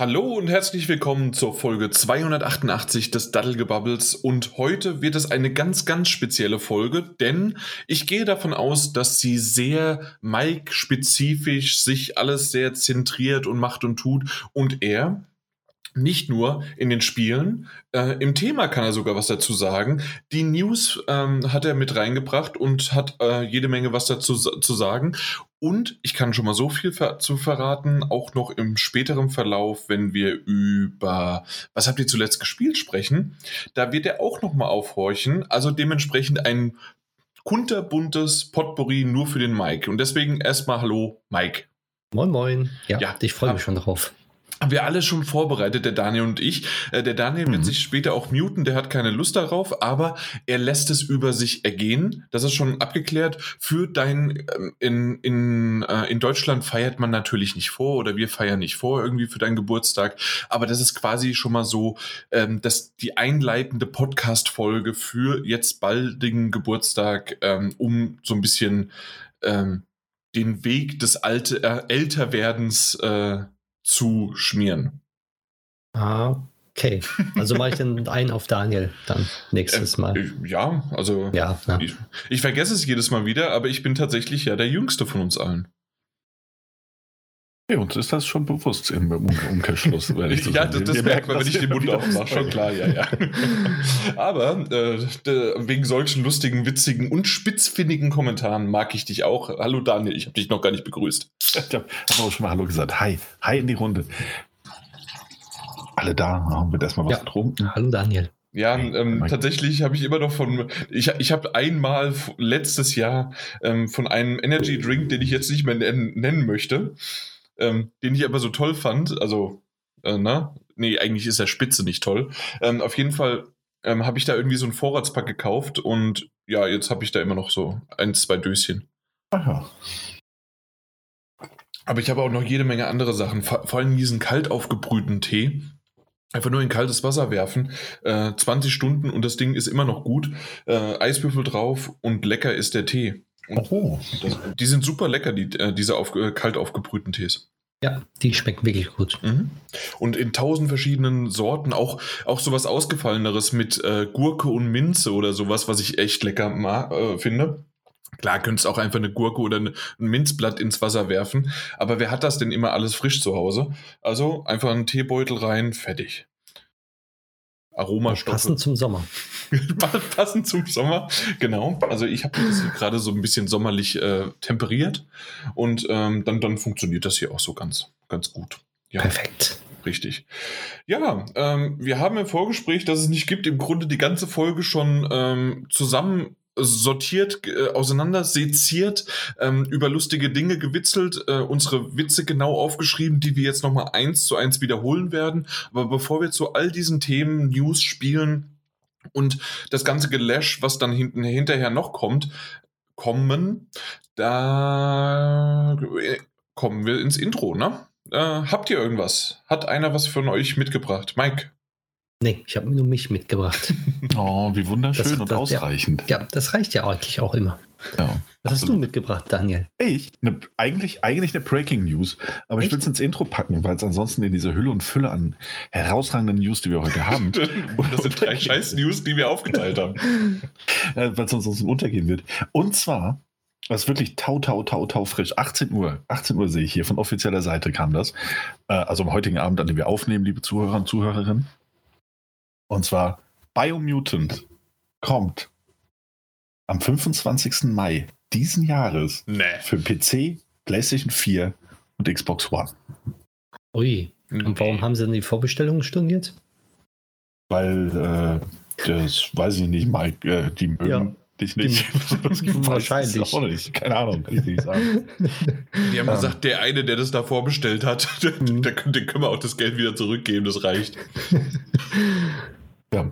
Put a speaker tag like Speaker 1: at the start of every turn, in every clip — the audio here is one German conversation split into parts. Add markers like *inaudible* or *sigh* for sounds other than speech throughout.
Speaker 1: Hallo und herzlich willkommen zur Folge 288 des Daddelgebubbles. Und heute wird es eine ganz, ganz spezielle Folge, denn ich gehe davon aus, dass sie sehr Mike-spezifisch sich alles sehr zentriert und macht und tut. Und er nicht nur in den Spielen, äh, im Thema kann er sogar was dazu sagen. Die News ähm, hat er mit reingebracht und hat äh, jede Menge was dazu zu sagen. Und ich kann schon mal so viel ver zu verraten, auch noch im späteren Verlauf, wenn wir über was habt ihr zuletzt gespielt sprechen, da wird er auch noch mal aufhorchen. Also dementsprechend ein kunterbuntes Potpourri nur für den Mike. Und deswegen erstmal Hallo, Mike.
Speaker 2: Moin, moin. Ja, ja ich freue mich schon drauf
Speaker 1: haben wir alle schon vorbereitet, der Daniel und ich. Äh, der Daniel mhm. wird sich später auch muten, der hat keine Lust darauf, aber er lässt es über sich ergehen. Das ist schon abgeklärt. Für dein, ähm, in, in, äh, in Deutschland feiert man natürlich nicht vor oder wir feiern nicht vor irgendwie für deinen Geburtstag, aber das ist quasi schon mal so, ähm, dass die einleitende Podcast-Folge für jetzt baldigen Geburtstag, ähm, um so ein bisschen ähm, den Weg des alte, äh, Älterwerdens äh, zu schmieren.
Speaker 2: Ah, okay. Also mache ich dann einen auf Daniel dann nächstes Mal. Äh,
Speaker 1: ja, also ja, ja. Ich, ich, vergesse es jedes Mal wieder, aber ich bin tatsächlich ja der Jüngste von uns allen.
Speaker 3: Ja, uns ist das schon bewusst im Umkehrschluss. *laughs*
Speaker 1: ja, das, das merkt man, wenn ich den Mund aufmache, schon klar, ja, ja. *laughs* Aber äh, wegen solchen lustigen, witzigen und spitzfindigen Kommentaren mag ich dich auch. Hallo Daniel, ich habe dich noch gar nicht begrüßt.
Speaker 3: Ich habe auch schon mal Hallo gesagt. Hi, hi in die Runde. Alle da, haben wir erstmal was ja. getrunken.
Speaker 2: Hallo Daniel.
Speaker 1: Ja, ähm, tatsächlich habe ich immer noch von, ich, ich habe einmal letztes Jahr ähm, von einem Energy Drink, den ich jetzt nicht mehr nennen möchte, ähm, den ich aber so toll fand. Also, äh, na, nee, eigentlich ist der Spitze nicht toll. Ähm, auf jeden Fall ähm, habe ich da irgendwie so einen Vorratspack gekauft und ja, jetzt habe ich da immer noch so ein, zwei Döschen. Aha. Aber ich habe auch noch jede Menge andere Sachen, vor, vor allem diesen kalt aufgebrühten Tee. Einfach nur in kaltes Wasser werfen, äh, 20 Stunden und das Ding ist immer noch gut. Äh, Eiswürfel drauf und lecker ist der Tee. Oh. Das, die sind super lecker, die, äh, diese auf, äh, kalt aufgebrühten Tees.
Speaker 2: Ja, die schmecken wirklich gut.
Speaker 1: Mhm. Und in tausend verschiedenen Sorten, auch, auch sowas Ausgefalleneres mit äh, Gurke und Minze oder sowas, was ich echt lecker äh, finde. Klar, könntest auch einfach eine Gurke oder ein Minzblatt ins Wasser werfen, aber wer hat das denn immer alles frisch zu Hause? Also einfach einen Teebeutel rein, fertig. Aromastoffe.
Speaker 2: Passend zum Sommer. *laughs*
Speaker 1: Passend zum Sommer, genau. Also ich habe das hier gerade so ein bisschen sommerlich äh, temperiert und ähm, dann, dann funktioniert das hier auch so ganz, ganz gut.
Speaker 2: Ja. Perfekt.
Speaker 1: Richtig. Ja, ähm, wir haben im Vorgespräch, dass es nicht gibt, im Grunde die ganze Folge schon ähm, zusammen sortiert, äh, auseinander seziert, ähm, über lustige Dinge gewitzelt, äh, unsere Witze genau aufgeschrieben, die wir jetzt nochmal eins zu eins wiederholen werden. Aber bevor wir zu all diesen Themen, News, Spielen und das ganze Gelash, was dann hinten hinterher noch kommt, kommen, da äh, kommen wir ins Intro, ne? Äh, habt ihr irgendwas? Hat einer was von euch mitgebracht? Mike?
Speaker 2: Nee, ich habe nur mich mitgebracht. *laughs*
Speaker 3: Oh, wie wunderschön das, und das, ausreichend.
Speaker 2: Ja, ja, das reicht ja eigentlich auch immer. Ja, Was absolut. hast du mitgebracht, Daniel?
Speaker 3: Ich? Ne, eigentlich, eigentlich eine Breaking News, aber Echt? ich will es ins Intro packen, weil es ansonsten in diese Hülle und Fülle an herausragenden News, die wir heute haben. *laughs*
Speaker 1: das sind drei scheiß News, die wir aufgeteilt haben. *laughs*
Speaker 3: weil es sonst untergehen wird. Und zwar, das ist wirklich tau, tau, tau, tau frisch. 18 Uhr. 18 Uhr sehe ich hier. Von offizieller Seite kam das. Äh, also am heutigen Abend, an dem wir aufnehmen, liebe Zuhörer und Zuhörerinnen. Und zwar Biomutant kommt am 25. Mai diesen Jahres
Speaker 1: nee.
Speaker 3: für PC, PlayStation 4 und Xbox One.
Speaker 2: Ui. Und warum haben sie denn die Vorbestellungen storniert?
Speaker 3: Weil, äh, das weiß ich nicht, Mike, äh, die mögen ja. dich nicht. *laughs*
Speaker 2: Wahrscheinlich.
Speaker 3: Auch nicht. Keine Ahnung, kann ich nicht sagen.
Speaker 1: Die haben um. Ähm. gesagt, der eine, der das da vorbestellt hat, *laughs* mhm. der, der, können wir auch das Geld wieder zurückgeben, das reicht. *laughs*
Speaker 3: Ja,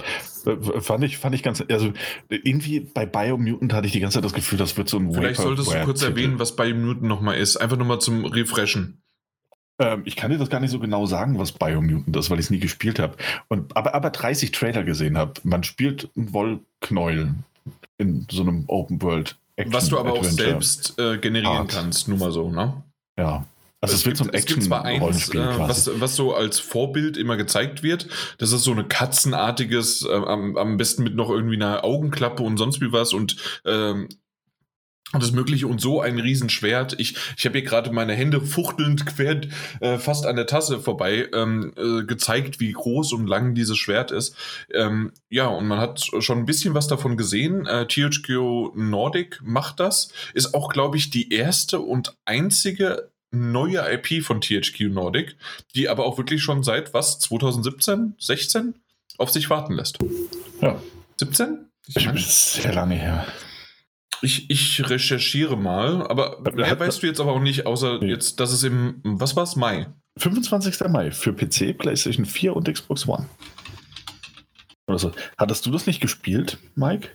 Speaker 3: fand ich, fand ich ganz, also irgendwie bei Biomutant hatte ich die ganze Zeit das Gefühl, das wird so ein
Speaker 1: Vielleicht solltest du kurz erwähnen, was Biomutant nochmal ist. Einfach nochmal zum Refreshen.
Speaker 3: Ähm, ich kann dir das gar nicht so genau sagen, was Biomutant ist, weil ich es nie gespielt habe. aber, aber 30 Trailer gesehen habe. Man spielt einen Wollknäuel in so einem Open World
Speaker 1: Action Was du aber Adventure. auch selbst äh, generieren Art. kannst, nur mal so, ne?
Speaker 3: Ja. Also es, wird so ein
Speaker 1: es
Speaker 3: Action-Rollenspiel
Speaker 1: äh, was, was so als Vorbild immer gezeigt wird. Das ist so eine katzenartiges, äh, am, am besten mit noch irgendwie einer Augenklappe und sonst wie was und ähm, alles Mögliche und so ein Riesenschwert. Ich, ich habe hier gerade meine Hände fuchtelnd quer äh, fast an der Tasse vorbei ähm, äh, gezeigt, wie groß und lang dieses Schwert ist. Ähm, ja, und man hat schon ein bisschen was davon gesehen. Äh, THQ Nordic macht das. Ist auch, glaube ich, die erste und einzige neue IP von THQ Nordic, die aber auch wirklich schon seit was, 2017, 16 auf sich warten lässt.
Speaker 3: Ja.
Speaker 1: 17? Ich meine,
Speaker 3: sehr lange her.
Speaker 1: ich, ich recherchiere mal, aber mehr weißt du jetzt aber auch nicht, außer
Speaker 3: Nee.
Speaker 1: jetzt, dass es im, was war's, Mai?
Speaker 3: 25. Mai für PC, PlayStation 4 und Xbox One. Oder so. Hattest du das nicht gespielt, Mike?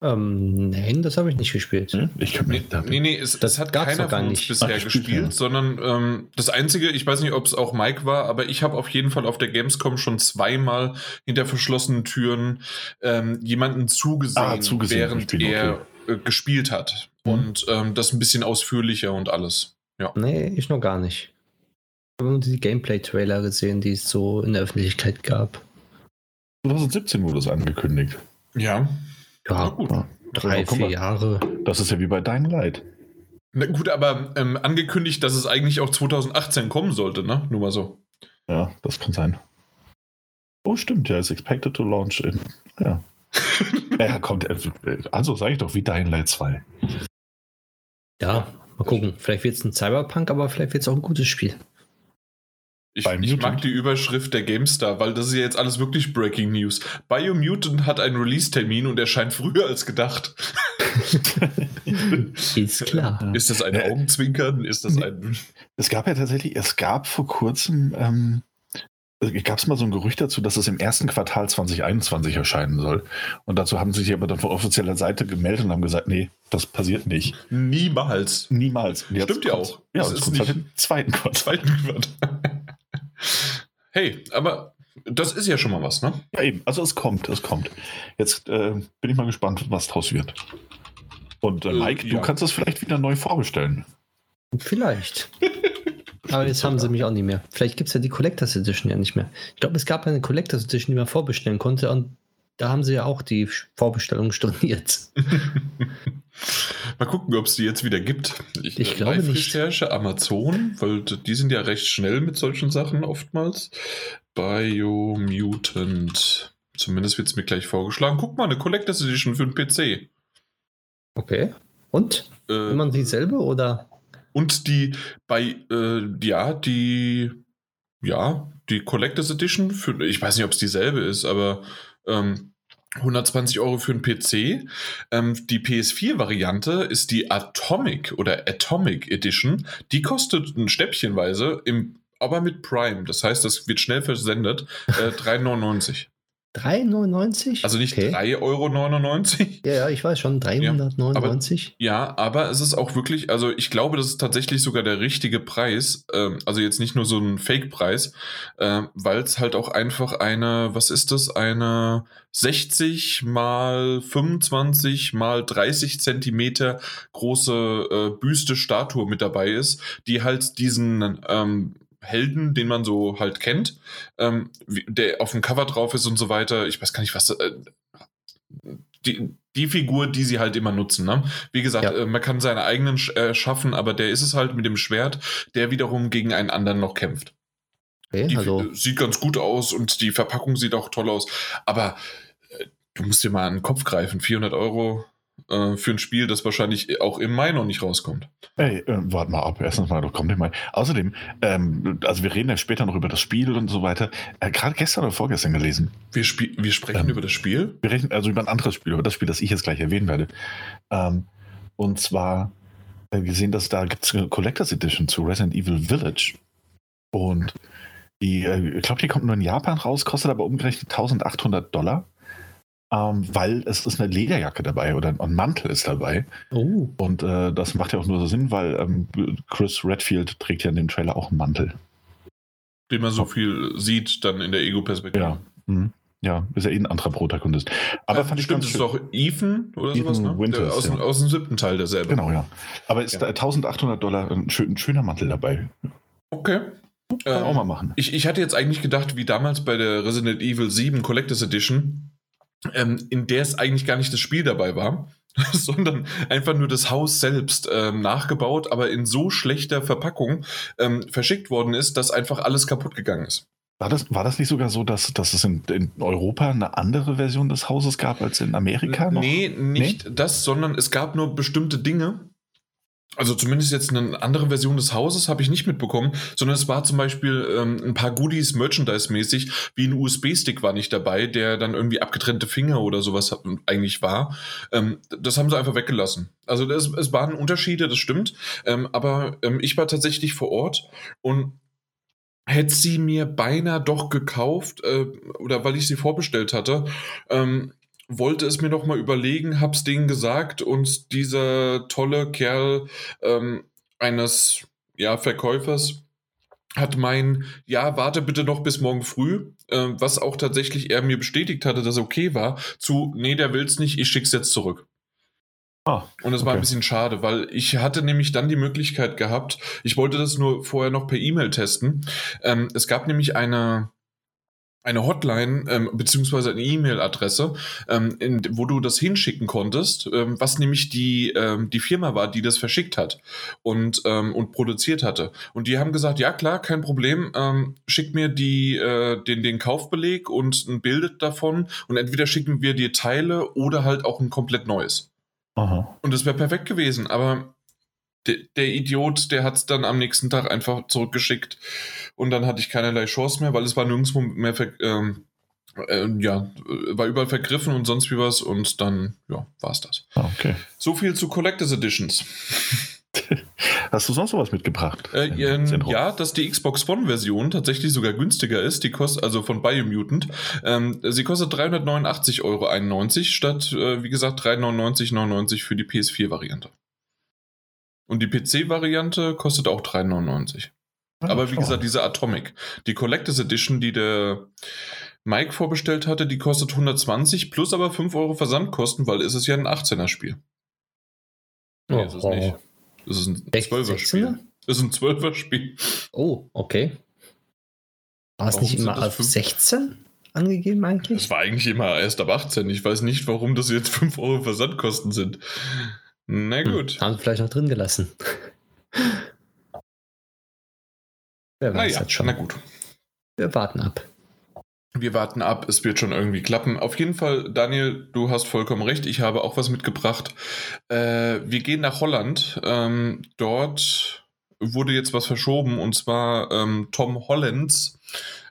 Speaker 2: Ähm, nein, das habe ich nicht gespielt.
Speaker 3: Hm? Ich kann mir
Speaker 1: Nee,
Speaker 3: da
Speaker 1: nee, nee es,
Speaker 2: Das
Speaker 1: es hat keiner von uns
Speaker 2: nicht.
Speaker 1: bisher
Speaker 3: Ach, gespielt, ja.
Speaker 1: sondern ähm, das Einzige, ich weiß nicht, ob es auch Mike war, aber ich habe auf jeden Fall auf der Gamescom schon zweimal hinter verschlossenen Türen ähm, jemanden zugesehen,
Speaker 3: Ah, zugesehen,
Speaker 1: während
Speaker 3: Spiel,
Speaker 1: er äh, gespielt hat.
Speaker 3: Mhm.
Speaker 1: Und ähm, das ein bisschen ausführlicher und alles.
Speaker 2: Nee, ich noch gar nicht. Ich habe nur die Gameplay-Trailer gesehen, die es so in der Öffentlichkeit gab.
Speaker 3: 2017 wurde es angekündigt.
Speaker 1: Ja.
Speaker 2: Ja,
Speaker 1: gut.
Speaker 3: Ja.
Speaker 2: drei,
Speaker 3: Ja, guck
Speaker 2: vier. Jahre.
Speaker 3: Das ist ja wie bei Dying Light.
Speaker 1: Na gut, aber ähm, angekündigt, dass es eigentlich auch 2018 kommen sollte, ne? Nur mal so.
Speaker 3: Ja, das kann sein. Oh, stimmt, ja, ist expected to launch in. Ja. *laughs* ja, kommt. äh, Also sage ich doch, wie Dying Light 2.
Speaker 2: Ja, mal gucken. Vielleicht wird es ein Cyberpunk, aber vielleicht wird es auch ein gutes Spiel.
Speaker 1: Ich, ich mag die Überschrift der GameStar, weil das ist ja jetzt alles wirklich Breaking News. Biomutant hat einen Release-Termin und erscheint früher als gedacht. *laughs*
Speaker 2: Ist klar.
Speaker 1: Ist das ein
Speaker 3: Äh,
Speaker 1: Augenzwinkern? Ist das ein.
Speaker 3: Es gab ja tatsächlich, es gab vor kurzem, ähm, gab es mal so ein Gerücht dazu, dass es im ersten Quartal 2021 erscheinen soll. Und dazu haben sie sich aber dann von offizieller Seite gemeldet und haben gesagt, nee, das passiert nicht.
Speaker 1: Niemals.
Speaker 3: Niemals.
Speaker 1: Stimmt ja auch.
Speaker 3: Ja,
Speaker 1: Es ist
Speaker 3: kommt halt
Speaker 1: nicht-
Speaker 3: im zweiten Quartal.
Speaker 1: Zweiten Quartal. Hey, aber das ist ja schon mal was, ne?
Speaker 3: Ja, eben. Also es kommt, es kommt. Jetzt äh, bin ich mal gespannt, was draus wird. Und äh,
Speaker 1: Äh,
Speaker 3: Mike,
Speaker 1: ja.
Speaker 3: du kannst das vielleicht wieder neu vorbestellen.
Speaker 2: Vielleicht. *laughs* Aber jetzt haben sie mich auch nicht mehr. Vielleicht gibt es ja die Collectors Edition ja nicht mehr. Ich glaube, es gab eine Collectors Edition, die man vorbestellen konnte. Und da haben sie ja auch die Vorbestellung storniert. *laughs*
Speaker 1: Mal gucken, ob es die jetzt wieder gibt.
Speaker 2: Ich glaube nicht.
Speaker 1: Recherche Amazon, weil die sind ja recht schnell mit solchen Sachen oftmals. Biomutant. Zumindest wird es mir gleich vorgeschlagen. Guck mal, eine Collectors Edition für den PC.
Speaker 2: Okay. Und?
Speaker 1: Äh,
Speaker 2: Immer dieselbe oder?
Speaker 1: und die bei, äh, ja, die, ja, die Collectors Edition für, ich weiß nicht, ob es dieselbe ist, aber ähm, 120 Euro für einen PC. Ähm, die PS4-Variante ist die Atomic oder Atomic Edition. Die kostet ein Stäbchenweise, im, aber mit Prime. Das heißt, das wird schnell versendet. Äh, 3,99.
Speaker 2: 3,99?
Speaker 1: Also nicht
Speaker 2: okay.
Speaker 1: 3,99 Euro.
Speaker 2: Ja, ja, ich weiß schon. 399.
Speaker 1: Ja, aber es ist auch wirklich, also ich glaube, das ist tatsächlich sogar der richtige Preis. Ähm, also jetzt nicht nur so ein Fake-Preis, ähm, weil es halt auch einfach eine, was ist das, eine 60 mal 25 mal 30 Zentimeter große äh, Büste Statue mit dabei ist, die halt diesen ähm, Helden, den man so halt kennt, ähm, der auf dem Cover drauf ist und so weiter. Ich weiß gar nicht, was. Äh, die, die Figur, die sie halt immer nutzen. Ne? Wie gesagt,
Speaker 2: Ja.
Speaker 1: äh, man kann seine eigenen äh, schaffen, aber der ist es halt mit dem Schwert, der wiederum gegen einen anderen noch kämpft.
Speaker 2: Okay,
Speaker 1: Die
Speaker 2: also
Speaker 1: sieht ganz gut aus und die Verpackung sieht auch toll aus. Aber äh, du musst dir mal an den Kopf greifen. 400 Euro äh, für ein Spiel, das wahrscheinlich auch im Mai noch nicht rauskommt.
Speaker 3: Ey, äh, warte mal ab. Erstens mal, du kommst nicht mal. Außerdem, ähm, also wir reden ja später noch über das Spiel und so weiter. Äh, Gerade gestern oder vorgestern gelesen.
Speaker 1: Wir, wir sprechen
Speaker 3: Ähm.
Speaker 1: über das Spiel.
Speaker 3: Wir reden also über ein anderes Spiel, über das Spiel, das ich jetzt gleich erwähnen werde. Ähm, und zwar äh, gesehen, dass da gibt es eine Collectors Edition zu Resident Evil Village. Und die, äh, ich glaube, die kommt nur in Japan raus, kostet aber umgerechnet 1800 Dollar. Ähm, weil es ist eine Lederjacke dabei oder ein Mantel ist dabei.
Speaker 2: Oh,
Speaker 3: Und äh, das macht ja auch nur so Sinn, weil ähm, Chris Redfield trägt ja in dem Trailer auch einen Mantel.
Speaker 1: den man so viel sieht, dann in der Ego-Perspektive.
Speaker 3: Ja. Mhm. ja, ist ja eh ein anderer Protagonist. Aber
Speaker 1: äh,
Speaker 3: fand ich
Speaker 1: stimmt,
Speaker 3: ganz
Speaker 1: ist doch Ethan oder
Speaker 3: Ethan
Speaker 1: sowas, ne?
Speaker 3: Winters,
Speaker 1: aus, dem-
Speaker 3: ja.
Speaker 1: aus dem siebten Teil derselbe.
Speaker 3: Genau, ja. Aber ist
Speaker 1: Ja.
Speaker 3: da 1800 Dollar ein, schön, ein schöner Mantel dabei.
Speaker 1: Okay.
Speaker 3: Kann man
Speaker 1: Ähm,
Speaker 3: auch mal machen.
Speaker 1: Ich, ich hatte jetzt eigentlich gedacht, wie damals bei der Resident Evil 7 Collectors Edition, ähm, in der es eigentlich gar nicht das Spiel dabei war, *laughs* sondern einfach nur das Haus selbst ähm, nachgebaut, aber in so schlechter Verpackung ähm, verschickt worden ist, dass einfach alles kaputt gegangen ist.
Speaker 3: War das, war das nicht sogar so, dass, dass es in, in Europa eine andere Version des Hauses gab als in Amerika noch?
Speaker 1: Nee, nicht das, sondern es gab nur bestimmte Dinge. Also zumindest jetzt eine andere Version des Hauses habe ich nicht mitbekommen, sondern es war zum Beispiel ähm, ein paar Goodies Merchandise-mäßig, wie ein USB-Stick war nicht dabei, der dann irgendwie abgetrennte Finger oder sowas eigentlich war. Ähm, das haben sie einfach weggelassen. Also das, es waren Unterschiede, das stimmt. Ähm, aber ähm, ich war tatsächlich vor Ort und hätte sie mir beinahe doch gekauft, äh, oder weil ich sie vorbestellt hatte, ähm, wollte es mir noch mal überlegen, hab's denen gesagt und dieser tolle Kerl ähm, eines ja, Verkäufers hat mein, ja, warte bitte noch bis morgen früh, äh, was auch tatsächlich er mir bestätigt hatte, dass okay war, zu, nee, der will's nicht, ich schick's jetzt zurück.
Speaker 3: Ah,
Speaker 1: Und es war ein
Speaker 3: Okay.
Speaker 1: bisschen schade, weil ich hatte nämlich dann die Möglichkeit gehabt, ich wollte das nur vorher noch per E-Mail testen. Ähm, es gab nämlich eine, eine Hotline ähm, beziehungsweise eine E-Mail-Adresse, ähm, in, wo du das hinschicken konntest, ähm, was nämlich die, ähm, die Firma war, die das verschickt hat und, ähm, und produziert hatte. Und die haben gesagt, ja klar, kein Problem, ähm, schick mir die, äh, den, den Kaufbeleg und ein Bild davon und entweder schicken wir dir Teile oder halt auch ein komplett neues.
Speaker 3: aha.
Speaker 1: Und das wäre perfekt gewesen, aber de, der Idiot, der hat es dann am nächsten Tag einfach zurückgeschickt und dann hatte ich keinerlei Chance mehr, weil es war nirgendwo mehr, ähm, äh, ja, war überall vergriffen und sonst wie was und dann, ja, war es das.
Speaker 3: Ah, okay.
Speaker 1: So viel zu Collectors Editions. *laughs*
Speaker 3: Hast du sonst noch was mitgebracht?
Speaker 1: Äh, ähm, ja, dass die Xbox One-Version tatsächlich sogar günstiger ist, die kostet, also von Biomutant. Ähm, sie kostet 389,91 Euro statt, äh, wie gesagt, 399,99 für die PS4-Variante. Und die PC-Variante kostet auch 399.
Speaker 3: Ah,
Speaker 1: Aber wie gesagt, diese Atomic. Die Collectors Edition, die der Mike vorbestellt hatte, die kostet 120 plus aber 5 Euro Versandkosten, weil es ist ja ein 18er-Spiel. Nee, ist es
Speaker 2: Oh,
Speaker 1: nicht. Es ist ein
Speaker 2: Echt?
Speaker 1: 12er-Spiel.
Speaker 2: 16er?
Speaker 1: Es ist ein 12er-Spiel.
Speaker 2: Oh, okay. War es
Speaker 1: Warum
Speaker 2: nicht immer auf
Speaker 1: fünf?
Speaker 2: 16 angegeben eigentlich?
Speaker 1: Es war eigentlich immer erst ab 18. Ich weiß nicht, warum das jetzt 5 Euro Versandkosten sind. Na gut.
Speaker 2: Hm, haben sie vielleicht noch drin gelassen. *laughs* Wer weiß
Speaker 1: naja,
Speaker 2: schon.
Speaker 1: na gut.
Speaker 2: Wir warten ab.
Speaker 1: Wir warten ab, es wird schon irgendwie klappen. Auf jeden Fall, Daniel, du hast vollkommen recht. Ich habe auch was mitgebracht. Äh, wir gehen nach Holland. Ähm, dort wurde jetzt was verschoben und zwar ähm, Tom Hollands.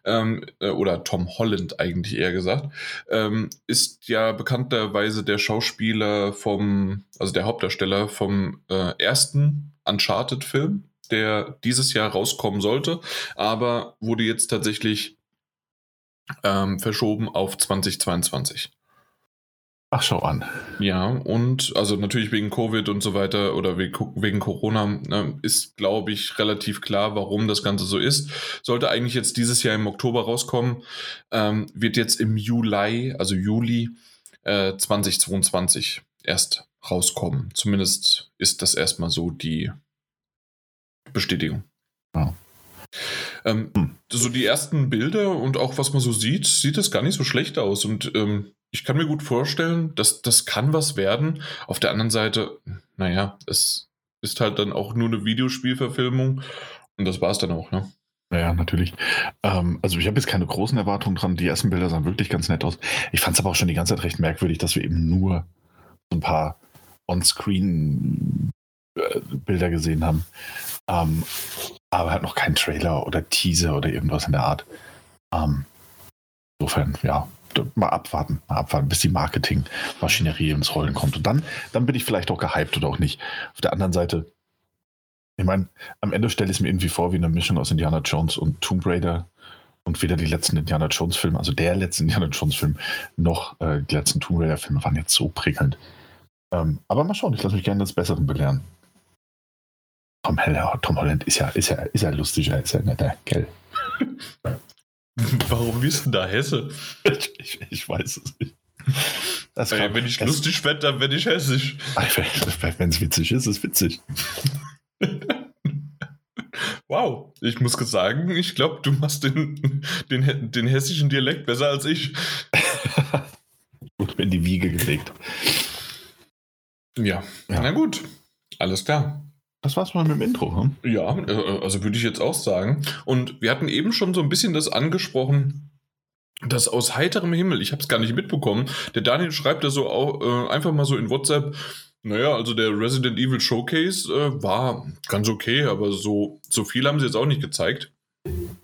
Speaker 1: Ähm, äh, oder Tom Holland eigentlich eher gesagt, ähm, ist ja bekannterweise der Schauspieler vom, also der Hauptdarsteller vom äh, ersten Uncharted-Film, der dieses Jahr rauskommen sollte, aber wurde jetzt tatsächlich ähm, verschoben auf 2022.
Speaker 3: Ach, schau an.
Speaker 1: Ja, und also natürlich wegen Covid und so weiter oder we- wegen Corona ne, ist, glaube ich, relativ klar, warum das Ganze so ist. Sollte eigentlich jetzt dieses Jahr im Oktober rauskommen, ähm, wird jetzt im Juli, also Juli äh, 2022 erst rauskommen. Zumindest ist das erstmal so die Bestätigung.
Speaker 3: Ja.
Speaker 1: Ähm,
Speaker 3: Hm.
Speaker 1: so die ersten Bilder und auch was man so sieht, sieht das gar nicht so schlecht aus. Und ähm, ich kann mir gut vorstellen, dass das kann was werden. Auf der anderen Seite, naja, es ist halt dann auch nur eine Videospielverfilmung und das war es dann auch, ne?
Speaker 3: Ja, natürlich. Ähm, also ich habe jetzt keine großen Erwartungen dran. Die ersten Bilder sahen wirklich ganz nett aus. Ich fand es aber auch schon die ganze Zeit recht merkwürdig, dass wir eben nur so ein paar On-Screen-Bilder gesehen haben. Ähm, aber halt noch kein Trailer oder Teaser oder irgendwas in der Art. Ähm, insofern, ja, mal abwarten, mal abwarten, bis die Marketing-Maschinerie ins Rollen kommt. Und dann, dann bin ich vielleicht auch gehypt oder auch nicht. Auf der anderen Seite, ich meine, am Ende stelle ich es mir irgendwie vor wie eine Mischung aus Indiana Jones und Tomb Raider und weder die letzten Indiana Jones Filme, also der letzte Indiana Jones Film, noch äh, die letzten Tomb Raider Filme waren jetzt so prickelnd. Ähm, aber mal schauen, ich lasse mich gerne des Besseren belehren. Tom Heller, Tom Holland ist ja, ist ja, ist ja lustig, ist ja netter, gell? *laughs* *laughs*
Speaker 1: Warum bist du da Hesse?
Speaker 3: Ich, ich, ich weiß es nicht. Das
Speaker 1: Ey, wenn ich lustig werde, dann werde ich hessisch.
Speaker 3: Wenn es witzig ist, ist es witzig. *laughs*
Speaker 1: Wow, ich muss sagen, ich glaube, du machst den, den, den hessischen Dialekt besser als ich. *laughs*
Speaker 3: Gut, in die Wiege gelegt.
Speaker 1: Ja,
Speaker 3: Ja.
Speaker 1: na gut, alles klar.
Speaker 3: Das war's mal mit dem Intro. Hm?
Speaker 1: Ja, äh, also würde ich jetzt auch sagen. Und wir hatten eben schon so ein bisschen das angesprochen, dass aus heiterem Himmel, ich habe es gar nicht mitbekommen, der Daniel schreibt da so auch, äh, einfach mal so in WhatsApp, naja, also der Resident Evil Showcase äh, war ganz okay, aber so, so viel haben sie jetzt auch nicht gezeigt.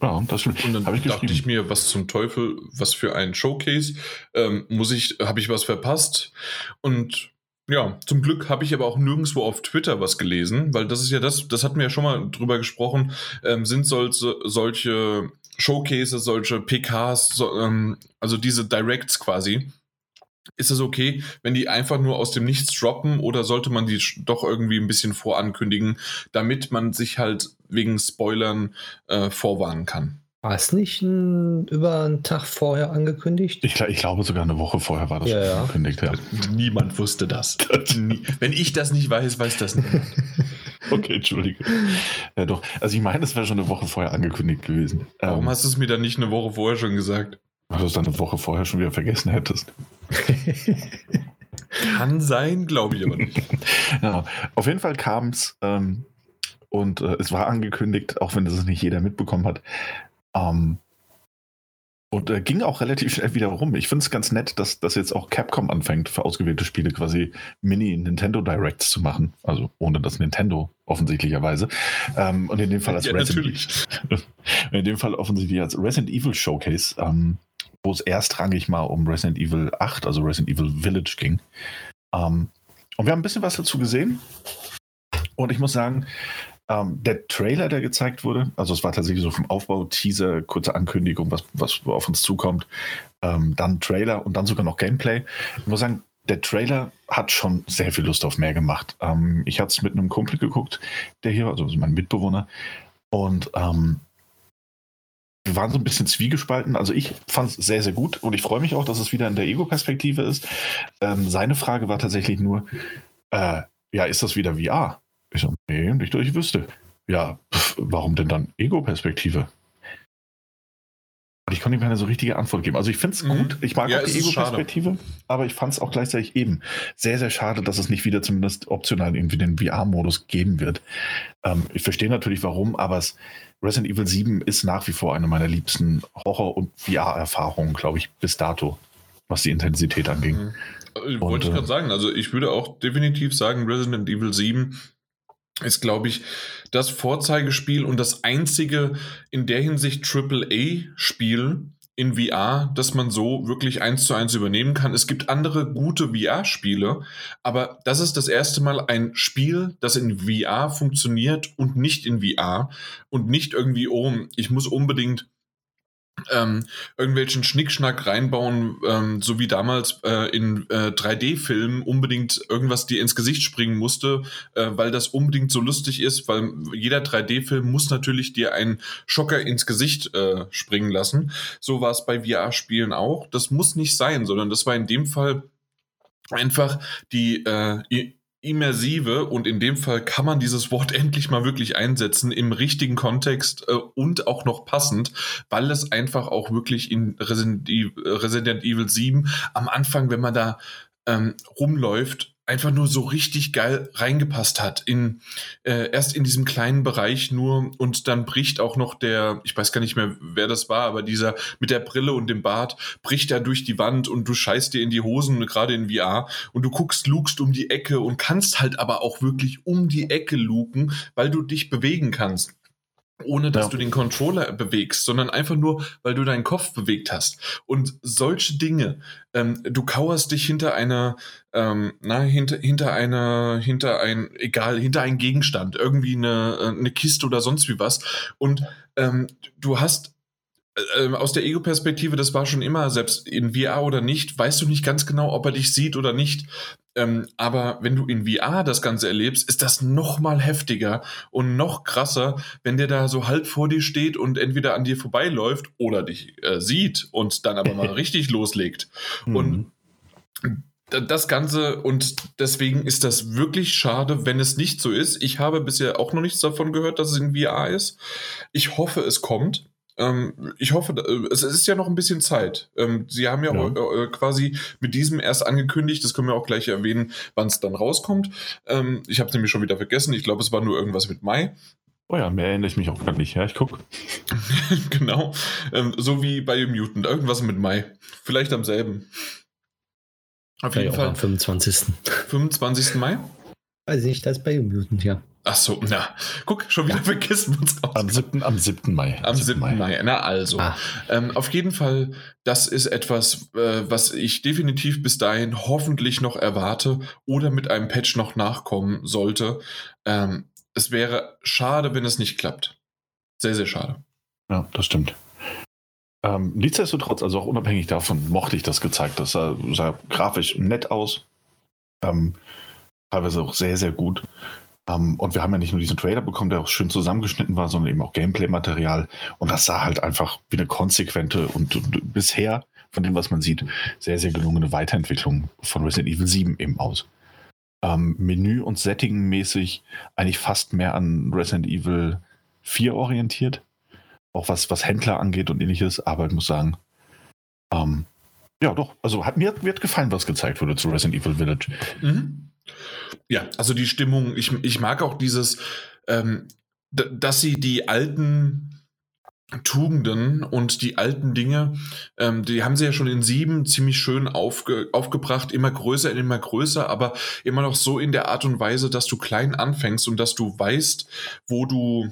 Speaker 3: Ja, das.
Speaker 1: Und dann
Speaker 3: ich
Speaker 1: dachte ich mir, was zum Teufel, was für ein Showcase, ähm, muss ich, habe ich was verpasst? Und ja, zum Glück habe ich aber auch nirgendwo auf Twitter was gelesen, weil das ist ja das, das hatten wir ja schon mal drüber gesprochen, ähm, sind solche, solche Showcases, solche PKs, so, ähm, also diese Directs quasi. Ist es okay, wenn die einfach nur aus dem Nichts droppen oder sollte man die doch irgendwie ein bisschen vorankündigen, damit man sich halt wegen Spoilern äh, vorwarnen kann?
Speaker 2: War es nicht ein, über einen Tag vorher angekündigt?
Speaker 3: Ich, ich glaube, sogar eine Woche vorher war das
Speaker 2: Ja,
Speaker 3: schon
Speaker 2: ja.
Speaker 3: angekündigt. Ja.
Speaker 1: Niemand wusste das. *laughs* Wenn ich das nicht weiß, weiß das niemand. *laughs*
Speaker 3: Okay, entschuldige. Ja, doch. Also ich meine, es wäre schon eine Woche vorher angekündigt gewesen.
Speaker 1: Warum
Speaker 3: ähm,
Speaker 1: hast du es mir dann nicht eine Woche vorher schon gesagt?
Speaker 3: weil du es dann eine Woche vorher schon wieder vergessen hättest. *laughs*
Speaker 1: Kann sein, glaube ich aber nicht.
Speaker 3: Ja, auf jeden Fall kam es ähm, und äh, es war angekündigt, auch wenn das nicht jeder mitbekommen hat. Ähm, und äh, ging auch relativ schnell wieder rum. Ich finde es ganz nett, dass, dass jetzt auch Capcom anfängt, für ausgewählte Spiele quasi Mini-Nintendo Directs zu machen. Also ohne das Nintendo offensichtlicherweise. Ähm, und in dem Fall als
Speaker 1: Ja,
Speaker 3: Resident *laughs* In dem Fall offensichtlich als Resident Evil Showcase, ähm, wo es erstrangig mal um Resident Evil 8, also Resident Evil Village ging. Ähm, und wir haben ein bisschen was dazu gesehen. Und ich muss sagen, ähm, der Trailer, der gezeigt wurde, also es war tatsächlich so vom Aufbau, Teaser, kurze Ankündigung, was, was auf uns zukommt, ähm, dann Trailer und dann sogar noch Gameplay. Ich muss sagen, der Trailer hat schon sehr viel Lust auf mehr gemacht. Ähm, ich hatte es mit einem Kumpel geguckt, der hier, also mein Mitbewohner, und ähm, wir waren so ein bisschen zwiegespalten. Also ich fand es sehr, sehr gut und ich freue mich auch, dass es wieder in der Ego-Perspektive ist. Ähm, seine Frage war tatsächlich nur, äh, ja, ist das wieder VR? Ich so, nee, nicht, dass ich wüsste. Ja, pf, warum denn dann Ego-Perspektive? Und ich konnte ihm keine so richtige Antwort geben. Also ich finde es
Speaker 1: Mhm.
Speaker 3: gut, ich mag
Speaker 1: Ja,
Speaker 3: auch die. Ego-Perspektive, aber ich fand es auch gleichzeitig eben sehr, sehr schade, dass es nicht wieder zumindest optional irgendwie den VR-Modus geben wird. Ähm, ich verstehe natürlich warum, aber es, Resident Evil 7 ist nach wie vor eine meiner liebsten Horror- und VR-Erfahrungen, glaube ich, bis dato, was die Intensität anging.
Speaker 1: Mhm. Äh,
Speaker 3: Und,
Speaker 1: Wollte ich
Speaker 3: äh,
Speaker 1: gerade sagen. Also ich würde auch definitiv sagen, Resident Evil 7 ist, glaube ich, das Vorzeigespiel und das einzige in der Hinsicht AAA-Spiel in VR, das man so wirklich eins zu eins übernehmen kann. Es gibt andere gute VR-Spiele, aber das ist das erste Mal ein Spiel, das in VR funktioniert und nicht in VR und nicht irgendwie, oh, ich muss unbedingt ähm, irgendwelchen Schnickschnack reinbauen, ähm, so wie damals äh, in äh, 3D-Filmen unbedingt irgendwas dir ins Gesicht springen musste, äh, weil das unbedingt so lustig ist, weil jeder 3D-Film muss natürlich dir einen Schocker ins Gesicht äh, springen lassen. So war es bei VR-Spielen auch. Das muss nicht sein, sondern das war in dem Fall einfach die äh, immersive und in dem Fall kann man dieses Wort *laughs* endlich mal wirklich einsetzen im richtigen Kontext äh, und auch noch passend, weil es einfach auch wirklich in Resident Evil, Resident Evil 7 am Anfang, wenn man da ähm, rumläuft, einfach nur so richtig geil reingepasst hat. In, äh, erst in diesem kleinen Bereich nur und dann bricht auch noch der, ich weiß gar nicht mehr, wer das war, aber dieser mit der Brille und dem Bart bricht da durch die Wand und du scheißt dir in die Hosen, gerade in VR, und du guckst, lugst um die Ecke und kannst halt aber auch wirklich um die Ecke luken, weil du dich bewegen kannst. Ohne dass
Speaker 3: Ja.
Speaker 1: du den Controller bewegst, sondern einfach nur, weil du deinen Kopf bewegt hast. Und solche Dinge, ähm, du kauerst dich hinter einer, ähm, na, hinter, hinter einer, hinter ein, egal, hinter einen Gegenstand, irgendwie eine, äh, eine Kiste oder sonst wie was. Und ähm, du hast äh, aus der Ego-Perspektive, das war schon immer, selbst in VR oder nicht, weißt du nicht ganz genau, ob er dich sieht oder nicht. Ähm, aber wenn du in VR das Ganze erlebst, ist das noch mal heftiger und noch krasser, wenn der da so halb vor dir steht und entweder an dir vorbeiläuft oder dich äh, sieht und dann aber mal *laughs* richtig loslegt. Und
Speaker 3: Mhm.
Speaker 1: Das Ganze und deswegen ist das wirklich schade, wenn es nicht so ist. Ich habe bisher auch noch nichts davon gehört, dass es in VR ist. Ich hoffe, es kommt. Ähm, ich hoffe, äh, es ist ja noch ein bisschen Zeit. Ähm, Sie haben ja,
Speaker 3: Ja.
Speaker 1: äh, äh, quasi mit diesem erst angekündigt, das können wir auch gleich erwähnen, wann es dann rauskommt. Ähm, ich habe es nämlich schon wieder vergessen. Ich glaube, es war nur irgendwas mit Mai.
Speaker 3: Oh ja, mehr erinnere ich mich auch gar nicht. Ja, ich gucke. *laughs*
Speaker 1: genau. Ähm, so wie bei Mutant. Irgendwas mit Mai. Vielleicht am selben. Auf jeden Fall
Speaker 2: am 25.
Speaker 1: 25. Mai.
Speaker 2: Weiß ich nicht, das ist bei Mutant, ja.
Speaker 1: Ach so, na, guck, schon wieder vergessen wir uns raus.
Speaker 3: Am 7. Am 7. Mai.
Speaker 1: Am 7. Mai. Na also.
Speaker 2: Ah,
Speaker 1: Ähm, auf jeden Fall, das ist etwas, äh, was ich definitiv bis dahin hoffentlich noch erwarte oder mit einem Patch noch nachkommen sollte. Ähm, es wäre schade, wenn es nicht klappt. Sehr, sehr schade.
Speaker 3: Ja, das stimmt. Ähm, nichtsdestotrotz, also auch unabhängig davon, mochte ich das gezeigt. Das sah, sah grafisch nett aus. Ähm, teilweise auch sehr, sehr gut. Ähm, und wir haben ja nicht nur diesen Trailer bekommen, der auch schön zusammengeschnitten war, sondern eben auch Gameplay-Material. Und das sah halt einfach wie eine konsequente und, und bisher, von dem, was man sieht, sehr, sehr gelungene Weiterentwicklung von Resident Evil 7 eben aus. Ähm, Menü- und Setting-mäßig eigentlich fast mehr an Resident Evil 4 orientiert auch was, was Händler angeht und ähnliches, aber ich muss sagen, ähm, ja doch, also hat mir, mir hat gefallen, was gezeigt wurde zu Resident Evil Village.
Speaker 1: Mhm. Ja, also die Stimmung, ich, ich mag auch dieses, ähm, dass sie die alten Tugenden und die alten Dinge, ähm, die haben sie ja schon in sieben ziemlich schön aufge, aufgebracht, immer größer, immer größer, aber immer noch so in der Art und Weise, dass du klein anfängst und dass du weißt, wo du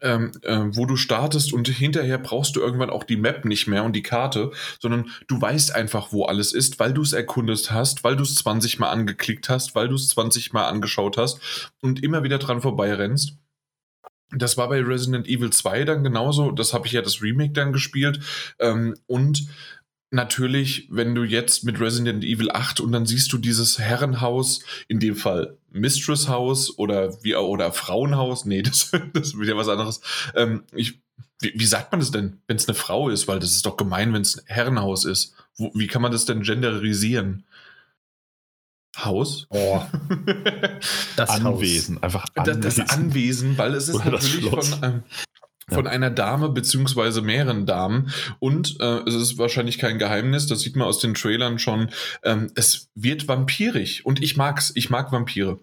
Speaker 1: ähm, äh, wo du startest und hinterher brauchst du irgendwann auch die Map nicht mehr und die Karte, sondern du weißt einfach, wo alles ist, weil du es erkundet hast, weil du es 20 Mal angeklickt hast, weil du es 20 Mal angeschaut hast und immer wieder dran vorbeirennst. Das war bei Resident Evil 2 dann genauso. Das habe ich ja das Remake dann gespielt. Ähm, und natürlich, wenn du jetzt mit Resident Evil 8 und dann siehst du dieses Herrenhaus, in dem Fall Mistress House oder wie oder Frauenhaus, nee, *laughs* das, das ist wieder was anderes. Ähm, ich, wie, wie sagt man das denn, wenn es eine Frau ist? Weil das ist doch gemein, wenn es ein Herrenhaus ist. Wo, wie kann man das denn genderisieren? Haus?
Speaker 2: Oh, *laughs* das
Speaker 3: Anwesen, einfach
Speaker 1: Das,
Speaker 3: Anwesen.
Speaker 1: das Anwesen, weil es ist
Speaker 3: Oder das
Speaker 1: natürlich von, ähm, von einer Dame beziehungsweise mehreren Damen und äh, es ist wahrscheinlich kein Geheimnis, das sieht man aus den Trailern schon, ähm, es wird vampirig und ich mag's, ich mag Vampire.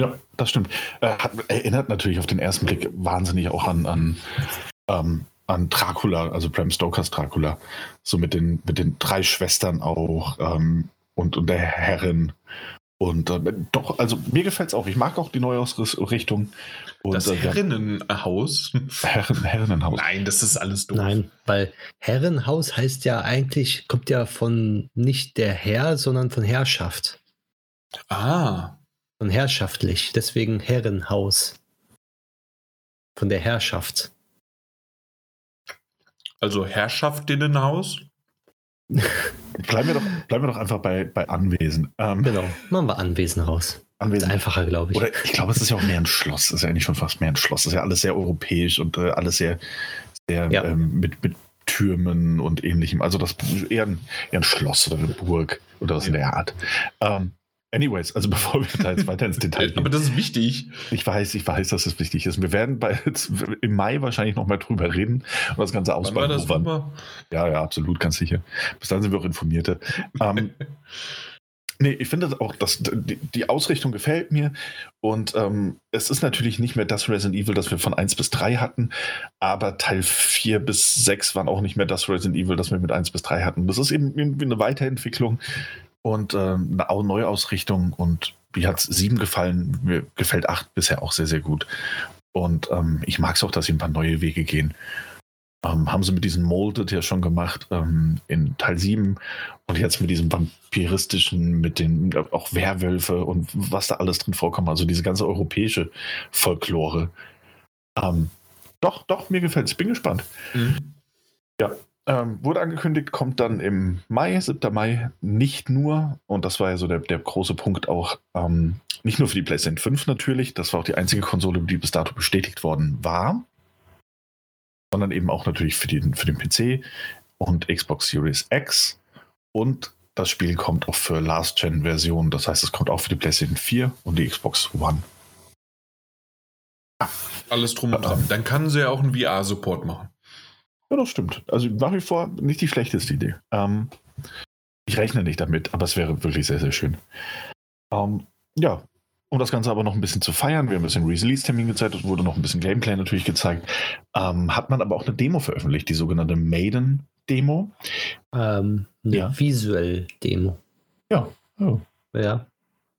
Speaker 3: Ja, das stimmt. Äh, hat, erinnert natürlich auf den ersten Blick wahnsinnig auch an, an, ähm, an Dracula, also Bram Stokers Dracula. So mit den, mit den drei Schwestern auch ähm, und, und der Herrin. Und äh, doch, also mir gefällt es auch. Ich mag auch die Neuausrichtung. Und,
Speaker 1: Das
Speaker 3: äh, ja,
Speaker 1: Herrinnenhaus?
Speaker 3: Herren, Herrinnenhaus.
Speaker 1: Nein, das ist alles doof.
Speaker 2: Nein, weil Herrenhaus heißt ja eigentlich, kommt ja von nicht der Herr, sondern von Herrschaft.
Speaker 1: Ah,
Speaker 2: Von herrschaftlich. Deswegen Herrenhaus. Von der Herrschaft.
Speaker 1: also Herrschaftinnenhaus?
Speaker 3: Bleiben wir doch, bleiben wir doch einfach bei, bei Anwesen. Ähm,
Speaker 2: Genau. Machen wir Anwesen raus. Ist
Speaker 3: Anwesen.
Speaker 2: einfacher, glaube ich.
Speaker 3: Oder ich glaube, es ist ja auch mehr ein Schloss. Es ist ja eigentlich schon fast mehr ein Schloss. Es ist ja alles sehr europäisch und äh, alles sehr, sehr
Speaker 2: Ja.
Speaker 3: ähm, mit, mit Türmen und ähnlichem. Also das ist eher ein, eher ein Schloss oder eine Burg oder was in der Art. Ähm, anyways, also *laughs* bevor wir da jetzt weiter ins Detail
Speaker 1: Aber
Speaker 3: gehen.
Speaker 1: das ist wichtig.
Speaker 3: Ich weiß, ich weiß, dass es wichtig ist. Wir werden bei, *laughs* im Mai wahrscheinlich noch mal drüber reden und das Ganze
Speaker 1: das
Speaker 3: ausbauen.
Speaker 1: nochmal?
Speaker 3: Ja, ja, absolut, ganz sicher. Bis dann sind wir auch informierte. ähm, *laughs* nee, ich finde auch, dass die, die Ausrichtung gefällt mir. Und ähm, es ist natürlich nicht mehr das Resident Evil, das wir von 1 bis 3 hatten, aber Teil 4 bis 6 waren auch nicht mehr das Resident Evil, das wir mit 1 bis 3 hatten. Das ist eben irgendwie eine Weiterentwicklung und ähm, eine Au- Neuausrichtung. Und mir hat 7 gefallen, mir gefällt 8 bisher auch sehr, sehr gut. Und ähm, ich mag es auch, dass sie ein paar neue Wege gehen. Ähm, haben sie mit diesem Molded ja schon gemacht ähm, in Teil 7 und jetzt mit diesem vampiristischen, mit den auch Werwölfe und was da alles drin vorkommt, also diese ganze europäische Folklore. Ähm, doch, doch, mir gefällt es. Bin gespannt.
Speaker 1: Mhm.
Speaker 3: Ähm, wurde angekündigt, kommt dann im Mai, 7. Mai, nicht nur, und das war ja so der, der große Punkt auch, ähm, nicht nur für die PlayStation 5 natürlich, das war auch die einzige Konsole, die bis dato bestätigt worden war, sondern eben auch natürlich für den, für den PC und Xbox Series X. Und das Spiel kommt auch für Last-Gen-Version, das heißt, es kommt auch für die PlayStation 4 und die Xbox One.
Speaker 1: Alles drum und dran. Dann kann sie ja auch einen VR-Support machen.
Speaker 3: Ja, das stimmt. Also nach wie vor nicht die schlechteste Idee. Ähm, ich rechne nicht damit, aber es wäre wirklich sehr, sehr schön. Ähm, ja, um das Ganze aber noch ein bisschen zu feiern, wir haben ein bisschen Release-Termin gezeigt, es wurde noch ein bisschen Gameplay natürlich gezeigt, ähm, hat man aber auch eine Demo veröffentlicht, die sogenannte Maiden-Demo.
Speaker 2: Ähm, eine
Speaker 3: Ja.
Speaker 2: visuell Demo.
Speaker 3: Ja. Oh.
Speaker 2: Ja.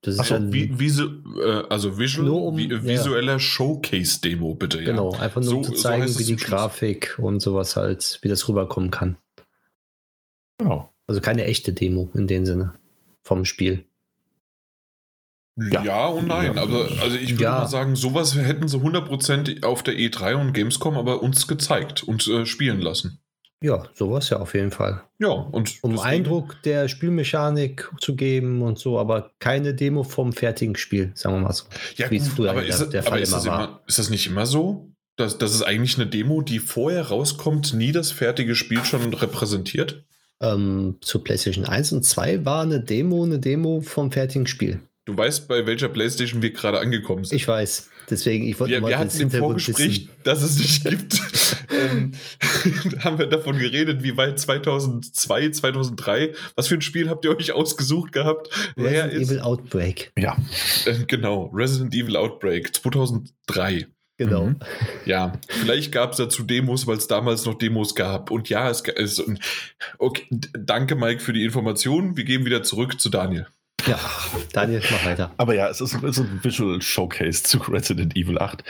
Speaker 2: Das ist
Speaker 1: Achso,
Speaker 2: ein,
Speaker 1: vi visu äh, also visual,
Speaker 2: Nur um-
Speaker 1: vi
Speaker 2: ja.
Speaker 1: visueller Showcase-Demo, bitte. Ja.
Speaker 2: genau, einfach nur
Speaker 1: So-
Speaker 2: um zu
Speaker 1: so
Speaker 2: zeigen,
Speaker 1: heißt
Speaker 2: wie die. Grafik und sowas halt, wie das rüberkommen kann.
Speaker 3: Genau.
Speaker 2: Also keine echte Demo in dem Sinne vom Spiel.
Speaker 1: Ja.
Speaker 3: Ja.
Speaker 1: und nein.
Speaker 3: Ja.
Speaker 1: Aber also ich würde
Speaker 2: Ja.
Speaker 1: mal sagen, sowas hätten sie 100% auf der E3 und Gamescom aber uns gezeigt und äh, spielen lassen.
Speaker 2: Ja, sowas ja auf jeden Fall.
Speaker 1: Ja, und
Speaker 2: Um Eindruck der Spielmechanik zu geben und so, aber keine Demo vom fertigen Spiel, sagen wir mal so.
Speaker 1: Ja,
Speaker 2: wie es
Speaker 1: gut,
Speaker 2: früher
Speaker 1: aber
Speaker 2: der-
Speaker 1: ist, das,
Speaker 2: der Fall
Speaker 1: ist,
Speaker 2: immer
Speaker 1: das
Speaker 2: war.
Speaker 1: immer, ist das nicht immer so? Dass, dass es eigentlich eine Demo, die vorher rauskommt, nie das fertige Spiel schon repräsentiert?
Speaker 2: Ähm, zu PlayStation 1 und 2 war eine Demo, eine Demo vom fertigen Spiel.
Speaker 1: Du weißt, bei welcher Playstation wir gerade angekommen sind.
Speaker 2: Ich weiß. Deswegen, ich wollte
Speaker 1: wir,
Speaker 2: mal
Speaker 1: wir
Speaker 2: das
Speaker 1: hatten im Vorgespräch,
Speaker 2: wissen.
Speaker 1: dass es nicht gibt, *laughs* ähm, *laughs* haben wir davon geredet, wie weit 2002, 2003, was für ein Spiel habt ihr euch ausgesucht gehabt?
Speaker 2: Resident
Speaker 1: ist?
Speaker 2: Evil Outbreak.
Speaker 3: Ja.
Speaker 1: Äh, genau, Resident Evil Outbreak 2003.
Speaker 2: Genau.
Speaker 3: Mhm.
Speaker 1: Ja, vielleicht gab es dazu Demos, weil es damals noch Demos gab. Und ja, es ist. Okay, danke, Mike, für die Information. Wir gehen wieder zurück zu Daniel.
Speaker 2: Ja, Daniel, mach weiter.
Speaker 3: Aber ja, es ist, es ist ein Visual Showcase zu Resident Evil 8.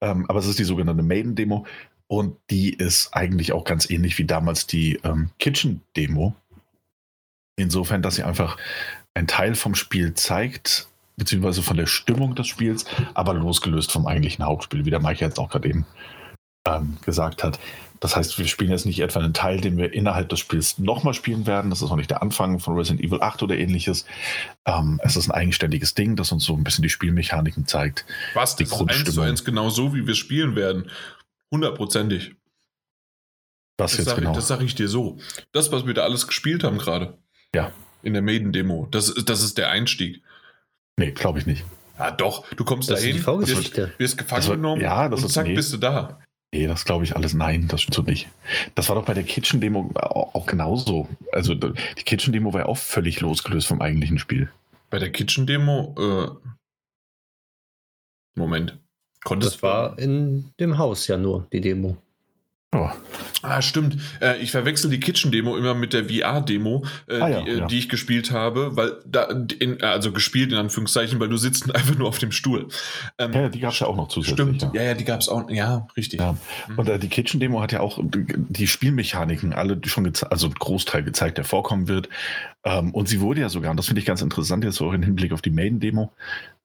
Speaker 3: Ähm, aber es ist die sogenannte Maiden-Demo. Und die ist eigentlich auch ganz ähnlich wie damals die ähm, Kitchen-Demo. Insofern, dass sie einfach einen Teil vom Spiel zeigt, beziehungsweise von der Stimmung des Spiels, aber losgelöst vom eigentlichen Hauptspiel, wie der Mike jetzt auch gerade eben ähm, gesagt hat. Das heißt, wir spielen jetzt nicht etwa einen Teil, den wir innerhalb des Spiels nochmal spielen werden. Das ist auch nicht der Anfang von Resident Evil 8 oder ähnliches. Ähm, es ist ein eigenständiges Ding, das uns so ein bisschen die Spielmechaniken zeigt.
Speaker 1: Was?
Speaker 3: Die
Speaker 1: Das ist eins zu eins genau so, wie wir spielen werden. Hundertprozentig.
Speaker 3: Das,
Speaker 1: Das
Speaker 3: jetzt
Speaker 1: sage
Speaker 3: genau.
Speaker 1: ich, das sag ich dir so. Das, was wir da alles gespielt haben gerade.
Speaker 3: Ja.
Speaker 1: In der Maiden-Demo. Das, ist- das ist der Einstieg.
Speaker 3: nee, glaube ich nicht.
Speaker 1: Ja, doch. Du kommst
Speaker 2: Das ist
Speaker 1: dahin,
Speaker 2: die Vorgeschichte.
Speaker 1: wirst, wirst gefangen
Speaker 3: Das wird-
Speaker 1: genommen
Speaker 3: ja, das
Speaker 1: und
Speaker 3: ist-
Speaker 1: zack,
Speaker 3: nee.
Speaker 1: bist du da.
Speaker 3: Nee, das glaube ich alles. Nein, das stimmt so nicht. Das war doch bei der Kitchen-Demo auch auch genauso. Also die Kitchen-Demo war ja auch völlig losgelöst vom eigentlichen Spiel.
Speaker 1: Bei der Kitchen-Demo, äh, Moment. Konntest
Speaker 2: Das war in dem Haus ja nur, die Demo.
Speaker 3: Oh,
Speaker 1: Ah, stimmt. Äh, ich verwechsel die Kitchen-Demo immer mit der VR-Demo, äh,
Speaker 3: Ah, ja,
Speaker 1: die, äh,
Speaker 3: ja.
Speaker 1: die ich gespielt habe, weil da, in, also gespielt in Anführungszeichen, weil du sitzt *laughs* einfach nur auf dem Stuhl. Ähm,
Speaker 3: ja, die gab es ja auch noch zusätzlich.
Speaker 1: stimmt.
Speaker 3: Ja.
Speaker 1: Ja, die gab es auch. Ja, richtig. Mhm.
Speaker 3: Und äh, die Kitchen-Demo hat ja auch die Spielmechaniken alle schon gezeigt, also Großteil gezeigt, der vorkommen wird. Ähm, und sie wurde ja sogar, und das finde ich ganz interessant jetzt auch im Hinblick auf die Maiden-Demo,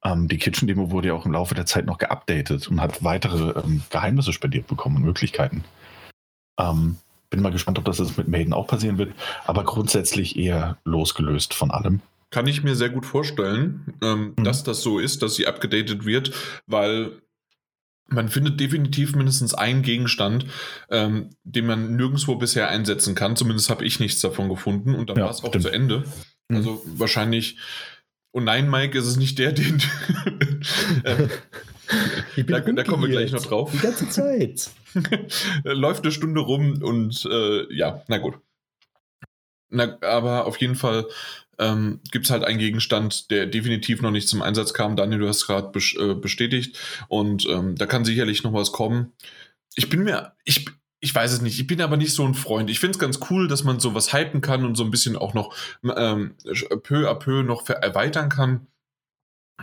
Speaker 3: ähm, die Kitchen-Demo wurde ja auch im Laufe der Zeit noch geupdatet und hat weitere ähm, Geheimnisse spendiert bekommen und Möglichkeiten. Ähm, bin mal gespannt, ob das jetzt mit Maiden auch passieren wird, aber grundsätzlich eher losgelöst von allem.
Speaker 1: Kann ich mir sehr gut vorstellen, ähm,
Speaker 3: Mhm.
Speaker 1: dass das so ist, dass sie abgedatet wird, weil man findet definitiv mindestens einen Gegenstand, ähm, den man nirgendwo bisher einsetzen kann. Zumindest habe ich nichts davon gefunden und dann
Speaker 3: Ja,
Speaker 1: war es auch
Speaker 3: stimmt.
Speaker 1: zu Ende.
Speaker 3: Mhm.
Speaker 1: Also wahrscheinlich. Und nein, Mike, ist es nicht der, den.
Speaker 2: Ich *laughs* *laughs*
Speaker 1: Da- da kommen wir gleich noch drauf.
Speaker 2: Die ganze Zeit. *laughs*
Speaker 1: läuft eine Stunde rum und äh, ja, na gut. Na, aber auf jeden Fall ähm, gibt es halt einen Gegenstand, der definitiv noch nicht zum Einsatz kam. Daniel, du hast gerade äh, bestätigt und ähm, da kann sicherlich noch was kommen. Ich bin mir, ich, ich weiß es nicht, ich bin aber nicht so ein Freund. Ich finde es ganz cool, dass man sowas hypen kann und so ein bisschen auch noch ähm, peu à peu noch erweitern kann.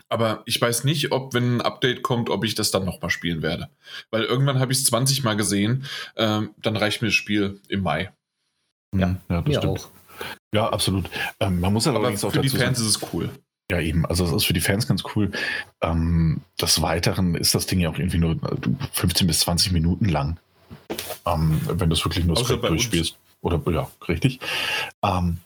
Speaker 1: Aber ich weiß nicht, ob, wenn ein Update kommt, ob ich das dann nochmal spielen werde. Weil irgendwann habe ich es 20 Mal gesehen, ähm, dann reicht mir das Spiel im Mai.
Speaker 2: Ja,
Speaker 3: ja das stimmt.
Speaker 2: auch.
Speaker 3: Ja, absolut. Ähm, man muss
Speaker 1: Aber
Speaker 3: allerdings auch
Speaker 1: für die
Speaker 3: dazu sagen,
Speaker 1: Fans ist es cool.
Speaker 3: Ja, eben. Also das ist für die Fans ganz cool. Ähm, des Weiteren ist das Ding ja auch irgendwie nur 15 bis 20 Minuten lang. Ähm, wenn du es wirklich nur straight durchspielst. Oder ja, richtig. Ähm,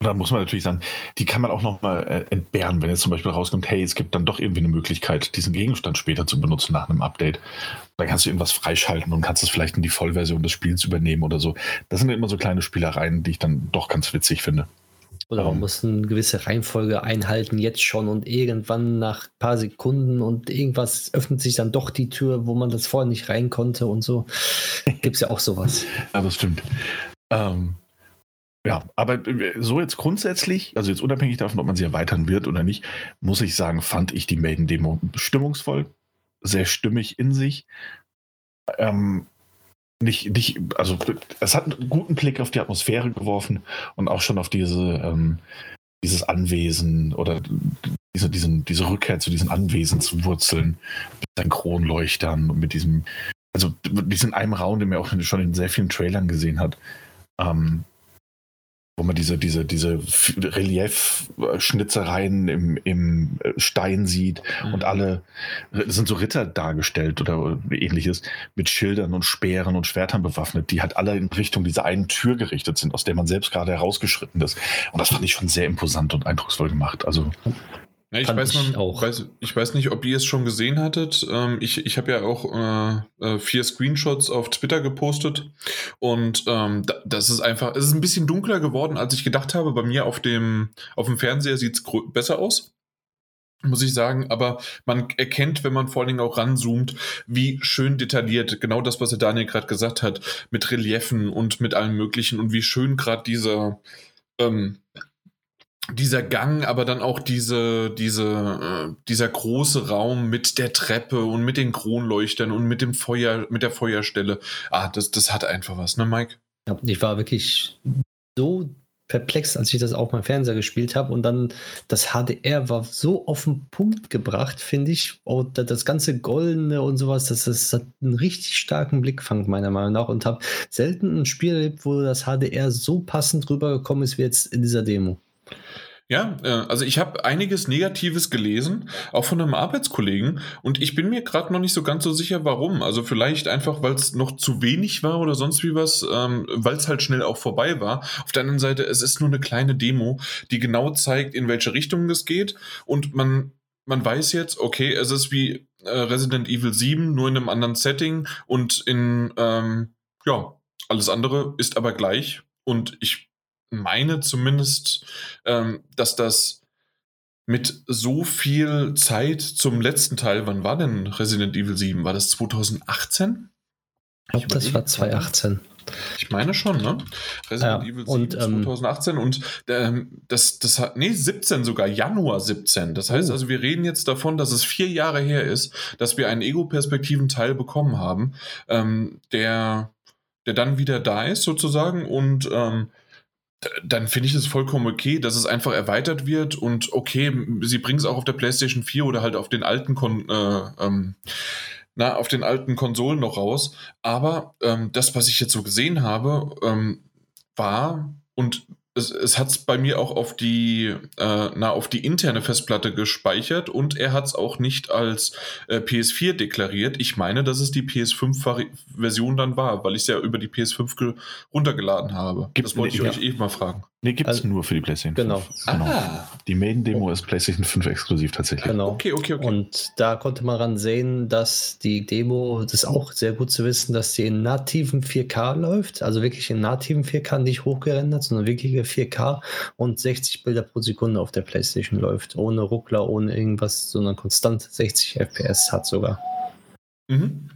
Speaker 3: und dann muss man natürlich sagen, die kann man auch nochmal äh, entbehren, wenn jetzt zum Beispiel rauskommt, hey, es gibt dann doch irgendwie eine Möglichkeit, diesen Gegenstand später zu benutzen nach einem Update. Dann kannst du irgendwas freischalten und kannst es vielleicht in die Vollversion des Spiels übernehmen oder so. Das sind immer so kleine Spielereien, die ich dann doch ganz witzig finde.
Speaker 2: Oder man um, muss eine gewisse Reihenfolge einhalten, jetzt schon und irgendwann nach ein paar Sekunden und irgendwas öffnet sich dann doch die Tür, wo man das vorher nicht rein konnte und so. Gibt es ja auch sowas. *laughs*
Speaker 3: ja, das stimmt. Ähm, ja, aber äh, so jetzt grundsätzlich, also jetzt unabhängig davon, ob man sie erweitern wird oder nicht, muss ich sagen, fand ich die Maiden-Demo stimmungsvoll, sehr stimmig in sich. Ähm, nicht, nicht, also es hat einen guten Blick auf die Atmosphäre geworfen und auch schon auf diese, ähm, dieses Anwesen oder diese, diesen, diese Rückkehr zu diesen Anwesenswurzeln mit seinen Kronleuchtern und mit diesem, also diesen einem Raum, den man auch schon in sehr vielen Trailern gesehen hat. Ähm, wo man diese, diese, diese Relief-Schnitzereien im, im Stein sieht mhm. und alle sind so Ritter dargestellt oder ähnliches mit Schildern und Speeren und Schwertern bewaffnet, die halt alle in Richtung dieser einen Tür gerichtet sind, aus der man selbst gerade herausgeschritten ist. Und das fand ich schon sehr imposant und eindrucksvoll gemacht. Also
Speaker 1: ja, ich, weiß ich, noch, weiß, ich weiß nicht, ob ihr es schon gesehen hattet. Ähm, ich ich habe ja auch äh, äh, vier Screenshots auf Twitter gepostet und ähm, das ist einfach, es ist ein bisschen dunkler geworden, als ich gedacht habe. Bei mir auf dem, auf dem Fernseher sieht es besser aus muss ich sagen, aber man erkennt, wenn man vor allen Dingen auch ranzoomt, wie schön detailliert, genau das, was der Daniel gerade gesagt hat, mit Reliefen und mit allem Möglichen und wie schön gerade dieser, ähm, dieser Gang, aber dann auch diese, diese, äh, dieser große Raum mit der Treppe und mit den Kronleuchtern und mit dem Feuer, mit der Feuerstelle. Ah, das, das hat einfach was, ne, Mike?
Speaker 2: Ich war wirklich so perplex, als ich das auf meinem Fernseher gespielt habe und dann das HDR war so auf den Punkt gebracht, finde ich. Und das ganze Goldene und sowas, das, das hat einen richtig starken Blickfang, meiner Meinung nach. Und habe selten ein Spiel erlebt, wo das HDR so passend rübergekommen ist wie jetzt in dieser Demo.
Speaker 1: Ja, äh, also ich habe einiges Negatives gelesen, auch von einem Arbeitskollegen, und ich bin mir gerade noch nicht so ganz so sicher, warum. Also vielleicht einfach, weil es noch zu wenig war oder sonst wie was, ähm, weil es halt schnell auch vorbei war. Auf der anderen Seite, es ist nur eine kleine Demo, die genau zeigt, in welche Richtung es geht, und man man weiß jetzt, okay, es ist wie äh, Resident Evil 7, nur in einem anderen Setting und in, ähm, ja, alles andere ist aber gleich. Und ich meine zumindest, ähm, dass das mit so viel Zeit zum letzten Teil, wann war denn Resident Evil 7? War das 2018?
Speaker 2: Ich glaube, das war 2018.
Speaker 1: Ich meine schon, ne?
Speaker 2: Resident ja, Evil 7 und,
Speaker 1: 2018 ähm, und ähm, das, das hat, nee, 17 sogar, Januar 17. Das heißt oh. also, wir reden jetzt davon, dass es vier Jahre her ist, dass wir einen Ego-Perspektiven-Teil bekommen haben, ähm, der, der dann wieder da ist sozusagen und ähm, dann finde ich es vollkommen okay, dass es einfach erweitert wird und okay, sie bringen es auch auf der PlayStation 4 oder halt auf den alten Kon äh, ähm, na, auf den alten Konsolen noch raus. Aber ähm, das, was ich jetzt so gesehen habe, ähm, war und es, es hat es bei mir auch auf die, äh, na, auf die interne Festplatte gespeichert und er hat es auch nicht als äh, PS4 deklariert. Ich meine, dass es die PS5-Version dann war, weil ich es ja über die PS5 runtergeladen habe.
Speaker 3: Gibt, das wollte ich ja. euch eben mal fragen. Nee, gibt es also, nur für die PlayStation
Speaker 2: genau. 5. Genau.
Speaker 3: Ah. Die Maiden-Demo oh. ist PlayStation 5 exklusiv tatsächlich.
Speaker 2: Genau. Okay, okay, okay. Und da konnte man ran sehen, dass die Demo, das ist auch sehr gut zu wissen, dass sie in nativen 4K läuft. Also wirklich in nativen 4K, nicht hochgerendert, sondern wirkliche 4K und 60 Bilder pro Sekunde auf der PlayStation läuft. Ohne Ruckler, ohne irgendwas, sondern konstant 60 FPS hat sogar.
Speaker 1: Mhm.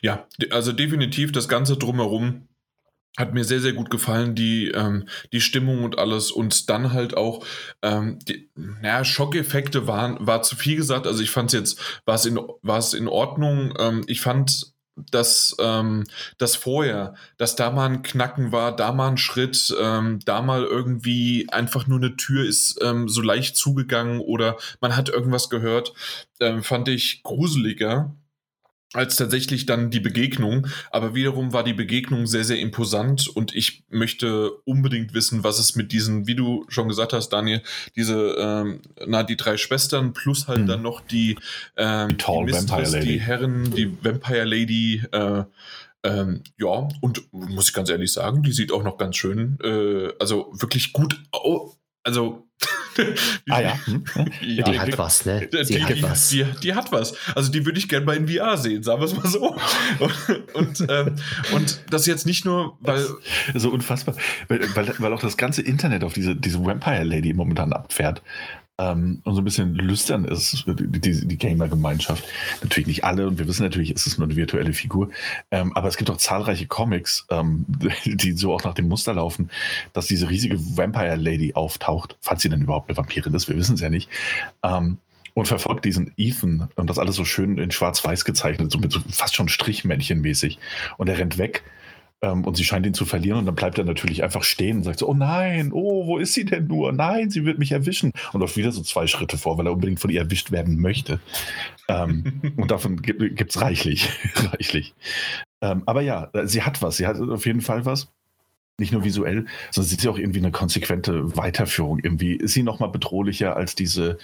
Speaker 1: Ja, also definitiv das Ganze drumherum hat mir sehr, sehr gut gefallen, die, ähm, die Stimmung und alles. Und dann halt auch, ähm, die, naja, Schockeffekte waren, war zu viel gesagt. Also ich fand es jetzt, war es in, war es in Ordnung. Ähm, ich fand dass ähm, das vorher, dass da mal ein Knacken war, da mal ein Schritt, ähm, da mal irgendwie einfach nur eine Tür ist ähm, so leicht zugegangen oder man hat irgendwas gehört, ähm, fand ich gruseliger als tatsächlich dann die Begegnung. Aber wiederum war die Begegnung sehr, sehr imposant und ich möchte unbedingt wissen, was es mit diesen, wie du schon gesagt hast, Daniel, diese, ähm, na, die drei Schwestern plus halt hm. dann noch die, ähm, die,
Speaker 3: Tall die, Mistress,
Speaker 1: die Herren, die Vampire Lady, äh, Ähm, ja, und muss ich ganz ehrlich sagen, die sieht auch noch ganz schön, äh, also wirklich gut. Also. *laughs*
Speaker 3: ah ja. Hm.
Speaker 2: ja. Die hat was, ne?
Speaker 1: Die, die hat was. Die, die, hat was. Also die würde ich gerne mal in VR sehen, sagen wir es mal so. Und, und, ähm, und, das jetzt nicht nur, weil.
Speaker 3: So unfassbar, weil, weil, weil, auch das ganze Internet auf diese, diese Vampire Lady momentan abfährt ähm, und so ein bisschen lüstern ist, die, die Gamer-Gemeinschaft. Natürlich nicht alle und wir wissen natürlich, es ist nur eine virtuelle Figur. Ähm, aber es gibt auch zahlreiche Comics, ähm, *laughs* die so auch nach dem Muster laufen, dass diese riesige Vampire Lady auftaucht, falls sie denn überhaupt eine Vampirin ist, wir wissen es ja nicht. Ähm, und verfolgt diesen Ethan und das alles so schön in schwarz-weiß gezeichnet, so mit so fast schon Strichmännchen-mäßig. Und er rennt weg und sie scheint ihn zu verlieren und dann bleibt er natürlich einfach stehen und sagt so, oh nein, oh, wo ist sie denn nur? Nein, sie wird mich erwischen. Und läuft wieder so zwei Schritte vor, weil er unbedingt von ihr erwischt werden möchte. ähm, *laughs* und davon gibt es reichlich, *laughs* reichlich. Ähm, aber ja, sie hat was, sie hat auf jeden Fall was nicht nur visuell, sondern sie ist ja auch irgendwie eine konsequente Weiterführung. Irgendwie ist sie nochmal bedrohlicher als diese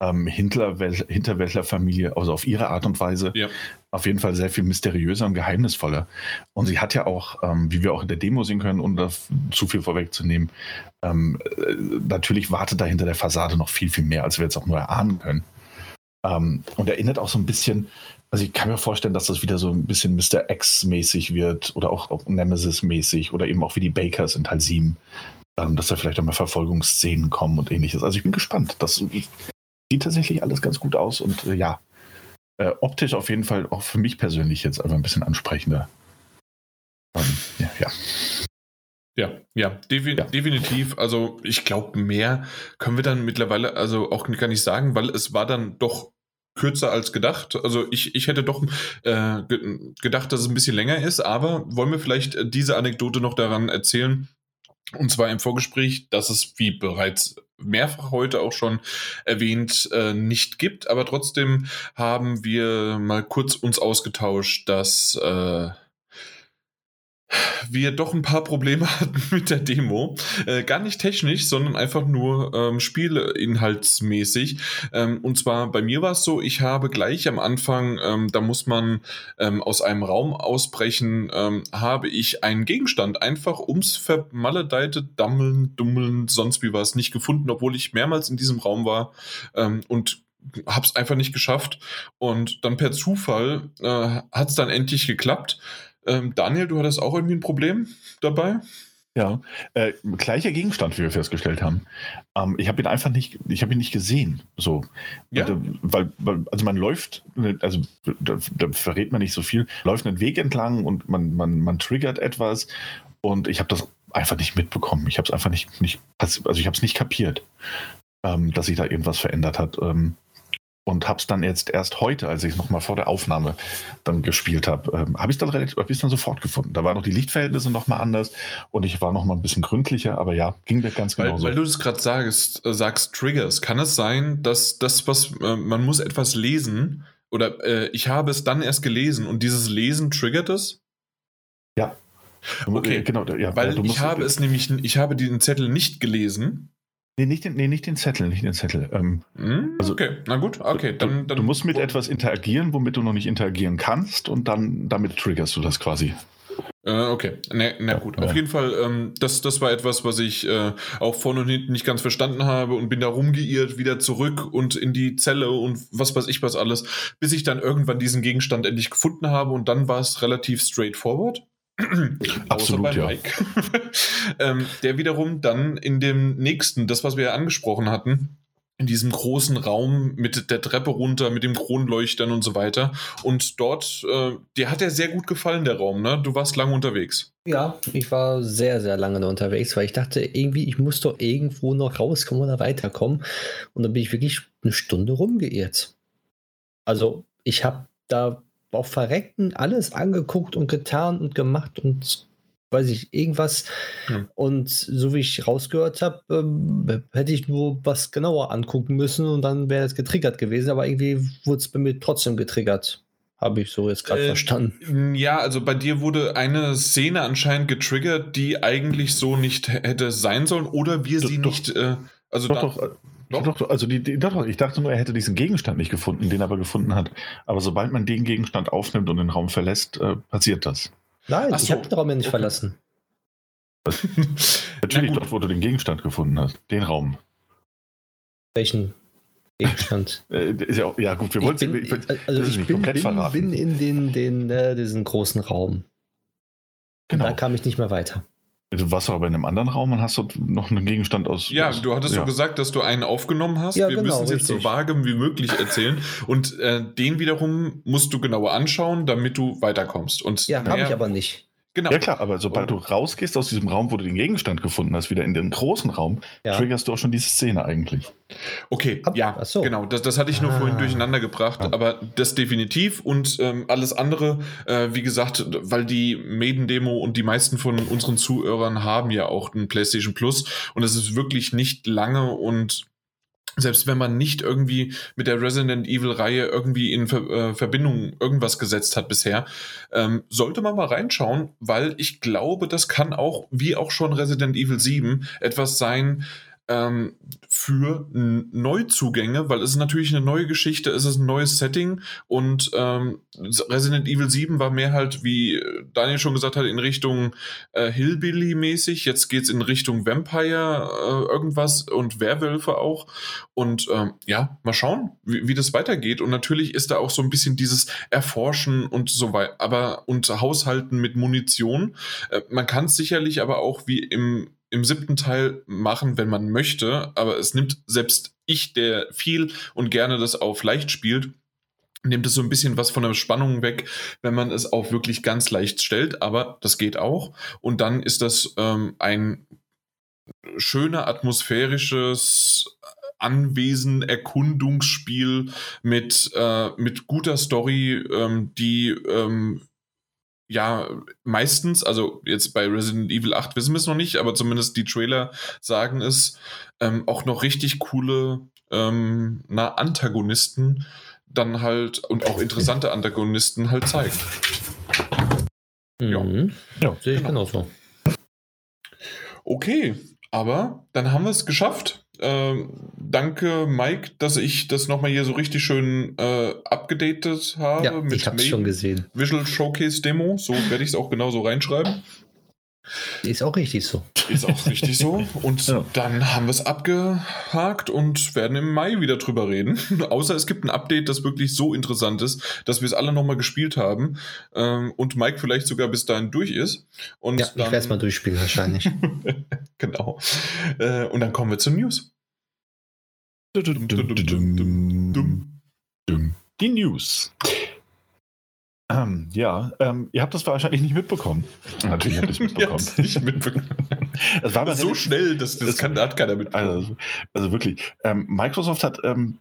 Speaker 3: ähm, Hinterwäldlerfamilie, also auf ihre Art und Weise. Ja. Auf jeden Fall sehr viel mysteriöser und geheimnisvoller. Und sie hat ja auch, ähm, wie wir auch in der Demo sehen können, ohne zu viel vorwegzunehmen, ähm, äh, natürlich wartet da hinter der Fassade noch viel, viel mehr, als wir jetzt auch nur erahnen können. Ähm, und erinnert auch so ein bisschen, also ich kann mir vorstellen, dass das wieder so ein bisschen Mr. X-mäßig wird oder auch, auch Nemesis-mäßig oder eben auch wie die Bakers in Teil 7 ähm, dass da vielleicht auch mal Verfolgungsszenen kommen und ähnliches. Also ich bin gespannt. Das sieht tatsächlich alles ganz gut aus und äh, ja, äh, optisch auf jeden Fall auch für mich persönlich jetzt einfach ein bisschen ansprechender.
Speaker 1: Ähm, ja, ja. Ja, ja, defi ja, definitiv. Also ich glaube, mehr können wir dann mittlerweile also auch gar nicht sagen, weil es war dann doch kürzer als gedacht. Also ich, ich hätte doch äh, gedacht, dass es ein bisschen länger ist, aber wollen wir vielleicht diese Anekdote noch daran erzählen? Und zwar im Vorgespräch, dass es, wie bereits mehrfach heute auch schon erwähnt, äh, nicht gibt. Aber trotzdem haben wir mal kurz uns ausgetauscht, dass äh, wir doch ein paar Probleme *laughs* hatten mit der Demo. Äh, gar nicht technisch, sondern einfach nur ähm, spielinhaltsmäßig. Ähm, und zwar bei mir war es so, ich habe gleich am Anfang, ähm, da muss man ähm, aus einem Raum ausbrechen, ähm, habe ich einen Gegenstand einfach ums vermaledeite Dammeln, Dummeln, sonst wie was nicht gefunden, obwohl ich mehrmals in diesem Raum war ähm, und habe es einfach nicht geschafft. Und dann per Zufall äh, hat es dann endlich geklappt. Ähm, Daniel, du hattest auch irgendwie ein Problem dabei?
Speaker 3: Ja, äh, gleicher Gegenstand, wie wir festgestellt haben. Ähm, ich habe ihn einfach nicht, ich habe ihn nicht gesehen. So, ja. Und, äh, weil, weil, also man läuft, also da, da, verrät man nicht so viel, läuft einen Weg entlang und man, man, man triggert etwas und ich habe das einfach nicht mitbekommen. Ich habe es einfach nicht, nicht, also ich habe es nicht kapiert, ähm, dass sich da irgendwas verändert hat. Ähm, und habe es dann jetzt erst heute, als ich es nochmal vor der Aufnahme dann gespielt habe, ähm, habe ich dann relativ, habe ich dann sofort gefunden. Da waren noch die Lichtverhältnisse nochmal anders und ich war nochmal ein bisschen gründlicher, aber ja, ging mir ganz
Speaker 1: genau
Speaker 3: so.
Speaker 1: Weil du das gerade sagst, äh, sagst Triggers, kann es sein, dass das, was äh, man muss etwas lesen oder äh, ich habe es dann erst gelesen und dieses Lesen triggert es?
Speaker 3: Ja.
Speaker 1: Okay, genau. Ja, weil ich habe es nämlich, ich habe diesen Zettel nicht gelesen
Speaker 3: Nee, nicht den, nee, nicht den Zettel, nicht den Zettel. Ähm,
Speaker 1: mm, also, okay, na gut, okay.
Speaker 3: Dann, dann, du musst mit etwas interagieren, womit du noch nicht interagieren kannst und dann damit triggerst du das quasi.
Speaker 1: Äh, okay, na, na gut. Ja. Auf jeden Fall, ähm, das, das war etwas, was ich äh, auch vorne und hinten nicht ganz verstanden habe und bin da rumgeirrt, wieder zurück und in die Zelle und was weiß ich was alles, bis ich dann irgendwann diesen Gegenstand endlich gefunden habe und dann war es relativ straightforward.
Speaker 3: Absolut, ja. *laughs*
Speaker 1: ähm, der wiederum dann in dem nächsten, das, was wir ja angesprochen hatten, in diesem großen Raum mit der Treppe runter, mit dem Kronleuchtern und so weiter. Und dort, äh, dir hat er sehr gut gefallen, der Raum, ne? Du warst lange unterwegs.
Speaker 2: Ja, ich war sehr, sehr lange unterwegs, weil ich dachte, irgendwie, ich muss doch irgendwo noch rauskommen oder weiterkommen. Und dann bin ich wirklich eine Stunde rumgeirrt. Also, ich habe da auf Verrecken alles angeguckt und getan und gemacht und weiß ich, irgendwas. Hm. Und so wie ich rausgehört habe, ähm, hätte ich nur was genauer angucken müssen und dann wäre es getriggert gewesen, aber irgendwie wurde es bei mir trotzdem getriggert. Habe ich so jetzt gerade äh, verstanden.
Speaker 1: Ja, also bei dir wurde eine Szene anscheinend getriggert, die eigentlich so nicht hätte sein sollen oder wir sie doch, nicht. Äh, also
Speaker 3: doch, doch, doch, doch, also die, die, doch, ich dachte nur, er hätte diesen Gegenstand nicht gefunden, den er aber gefunden hat. Aber sobald man den Gegenstand aufnimmt und den Raum verlässt, äh, passiert das.
Speaker 2: Nein,
Speaker 1: Ach
Speaker 2: ich
Speaker 1: so,
Speaker 2: habe den Raum ja nicht
Speaker 1: okay.
Speaker 2: verlassen. *laughs*
Speaker 3: Natürlich dort, wo du den Gegenstand gefunden hast. Den Raum.
Speaker 2: Welchen Gegenstand? *laughs*
Speaker 3: Äh, ja, ja, gut, wir
Speaker 2: Ich
Speaker 3: wollten wir-
Speaker 2: also ich
Speaker 3: nicht
Speaker 2: bin,
Speaker 3: komplett
Speaker 2: bin,
Speaker 3: verraten.
Speaker 2: bin in den, den, äh, diesen großen Raum.
Speaker 3: Genau.
Speaker 2: Da kam ich nicht mehr weiter.
Speaker 3: Du warst aber in einem anderen Raum und hast dort noch einen Gegenstand aus.
Speaker 1: Ja,
Speaker 3: aus,
Speaker 1: du hattest
Speaker 3: ja.
Speaker 1: so gesagt, dass du einen aufgenommen hast.
Speaker 2: Ja,
Speaker 1: Wir
Speaker 2: genau,
Speaker 1: müssen es jetzt so vage wie möglich erzählen. Und äh, den wiederum musst du genauer anschauen, damit du weiterkommst. Und
Speaker 2: Ja, habe ich aber nicht.
Speaker 1: Genau.
Speaker 3: Ja klar, aber sobald du rausgehst aus diesem Raum, wo du den Gegenstand gefunden hast, wieder in den großen Raum,
Speaker 2: Ja.
Speaker 3: triggerst du auch schon diese Szene eigentlich.
Speaker 1: Okay,
Speaker 2: Ab-
Speaker 1: ja,
Speaker 2: so.
Speaker 1: genau. Das, das hatte ich nur
Speaker 2: Ah.
Speaker 1: vorhin durcheinander gebracht,
Speaker 3: Ja.
Speaker 1: aber das definitiv und ähm, alles andere, äh, wie gesagt, weil die Maiden-Demo und die meisten von unseren Zuhörern haben ja auch ein PlayStation Plus und es ist wirklich nicht lange und selbst wenn man nicht irgendwie mit der Resident Evil-Reihe irgendwie in Ver äh, Verbindung irgendwas gesetzt hat bisher, ähm, sollte man mal reinschauen, weil ich glaube, das kann auch, wie auch schon Resident Evil 7, etwas sein, ähm, für Neuzugänge, weil es ist natürlich eine neue Geschichte, es ist ein neues Setting und ähm, Resident Evil 7 war mehr halt, wie Daniel schon gesagt hat, in Richtung äh, Hillbilly-mäßig. Jetzt geht's in Richtung Vampire äh, irgendwas und Werwölfe auch. Und ähm, ja, mal schauen, wie, wie das weitergeht. Und natürlich ist da auch so ein bisschen dieses Erforschen und so weiter, aber und Haushalten mit Munition. Äh, man kann es sicherlich aber auch wie im im siebten Teil machen, wenn man möchte, aber es nimmt selbst ich, der viel und gerne das auf leicht spielt, nimmt es so ein bisschen was von der Spannung weg, wenn man es auf wirklich ganz leicht stellt, aber das geht auch. Und dann ist das ähm, ein schöner atmosphärisches Anwesen, Erkundungsspiel mit, äh, mit guter Story, ähm, die ähm, ja, meistens, also jetzt bei Resident Evil 8 wissen wir es noch nicht, aber zumindest die Trailer sagen es, ähm, auch noch richtig coole ähm, na, Antagonisten dann halt und auch interessante Antagonisten halt zeigen. Ja.
Speaker 2: Mhm.
Speaker 3: Ja,
Speaker 2: Sehe ich
Speaker 1: genau.
Speaker 2: genauso.
Speaker 1: Okay, aber dann haben wir es geschafft. Ähm, danke, Mike, dass ich das nochmal hier so richtig schön äh, abgedatet habe
Speaker 2: Ja, ich habe es schon gesehen.
Speaker 1: Visual Showcase Demo. So werde ich es auch genauso reinschreiben.
Speaker 2: Ist auch richtig so.
Speaker 1: Ist auch richtig so. Und
Speaker 3: Ja.
Speaker 1: dann haben wir es abgehakt und werden im Mai wieder drüber reden. *laughs* Außer es gibt ein Update, das wirklich so interessant ist, dass wir es alle nochmal gespielt haben ähm, und Mike vielleicht sogar bis dahin durch ist. Und
Speaker 2: Ja, ich werde es mal durchspielen wahrscheinlich. *laughs*
Speaker 1: genau. Äh, und dann kommen wir zur News.
Speaker 3: Die News. Ähm, ja, ähm, ihr habt das wahrscheinlich nicht mitbekommen. *laughs* Natürlich habt ihr es mitbekommen.
Speaker 1: nicht mitbekommen.
Speaker 3: Es war *laughs*
Speaker 1: so schnell, das, das
Speaker 3: das-
Speaker 1: kann, hat keiner mitbekommen.
Speaker 3: Also, also wirklich. Ähm, Microsoft hat ähm,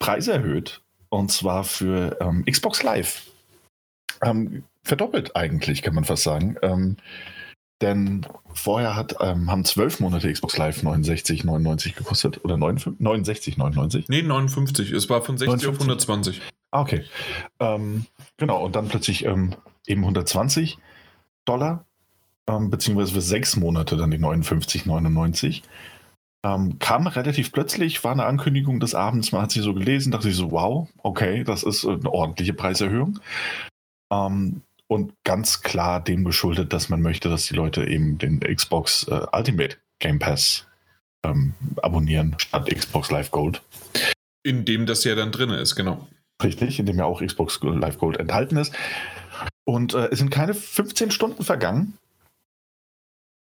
Speaker 3: Preise erhöht und zwar für ähm, Xbox Live. Ähm, verdoppelt eigentlich, kann man fast sagen. Denn vorher hat, haben zwölf Monate Xbox Live 69,99 gekostet oder 69, 69,99.
Speaker 1: nee, 59. Es war von 60 auf
Speaker 3: 59.
Speaker 1: 120.
Speaker 3: Ah, okay. Ähm, genau, und dann plötzlich ähm, eben 120 Dollar, ähm, beziehungsweise für sechs Monate dann die 59,99. Ähm, kam relativ plötzlich, war eine Ankündigung des Abends, man hat sie so gelesen, dachte ich so, wow, okay, das ist eine ordentliche Preiserhöhung. Ähm, und ganz klar dem geschuldet, dass man möchte, dass die Leute eben den Xbox äh, Ultimate Game Pass ähm, abonnieren, statt Xbox Live Gold.
Speaker 1: In dem das ja dann drin ist, genau.
Speaker 3: Richtig, in dem ja auch Xbox Live Gold enthalten ist. Und äh, es sind keine 15 Stunden vergangen.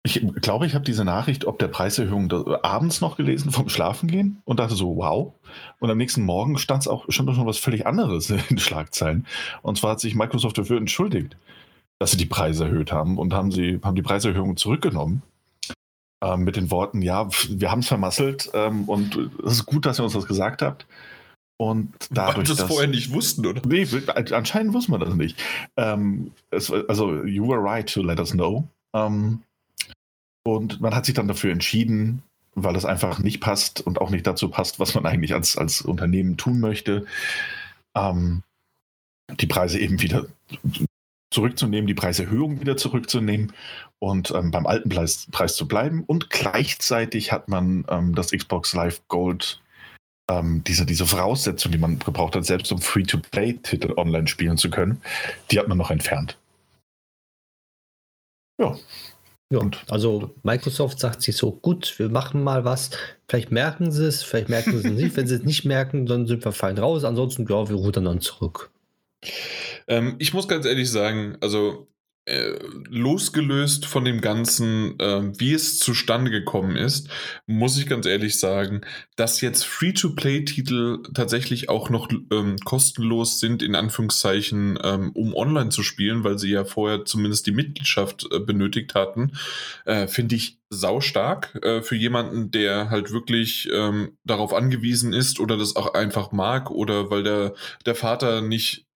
Speaker 3: Ich glaube, ich habe diese Nachricht ob der Preiserhöhung abends noch gelesen vom Schlafengehen und dachte so, wow. Und am nächsten Morgen stand es auch schon, schon was völlig anderes *laughs* in den Schlagzeilen. Und zwar hat sich Microsoft dafür entschuldigt, dass sie die Preise erhöht haben und haben, sie, haben die Preiserhöhung zurückgenommen. Ähm, mit den Worten, ja, wir haben es vermasselt ähm, und es ist gut, dass ihr uns das gesagt habt. Und dadurch,
Speaker 1: Weil es
Speaker 3: dass,
Speaker 1: vorher nicht wussten, oder?
Speaker 3: Nee, anscheinend wusste man das nicht. Ähm, es, also, you were right to let us know. Ähm, und man hat sich dann dafür entschieden, weil das einfach nicht passt und auch nicht dazu passt, was man eigentlich als, als Unternehmen tun möchte, ähm, die Preise eben wieder zurückzunehmen, die Preiserhöhung wieder zurückzunehmen und ähm, beim alten Preis, Preis zu bleiben. Und gleichzeitig hat man ähm, das Xbox Live Gold ähm, diese, diese Voraussetzung, die man gebraucht hat, selbst um Free-to-Play-Titel online spielen zu können, die hat man noch entfernt. Ja.
Speaker 2: Ja, also Microsoft sagt sich so, gut, wir machen mal was. Vielleicht merken sie es, vielleicht merken sie es nicht. Wenn sie es nicht merken, dann sind wir fein raus. Ansonsten, ja, wir rudern dann zurück.
Speaker 1: Ähm, ich muss ganz ehrlich sagen, also äh, losgelöst von dem Ganzen, äh, wie es zustande gekommen ist, muss ich ganz ehrlich sagen, dass jetzt Free-to-Play-Titel tatsächlich auch noch ähm, kostenlos sind, in Anführungszeichen, ähm, um online zu spielen, weil sie ja vorher zumindest die Mitgliedschaft äh, benötigt hatten, äh, finde ich saustark äh, für jemanden, der halt wirklich ähm, darauf angewiesen ist oder das auch einfach mag oder weil der, der Vater nicht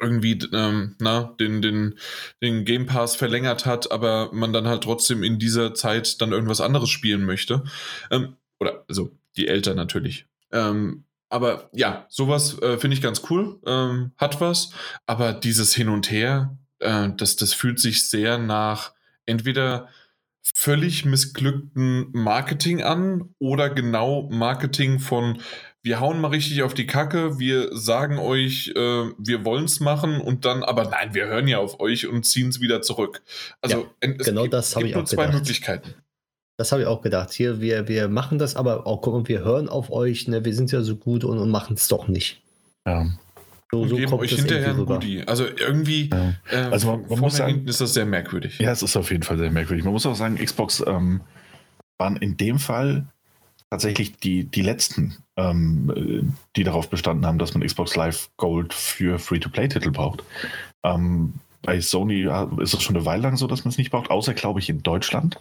Speaker 1: irgendwie ähm, na, den, den, den Game Pass verlängert hat, aber man dann halt trotzdem in dieser Zeit dann irgendwas anderes spielen möchte. Ähm, oder also die Eltern natürlich. Ähm, aber ja, sowas äh, finde ich ganz cool, ähm, hat was, aber dieses Hin und Her, äh, das, das fühlt sich sehr nach entweder völlig missglückten Marketing an oder genau Marketing von wir hauen mal richtig auf die Kacke, wir sagen euch, äh, wir wollen es machen und dann, aber nein, wir hören ja auf euch und ziehen es wieder zurück. Also
Speaker 2: ja, genau gibt, das habe ich auch nur
Speaker 1: zwei gedacht. Möglichkeiten.
Speaker 2: Das habe ich auch gedacht. Hier, wir, wir machen das, aber auch guck, wir hören auf euch, ne, wir sind ja so gut und, und machen es doch nicht.
Speaker 3: Ja.
Speaker 1: So, und so geben euch hinterher ein Goodie. Also irgendwie, ja. äh, also man, man muss sagen, ist das sehr merkwürdig.
Speaker 3: Ja, es ist auf jeden Fall sehr merkwürdig. Man muss auch sagen, Xbox ähm, waren in dem Fall tatsächlich die, die letzten, ähm, die darauf bestanden haben, dass man Xbox Live Gold für Free-to-Play-Titel braucht. Ähm, bei Sony ist es schon eine Weile lang so, dass man es nicht braucht, außer, glaube ich, in Deutschland.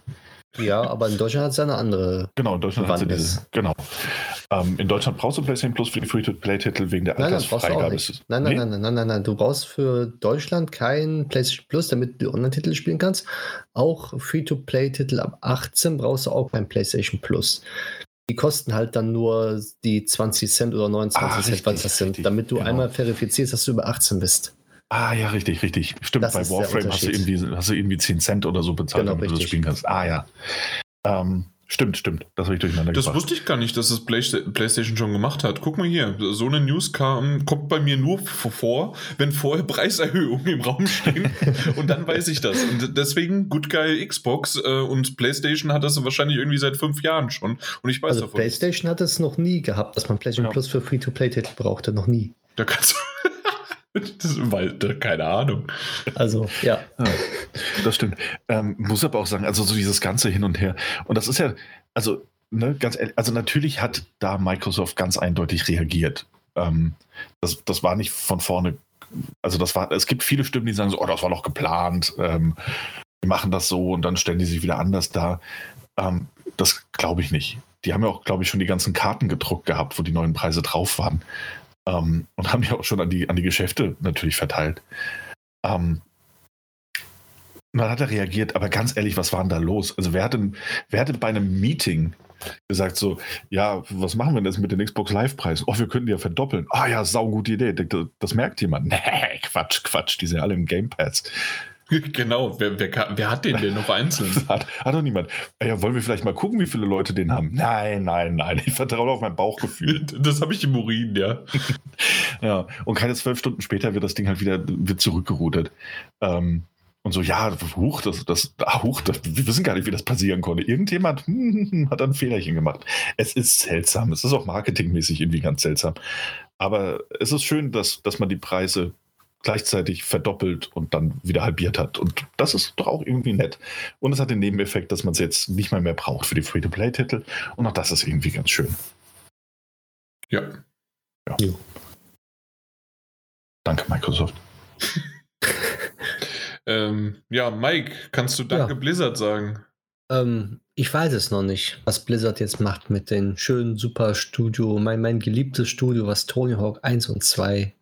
Speaker 2: Ja, aber in Deutschland hat es ja eine andere.
Speaker 3: Genau, in Deutschland hat sie diese. Genau. Ähm, in Deutschland brauchst du PlayStation Plus für die Free-to-Play-Titel wegen der
Speaker 2: nein, Altersfreigabe. Nein, nein, nee? nein, nein, nein, nein, nein. Du brauchst für Deutschland kein PlayStation Plus, damit du Online-Titel spielen kannst. Auch Free-to-Play-Titel ab 18 brauchst du auch kein PlayStation Plus. Die kosten halt dann nur die 20 Cent oder 29 ah, Cent, was das sind, richtig, damit du genau. einmal verifizierst, dass du über 18 bist.
Speaker 3: Ah, ja, richtig, richtig. Stimmt, das bei Warframe hast du, irgendwie, hast du irgendwie 10 Cent oder so bezahlt, genau, damit richtig. du das spielen kannst. Ah, ja. Ähm, Stimmt, stimmt. Das habe ich durcheinander
Speaker 1: Das gebracht. wusste ich gar nicht, dass das PlayStation schon gemacht hat. Guck mal hier, so eine News kam, kommt bei mir nur vor, wenn vorher Preiserhöhungen im Raum stehen *laughs* und dann weiß ich das. Und deswegen Good Guy Xbox äh, und PlayStation hat das wahrscheinlich irgendwie seit fünf Jahren schon. Und ich weiß
Speaker 2: also
Speaker 1: davon.
Speaker 2: PlayStation hat es noch nie gehabt, dass man PlayStation ja. Plus für Free-to-Play-Titel brauchte. Noch nie.
Speaker 1: Da kannst du. Das, weil, keine Ahnung.
Speaker 2: Also, ja. ja
Speaker 3: das stimmt. Ähm, muss aber auch sagen, also so dieses ganze Hin und Her. Und das ist ja, also, ne, ganz ehrlich, also natürlich hat da Microsoft ganz eindeutig reagiert. Ähm, das, das war nicht von vorne, also das war, es gibt viele Stimmen, die sagen so, oh, das war doch geplant, ähm, wir machen das so und dann stellen die sich wieder anders dar. Ähm, das glaube ich nicht. Die haben ja auch, glaube ich, schon die ganzen Karten gedruckt gehabt, wo die neuen Preise drauf waren. Ähm, und haben die auch schon an die, an die Geschäfte natürlich verteilt. Ähm, dann hat er reagiert, aber ganz ehrlich, was war denn da los? Also wer hat denn, wer hat denn bei einem Meeting gesagt so, ja, was machen wir denn jetzt mit den Xbox Live-Preisen? Oh, wir könnten die ja verdoppeln. Ah ja, saugute Idee. Das, merkt jemand. *laughs* Nee, Quatsch, Quatsch, die sind alle im Game Pass. *laughs*
Speaker 1: Genau, wer, wer, wer, hat den denn noch einzeln? *laughs*
Speaker 3: hat, hat doch niemand. Ja, wollen wir vielleicht mal gucken, wie viele Leute den haben? Nein, nein, nein. Ich vertraue auf mein Bauchgefühl. *laughs*
Speaker 1: Das habe ich im Urin, ja.
Speaker 3: ja, und keine zwölf Stunden später wird das Ding halt wieder wird zurückgeroutet. Ähm, und so, ja, huch, das, das, ah, huch, das, wir wissen gar nicht, wie das passieren konnte. Irgendjemand hm, hat ein Fehlerchen gemacht. Es ist seltsam. Es ist auch marketingmäßig irgendwie ganz seltsam. Aber es ist schön, dass, dass man die Preise gleichzeitig verdoppelt und dann wieder halbiert hat. Und das ist doch auch irgendwie nett. Und es hat den Nebeneffekt, dass man es jetzt nicht mal mehr braucht für die Free-to-Play-Titel. Und auch das ist irgendwie ganz schön.
Speaker 1: Ja.
Speaker 3: ja. ja. Danke, Microsoft. *laughs*
Speaker 1: ähm, ja, Mike, kannst du Danke ja. Blizzard sagen?
Speaker 2: Ähm, ich weiß es noch nicht, was Blizzard jetzt macht mit dem schönen super Studio, mein, mein geliebtes Studio, was Tony Hawk 1 und 2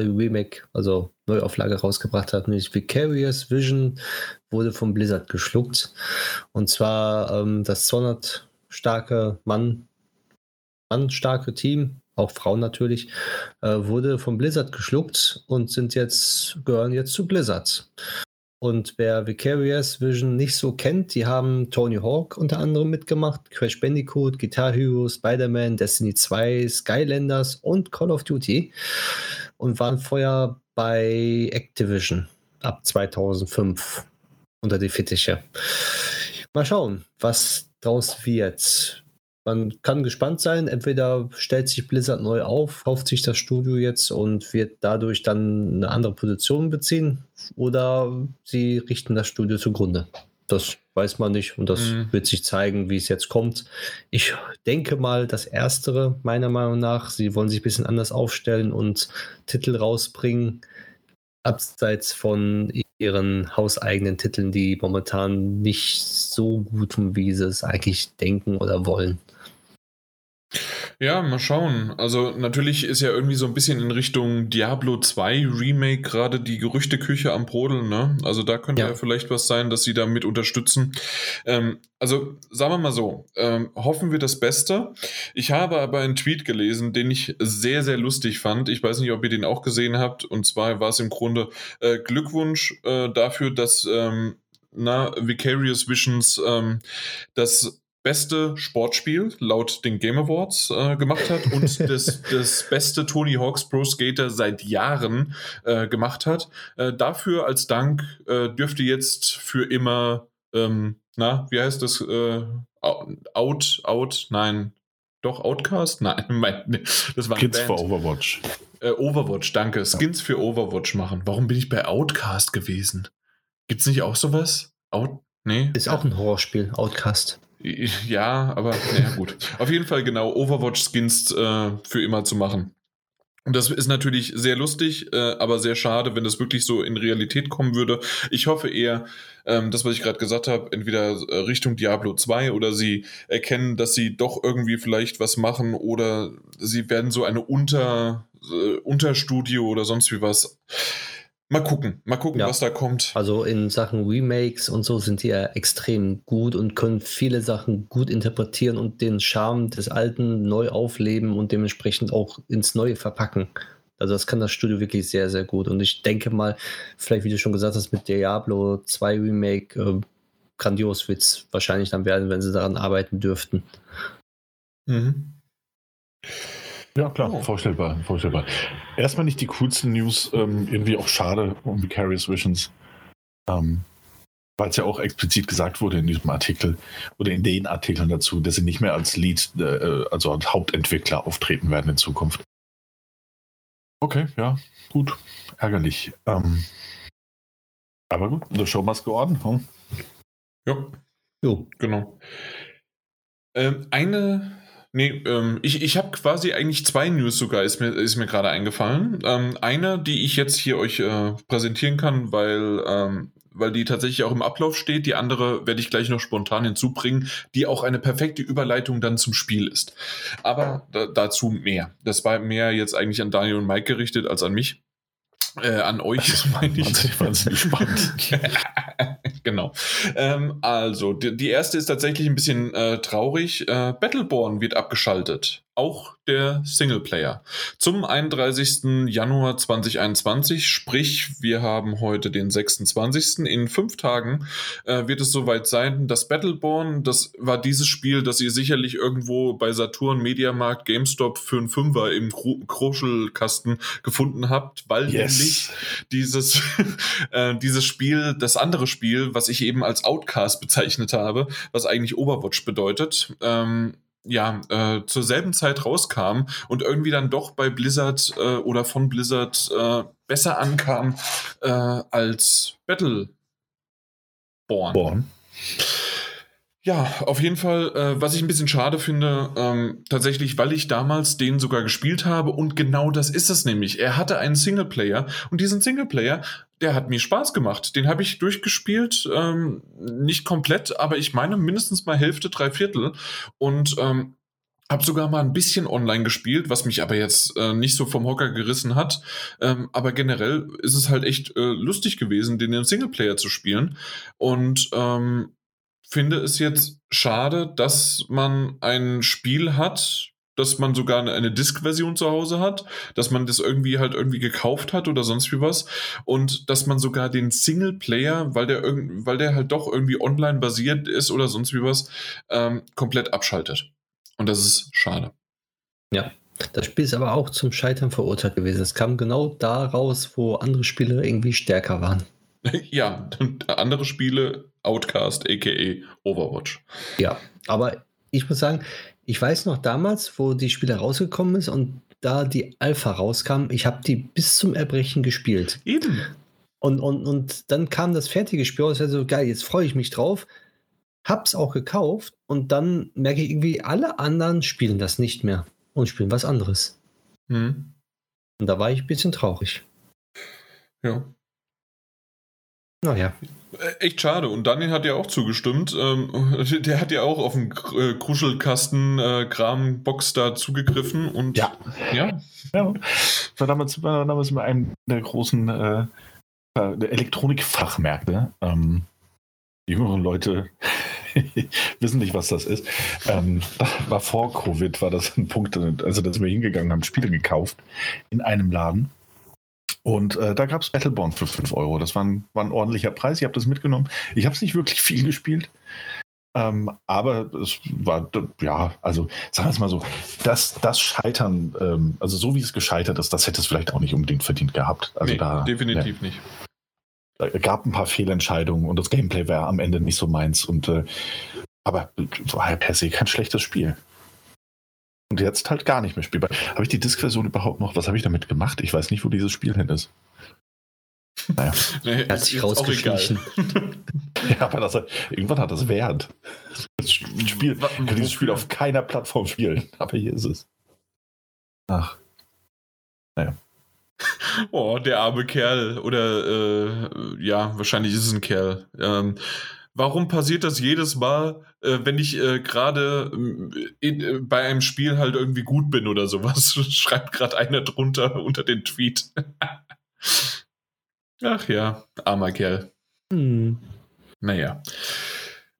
Speaker 2: Remake, also Neuauflage rausgebracht hat, nämlich Vicarious Vision wurde von Blizzard geschluckt. Und zwar ähm, das 200 starke Mann, Mann starke Team, auch Frauen natürlich, äh, wurde von Blizzard geschluckt und sind jetzt, gehören jetzt zu Blizzard. Und wer Vicarious Vision nicht so kennt, die haben Tony Hawk unter anderem mitgemacht, Crash Bandicoot, Guitar Hero, Spider-Man, Destiny 2, Skylanders und Call of Duty und waren vorher bei Activision ab 2005. unter die Fittiche. Mal schauen, was draus wird. Man kann gespannt sein, entweder stellt sich Blizzard neu auf, kauft sich das Studio jetzt und wird dadurch dann eine andere Position beziehen, oder sie richten das Studio zugrunde. Das weiß man nicht und das mhm. wird sich zeigen, wie es jetzt kommt. Ich denke mal, das Erstere, meiner Meinung nach, sie wollen sich ein bisschen anders aufstellen und Titel rausbringen, abseits von ihren hauseigenen Titeln, die momentan nicht so gut sind, wie sie es eigentlich denken oder wollen.
Speaker 1: Ja, mal schauen. Also natürlich ist ja irgendwie so ein bisschen in Richtung Diablo 2 Remake gerade die Gerüchteküche am Brodeln, ne? Also da könnte ja. ja vielleicht was sein, dass sie da mit unterstützen. Ähm, also sagen wir mal so, ähm, hoffen wir das Beste. Ich habe aber einen Tweet gelesen, den ich sehr, sehr lustig fand. Ich weiß nicht, ob ihr den auch gesehen habt. Und zwar war es im Grunde äh, Glückwunsch äh, dafür, dass ähm, na, Vicarious Visions ähm, das beste Sportspiel laut den Game Awards äh, gemacht hat und *laughs* das, das beste Tony Hawk's Pro Skater seit Jahren äh, gemacht hat. Äh, dafür als Dank äh, dürfte jetzt für immer, ähm, na, wie heißt das? Äh, out, out, nein, doch, Outcast? Nein, *laughs* mein,
Speaker 3: das war Kids for Overwatch.
Speaker 1: Äh, Overwatch, danke. Skins für Overwatch machen. Warum bin ich bei Outcast gewesen? Gibt's nicht auch sowas? Out,
Speaker 2: nee. Ist auch ein Horrorspiel, Outcast. *laughs*
Speaker 1: Ja, aber naja, gut. Auf jeden Fall genau Overwatch-Skins äh, für immer zu machen. Und das ist natürlich sehr lustig, äh, aber sehr schade, wenn das wirklich so in Realität kommen würde. Ich hoffe eher, ähm, das, was ich gerade gesagt habe, entweder äh, Richtung Diablo 2 oder sie erkennen, dass sie doch irgendwie vielleicht was machen oder sie werden so eine Unter, äh, Unterstudio oder sonst wie was. Mal gucken, mal gucken, ja. was da kommt.
Speaker 2: Also in Sachen Remakes und so sind die ja extrem gut und können viele Sachen gut interpretieren und den Charme des Alten neu aufleben und dementsprechend auch ins Neue verpacken. Also das kann das Studio wirklich sehr, sehr gut. Und ich denke mal, vielleicht wie du schon gesagt hast, mit Diablo 2 Remake, äh, grandios wird es wahrscheinlich dann werden, wenn sie daran arbeiten dürften.
Speaker 3: Mhm. Ja, klar, oh. vorstellbar, vorstellbar. Erstmal nicht die coolsten News, ähm, irgendwie auch schade um Vicarious Visions. Ähm, weil es ja auch explizit gesagt wurde in diesem Artikel oder in den Artikeln dazu, dass sie nicht mehr als Lead, äh, also als Hauptentwickler auftreten werden in Zukunft. Okay, ja, gut. Ärgerlich. Ähm, aber gut, the show must go on. Hm?
Speaker 1: Ja. Jo. Genau. Ähm, eine Nee, ähm, ich, ich habe quasi eigentlich zwei News sogar, ist mir, ist mir gerade eingefallen. Ähm, eine, die ich jetzt hier euch äh, präsentieren kann, weil, ähm, weil die tatsächlich auch im Ablauf steht. Die andere werde ich gleich noch spontan hinzubringen, die auch eine perfekte Überleitung dann zum Spiel ist. Aber da, dazu mehr. Das war mehr jetzt eigentlich an Daniel und Mike gerichtet als an mich. Äh, an euch, das *laughs* meine ich. Ich wahnsinnig spannend. *laughs* genau. Ähm, also, die, die, erste ist tatsächlich ein bisschen äh, traurig. Äh, Battleborn wird abgeschaltet auch der Singleplayer. Zum 31. Januar 2021, sprich, wir haben heute den 26. In fünf Tagen äh, wird es soweit sein, dass Battleborn, das war dieses Spiel, das ihr sicherlich irgendwo bei Saturn, Mediamarkt, GameStop für einen Fünfer im Kruschelkasten gefunden habt, weil yes. nämlich dieses, *laughs* äh, dieses Spiel, das andere Spiel, was ich eben als Outcast bezeichnet habe, was eigentlich Overwatch bedeutet, ähm, ja, äh, zur selben Zeit rauskam und irgendwie dann doch bei Blizzard äh, oder von Blizzard äh, besser ankam äh, als Battleborn. Born. Ja, auf jeden Fall, äh, was ich ein bisschen schade finde, ähm, tatsächlich, weil ich damals den sogar gespielt habe und genau das ist es nämlich. Er hatte einen Singleplayer und diesen Singleplayer, der hat mir Spaß gemacht. Den habe ich durchgespielt, ähm, nicht komplett, aber ich meine mindestens mal Hälfte, drei Viertel und ähm, habe sogar mal ein bisschen online gespielt, was mich aber jetzt äh, nicht so vom Hocker gerissen hat. Ähm, aber generell ist es halt echt äh, lustig gewesen, den im Singleplayer zu spielen. Und ähm, finde es jetzt schade, dass man ein Spiel hat, dass man sogar eine, Disk-Version zu Hause hat, dass man das irgendwie halt irgendwie gekauft hat oder sonst wie was und dass man sogar den Singleplayer, weil der weil der halt doch irgendwie online basiert ist oder sonst wie was, ähm, komplett abschaltet. Und das ist schade.
Speaker 2: Ja, das Spiel ist aber auch zum Scheitern verurteilt gewesen. Es kam genau da raus, wo andere Spiele irgendwie stärker waren. *laughs*
Speaker 1: ja, andere Spiele, Outcast, aka Overwatch.
Speaker 2: Ja, aber ich muss sagen, ich weiß noch damals, wo die Spiele rausgekommen ist und da die Alpha rauskam, ich habe die bis zum Erbrechen gespielt.
Speaker 1: Eben.
Speaker 2: Und, und, und dann kam das fertige Spiel raus, so geil, jetzt freue ich mich drauf. Hab's auch gekauft und dann merke ich irgendwie, alle anderen spielen das nicht mehr und spielen was anderes.
Speaker 1: Hm.
Speaker 2: Und da war ich ein bisschen traurig.
Speaker 1: Ja.
Speaker 2: Naja.
Speaker 1: Äh, Echt schade. Und Daniel hat ja auch zugestimmt. Ähm, *laughs* der hat ja auch auf den äh, Kruschelkasten-Kram-Box da zugegriffen. Und
Speaker 3: Ja.
Speaker 1: ja.
Speaker 3: Ja, war damals, war damals mal einem der großen äh, äh, Elektronikfachmärkte. Ähm, die jüngeren Leute *laughs* wissen nicht, was das ist. Ähm, *laughs* war vor Covid, war das ein Punkt, also da sind wir hingegangen, haben Spiele gekauft in einem Laden. Und äh, da gab es Battleborn für 5 Euro. Das war ein, war ein ordentlicher Preis. Ich habe das mitgenommen. Ich habe es nicht wirklich viel gespielt. Ähm, aber es war, ja, also sagen wir es mal so, das, das Scheitern, ähm, also so wie es gescheitert ist, das hätte es vielleicht auch nicht unbedingt verdient gehabt. Also
Speaker 1: nee,
Speaker 3: da,
Speaker 1: definitiv nicht.
Speaker 3: da gab ein paar Fehlentscheidungen und das Gameplay war am Ende nicht so meins. Und äh, aber war halt per se kein schlechtes Spiel. Und jetzt halt gar nicht mehr spielbar. Habe ich die Disk-Version überhaupt noch? Was habe ich damit gemacht? Ich weiß nicht, wo dieses Spiel hin ist. Naja. *laughs*
Speaker 1: Nee,
Speaker 2: Er hat sich rausgeschlichen. *laughs*
Speaker 3: Ja, aber das, irgendwann hat das Wert. Das Spiel,
Speaker 1: Wa-
Speaker 3: ich kann dieses Spiel auf keiner Plattform spielen, *laughs* aber hier ist es. Ach,
Speaker 1: Oh, der arme Kerl. Oder äh, ja, wahrscheinlich ist es ein Kerl. Ähm, warum passiert das jedes Mal, äh, wenn ich äh, gerade äh, in- äh, bei einem Spiel halt irgendwie gut bin oder sowas? *laughs* Schreibt gerade einer drunter unter den Tweet. *laughs* Ach ja, armer Kerl.
Speaker 2: Hm.
Speaker 1: Naja.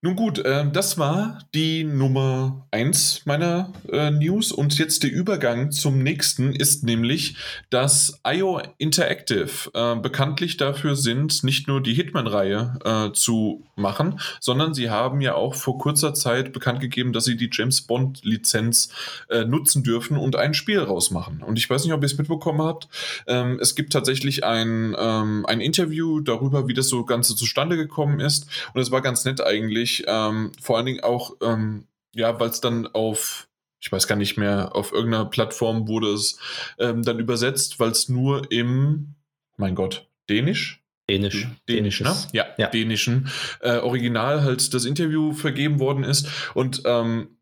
Speaker 1: Nun gut, äh, das war die Nummer 1 meiner äh, News und jetzt der Übergang zum nächsten ist nämlich, dass IO Interactive äh, bekanntlich dafür sind, nicht nur die Hitman-Reihe äh, zu machen, sondern sie haben ja auch vor kurzer Zeit bekannt gegeben, dass sie die James Bond-Lizenz äh, nutzen dürfen und ein Spiel rausmachen. Und ich weiß nicht, ob ihr es mitbekommen habt. Ähm, es gibt tatsächlich ein, ähm, ein Interview darüber, wie das so Ganze zustande gekommen ist. Und es war ganz nett eigentlich. Ähm, vor allen Dingen auch, ähm, ja, weil es dann auf, ich weiß gar nicht mehr, auf irgendeiner Plattform wurde es ähm, dann übersetzt, weil es nur im, mein Gott, Dänisch?
Speaker 2: Dänisch.
Speaker 1: Dänisch, ne? Ja,
Speaker 2: Ja.
Speaker 1: dänischen äh, Original halt das Interview vergeben worden ist. Und ähm,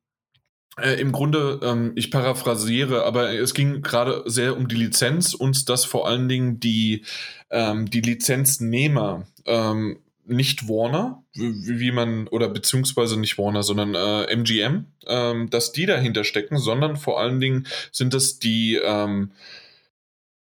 Speaker 1: äh, im Grunde, ähm, ich paraphrasiere, aber es ging gerade sehr um die Lizenz und dass vor allen Dingen die, ähm, die Lizenznehmer, ähm, nicht Warner, wie, wie man, oder beziehungsweise nicht Warner, sondern äh, MGM, ähm, dass die dahinter stecken, sondern vor allen Dingen sind das die, ähm,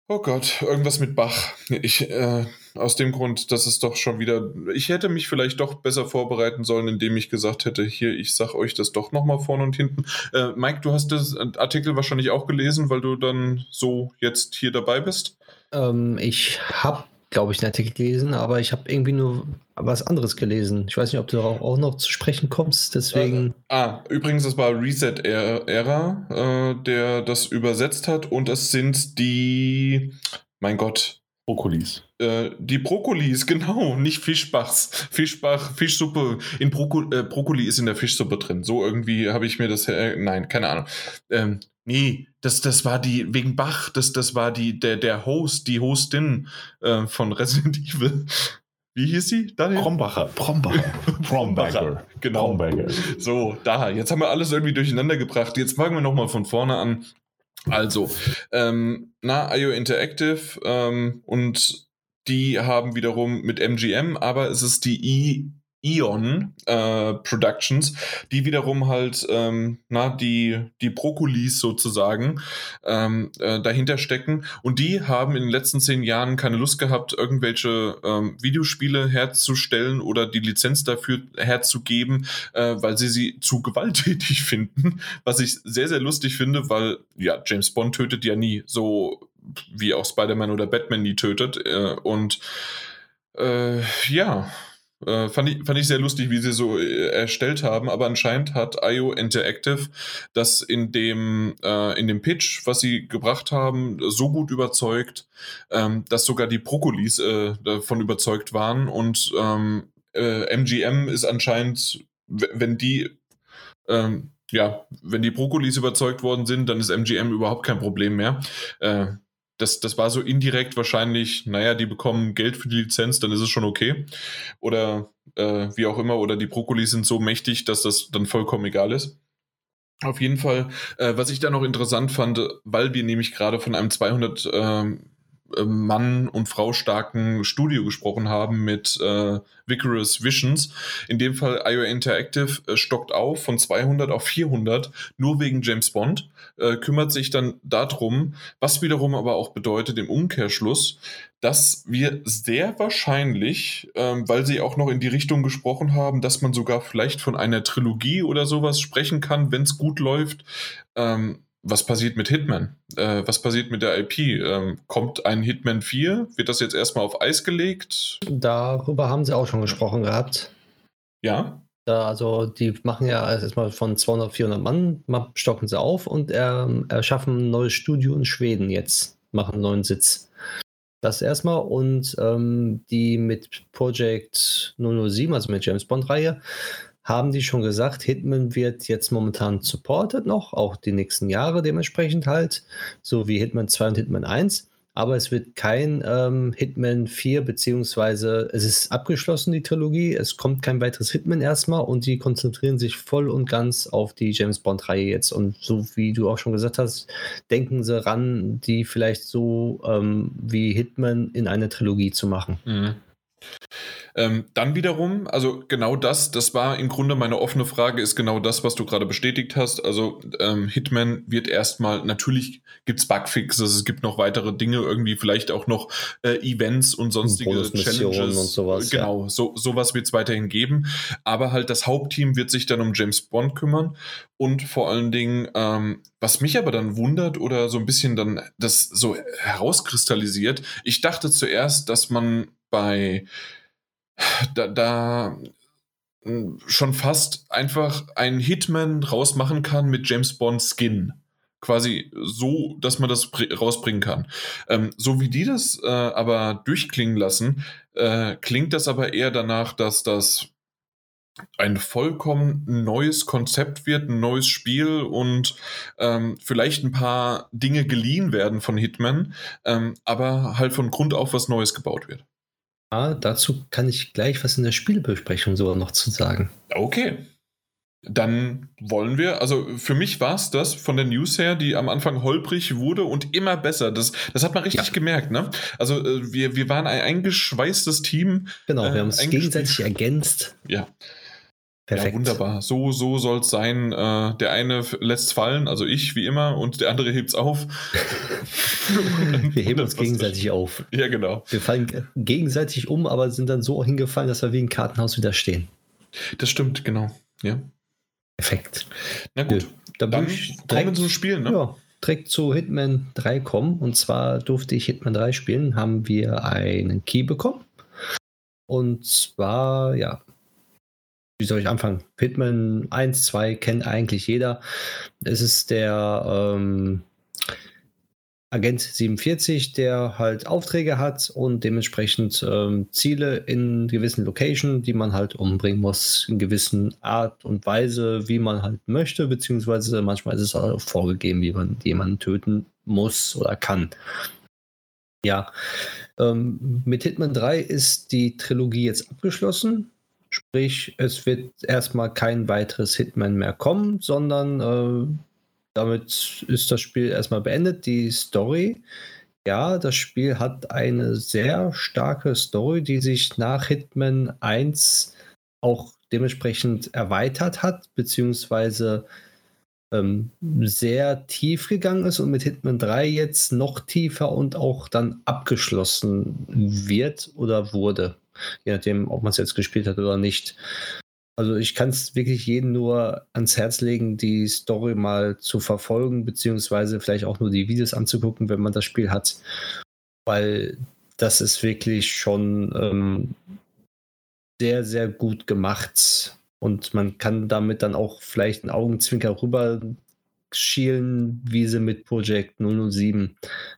Speaker 1: oh Gott, irgendwas mit Bach. Ich, äh, aus dem Grund, dass es doch schon wieder, ich hätte mich vielleicht doch besser vorbereiten sollen, indem ich gesagt hätte, hier, ich sag euch das doch nochmal vorne und hinten. Äh, Mike, du hast das Artikel wahrscheinlich auch gelesen, weil du dann so jetzt hier dabei bist.
Speaker 2: Ähm, ich habe, glaube ich, einen Artikel gelesen, aber ich habe irgendwie nur was anderes gelesen. Ich weiß nicht, ob du darauf auch noch zu sprechen kommst, deswegen.
Speaker 1: Ah, übrigens, das war Reset Era, äh, der das übersetzt hat und es sind die, mein Gott,
Speaker 3: Brokkolis.
Speaker 1: äh, die Brokkolis, *laughs* genau, nicht Fischbachs. Fischbach, Fischsuppe. In Brokko äh, Brokkoli ist in der Fischsuppe drin. So irgendwie habe ich mir das, äh, nein, keine Ahnung. Ähm, nee, das, das war die, wegen Bach, das, das war die, der, der Host, die Hostin äh, von Resident *laughs* Evil. Wie hieß sie? Daniel?
Speaker 3: Brombacher. *laughs* Brombacher. Brombacher.
Speaker 1: Genau.
Speaker 3: Brombacher.
Speaker 1: So, da, jetzt haben wir alles irgendwie durcheinander gebracht. Jetzt fangen wir nochmal von vorne an. Also, ähm, na, IO Interactive ähm, und die haben wiederum mit MGM, aber es ist die I Ion äh, Productions, die wiederum halt, ähm, na, die, die Brokkolis sozusagen ähm, äh, dahinter stecken. Und die haben in den letzten zehn Jahren keine Lust gehabt, irgendwelche ähm, Videospiele herzustellen oder die Lizenz dafür herzugeben, äh, weil sie sie zu gewalttätig *laughs* finden. Was ich sehr, sehr lustig finde, weil ja, James Bond tötet ja nie, so wie auch Spider-Man oder Batman nie tötet. Äh, und äh, ja, Äh, fand, ich, fand ich sehr lustig, wie sie so äh, erstellt haben, aber anscheinend hat IO Interactive das in dem, äh, in dem Pitch, was sie gebracht haben, so gut überzeugt, ähm, dass sogar die Brokkolis äh, davon überzeugt waren und ähm, MGM ist anscheinend, wenn die ähm, ja, wenn die Brokkolis überzeugt worden sind, dann ist MGM überhaupt kein Problem mehr. Äh, das, das war so indirekt wahrscheinlich, naja, die bekommen Geld für die Lizenz, dann ist es schon okay. Oder äh, wie auch immer, oder die Brokkoli sind so mächtig, dass das dann vollkommen egal ist. Auf jeden Fall, äh, was ich da noch interessant fand, weil wir nämlich gerade von einem 200 ähm, äh, Mann und Frau starken Studio gesprochen haben mit äh, Vigorous Visions. In dem Fall IO Interactive äh, stockt auf von 200 auf 400, nur wegen James Bond, äh, kümmert sich dann darum, was wiederum aber auch bedeutet im Umkehrschluss, dass wir sehr wahrscheinlich, ähm, weil sie auch noch in die Richtung gesprochen haben, dass man sogar vielleicht von einer Trilogie oder sowas sprechen kann, wenn es gut läuft. Ähm, was passiert mit Hitman? Äh, was passiert mit der IP? Ähm, kommt ein Hitman 4? Wird das jetzt erstmal auf Eis gelegt?
Speaker 2: Darüber haben sie auch schon gesprochen gehabt.
Speaker 1: Ja.
Speaker 2: Also die machen ja erstmal von 200, 400 Mann, stocken sie auf und ähm, erschaffen ein neues Studio in Schweden jetzt, machen einen neuen Sitz. Das erstmal und ähm, die mit Project 007, also mit James Bond-Reihe, haben die schon gesagt, Hitman wird jetzt momentan supported noch, auch die nächsten Jahre dementsprechend halt, so wie Hitman 2 und Hitman 1. Aber es wird kein ähm, Hitman 4, beziehungsweise es ist abgeschlossen, die Trilogie. Es kommt kein weiteres Hitman erstmal und die konzentrieren sich voll und ganz auf die James Bond-Reihe jetzt. Und so wie du auch schon gesagt hast, denken sie ran, die vielleicht so ähm, wie Hitman in eine Trilogie zu machen.
Speaker 1: Mhm. Ähm, dann wiederum, also genau das, das war im Grunde meine offene Frage, ist genau das, was du gerade bestätigt hast. Also ähm, Hitman wird erstmal, natürlich gibt es Bugfixes, es gibt noch weitere Dinge, irgendwie vielleicht auch noch äh, Events und sonstige Challenges.
Speaker 2: Und sowas,
Speaker 1: genau, ja. so, sowas wird es weiterhin geben. Aber halt das Hauptteam wird sich dann um James Bond kümmern und vor allen Dingen, ähm, was mich aber dann wundert oder so ein bisschen dann das so herauskristallisiert, ich dachte zuerst, dass man bei da, da hm, schon fast einfach einen Hitman rausmachen kann mit James Bond Skin. Quasi so, dass man das rausbringen kann. Ähm, so wie die das äh, aber durchklingen lassen, äh, klingt das aber eher danach, dass das ein vollkommen neues Konzept wird, ein neues Spiel und ähm, vielleicht ein paar Dinge geliehen werden von Hitman, ähm, aber halt von Grund auf was Neues gebaut wird.
Speaker 2: Ja, dazu kann ich gleich was in der Spielbesprechung sogar noch zu sagen.
Speaker 1: Okay. Dann wollen wir, also für mich war es das von der News her, die am Anfang holprig wurde und immer besser. Das, das hat man richtig ja. gemerkt, ne? Also äh, wir, wir waren ein eingeschweißtes Team.
Speaker 2: Genau, wir äh, haben uns gegenseitig ergänzt.
Speaker 1: Ja. Perfekt. Ja, wunderbar. So, so soll es sein. Äh, der eine lässt fallen, also ich wie immer, und der andere hebt es auf. *laughs*
Speaker 2: wir heben uns gegenseitig auf.
Speaker 1: Ja, genau.
Speaker 2: Wir fallen gegenseitig um, aber sind dann so hingefallen, dass wir wie ein Kartenhaus wieder stehen.
Speaker 1: Das stimmt, genau. Ja.
Speaker 2: Perfekt.
Speaker 1: Na gut, ja, dann, dann direkt, kommen wir zum Spielen, ne?
Speaker 2: Ja, direkt zu Hitman 3 kommen. Und zwar durfte ich Hitman 3 spielen, haben wir einen Key bekommen. Und zwar, ja, wie soll ich anfangen? Hitman 1, 2 kennt eigentlich jeder. Es ist der ähm, Agent 47, der halt Aufträge hat und dementsprechend ähm, Ziele in gewissen Locations, die man halt umbringen muss, in gewissen Art und Weise, wie man halt möchte, beziehungsweise manchmal ist es auch vorgegeben, wie man jemanden töten muss oder kann. Ja, ähm, mit Hitman 3 ist die Trilogie jetzt abgeschlossen. Sprich, es wird erstmal kein weiteres Hitman mehr kommen, sondern äh, damit ist das Spiel erstmal beendet. Die Story, ja, das Spiel hat eine sehr starke Story, die sich nach Hitman 1 auch dementsprechend erweitert hat, beziehungsweise ähm, sehr tief gegangen ist und mit Hitman 3 jetzt noch tiefer und auch dann abgeschlossen wird oder wurde je nachdem, ob man es jetzt gespielt hat oder nicht. Also ich kann es wirklich jedem nur ans Herz legen, die Story mal zu verfolgen, beziehungsweise vielleicht auch nur die Videos anzugucken, wenn man das Spiel hat. Weil das ist wirklich schon ähm, sehr, sehr gut gemacht. Und man kann damit dann auch vielleicht einen Augenzwinker rüber schielen, wie sie mit Project 007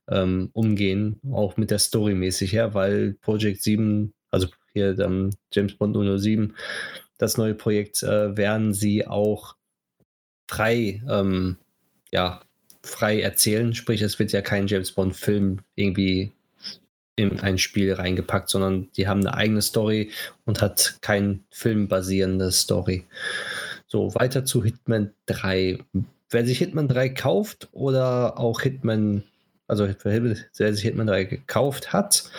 Speaker 2: ähm, umgehen, auch mit der Story mäßig her, weil Project 7, also hier ähm, James Bond 007, das neue Projekt, äh, werden sie auch frei, ähm, ja, frei erzählen. Sprich, es wird ja kein James Bond-Film irgendwie in ein Spiel reingepackt, sondern die haben eine eigene Story und hat kein filmbasierende Story. So, weiter zu Hitman 3. Wer sich Hitman 3 kauft oder auch Hitman, also wer sich Hitman 3 gekauft hat,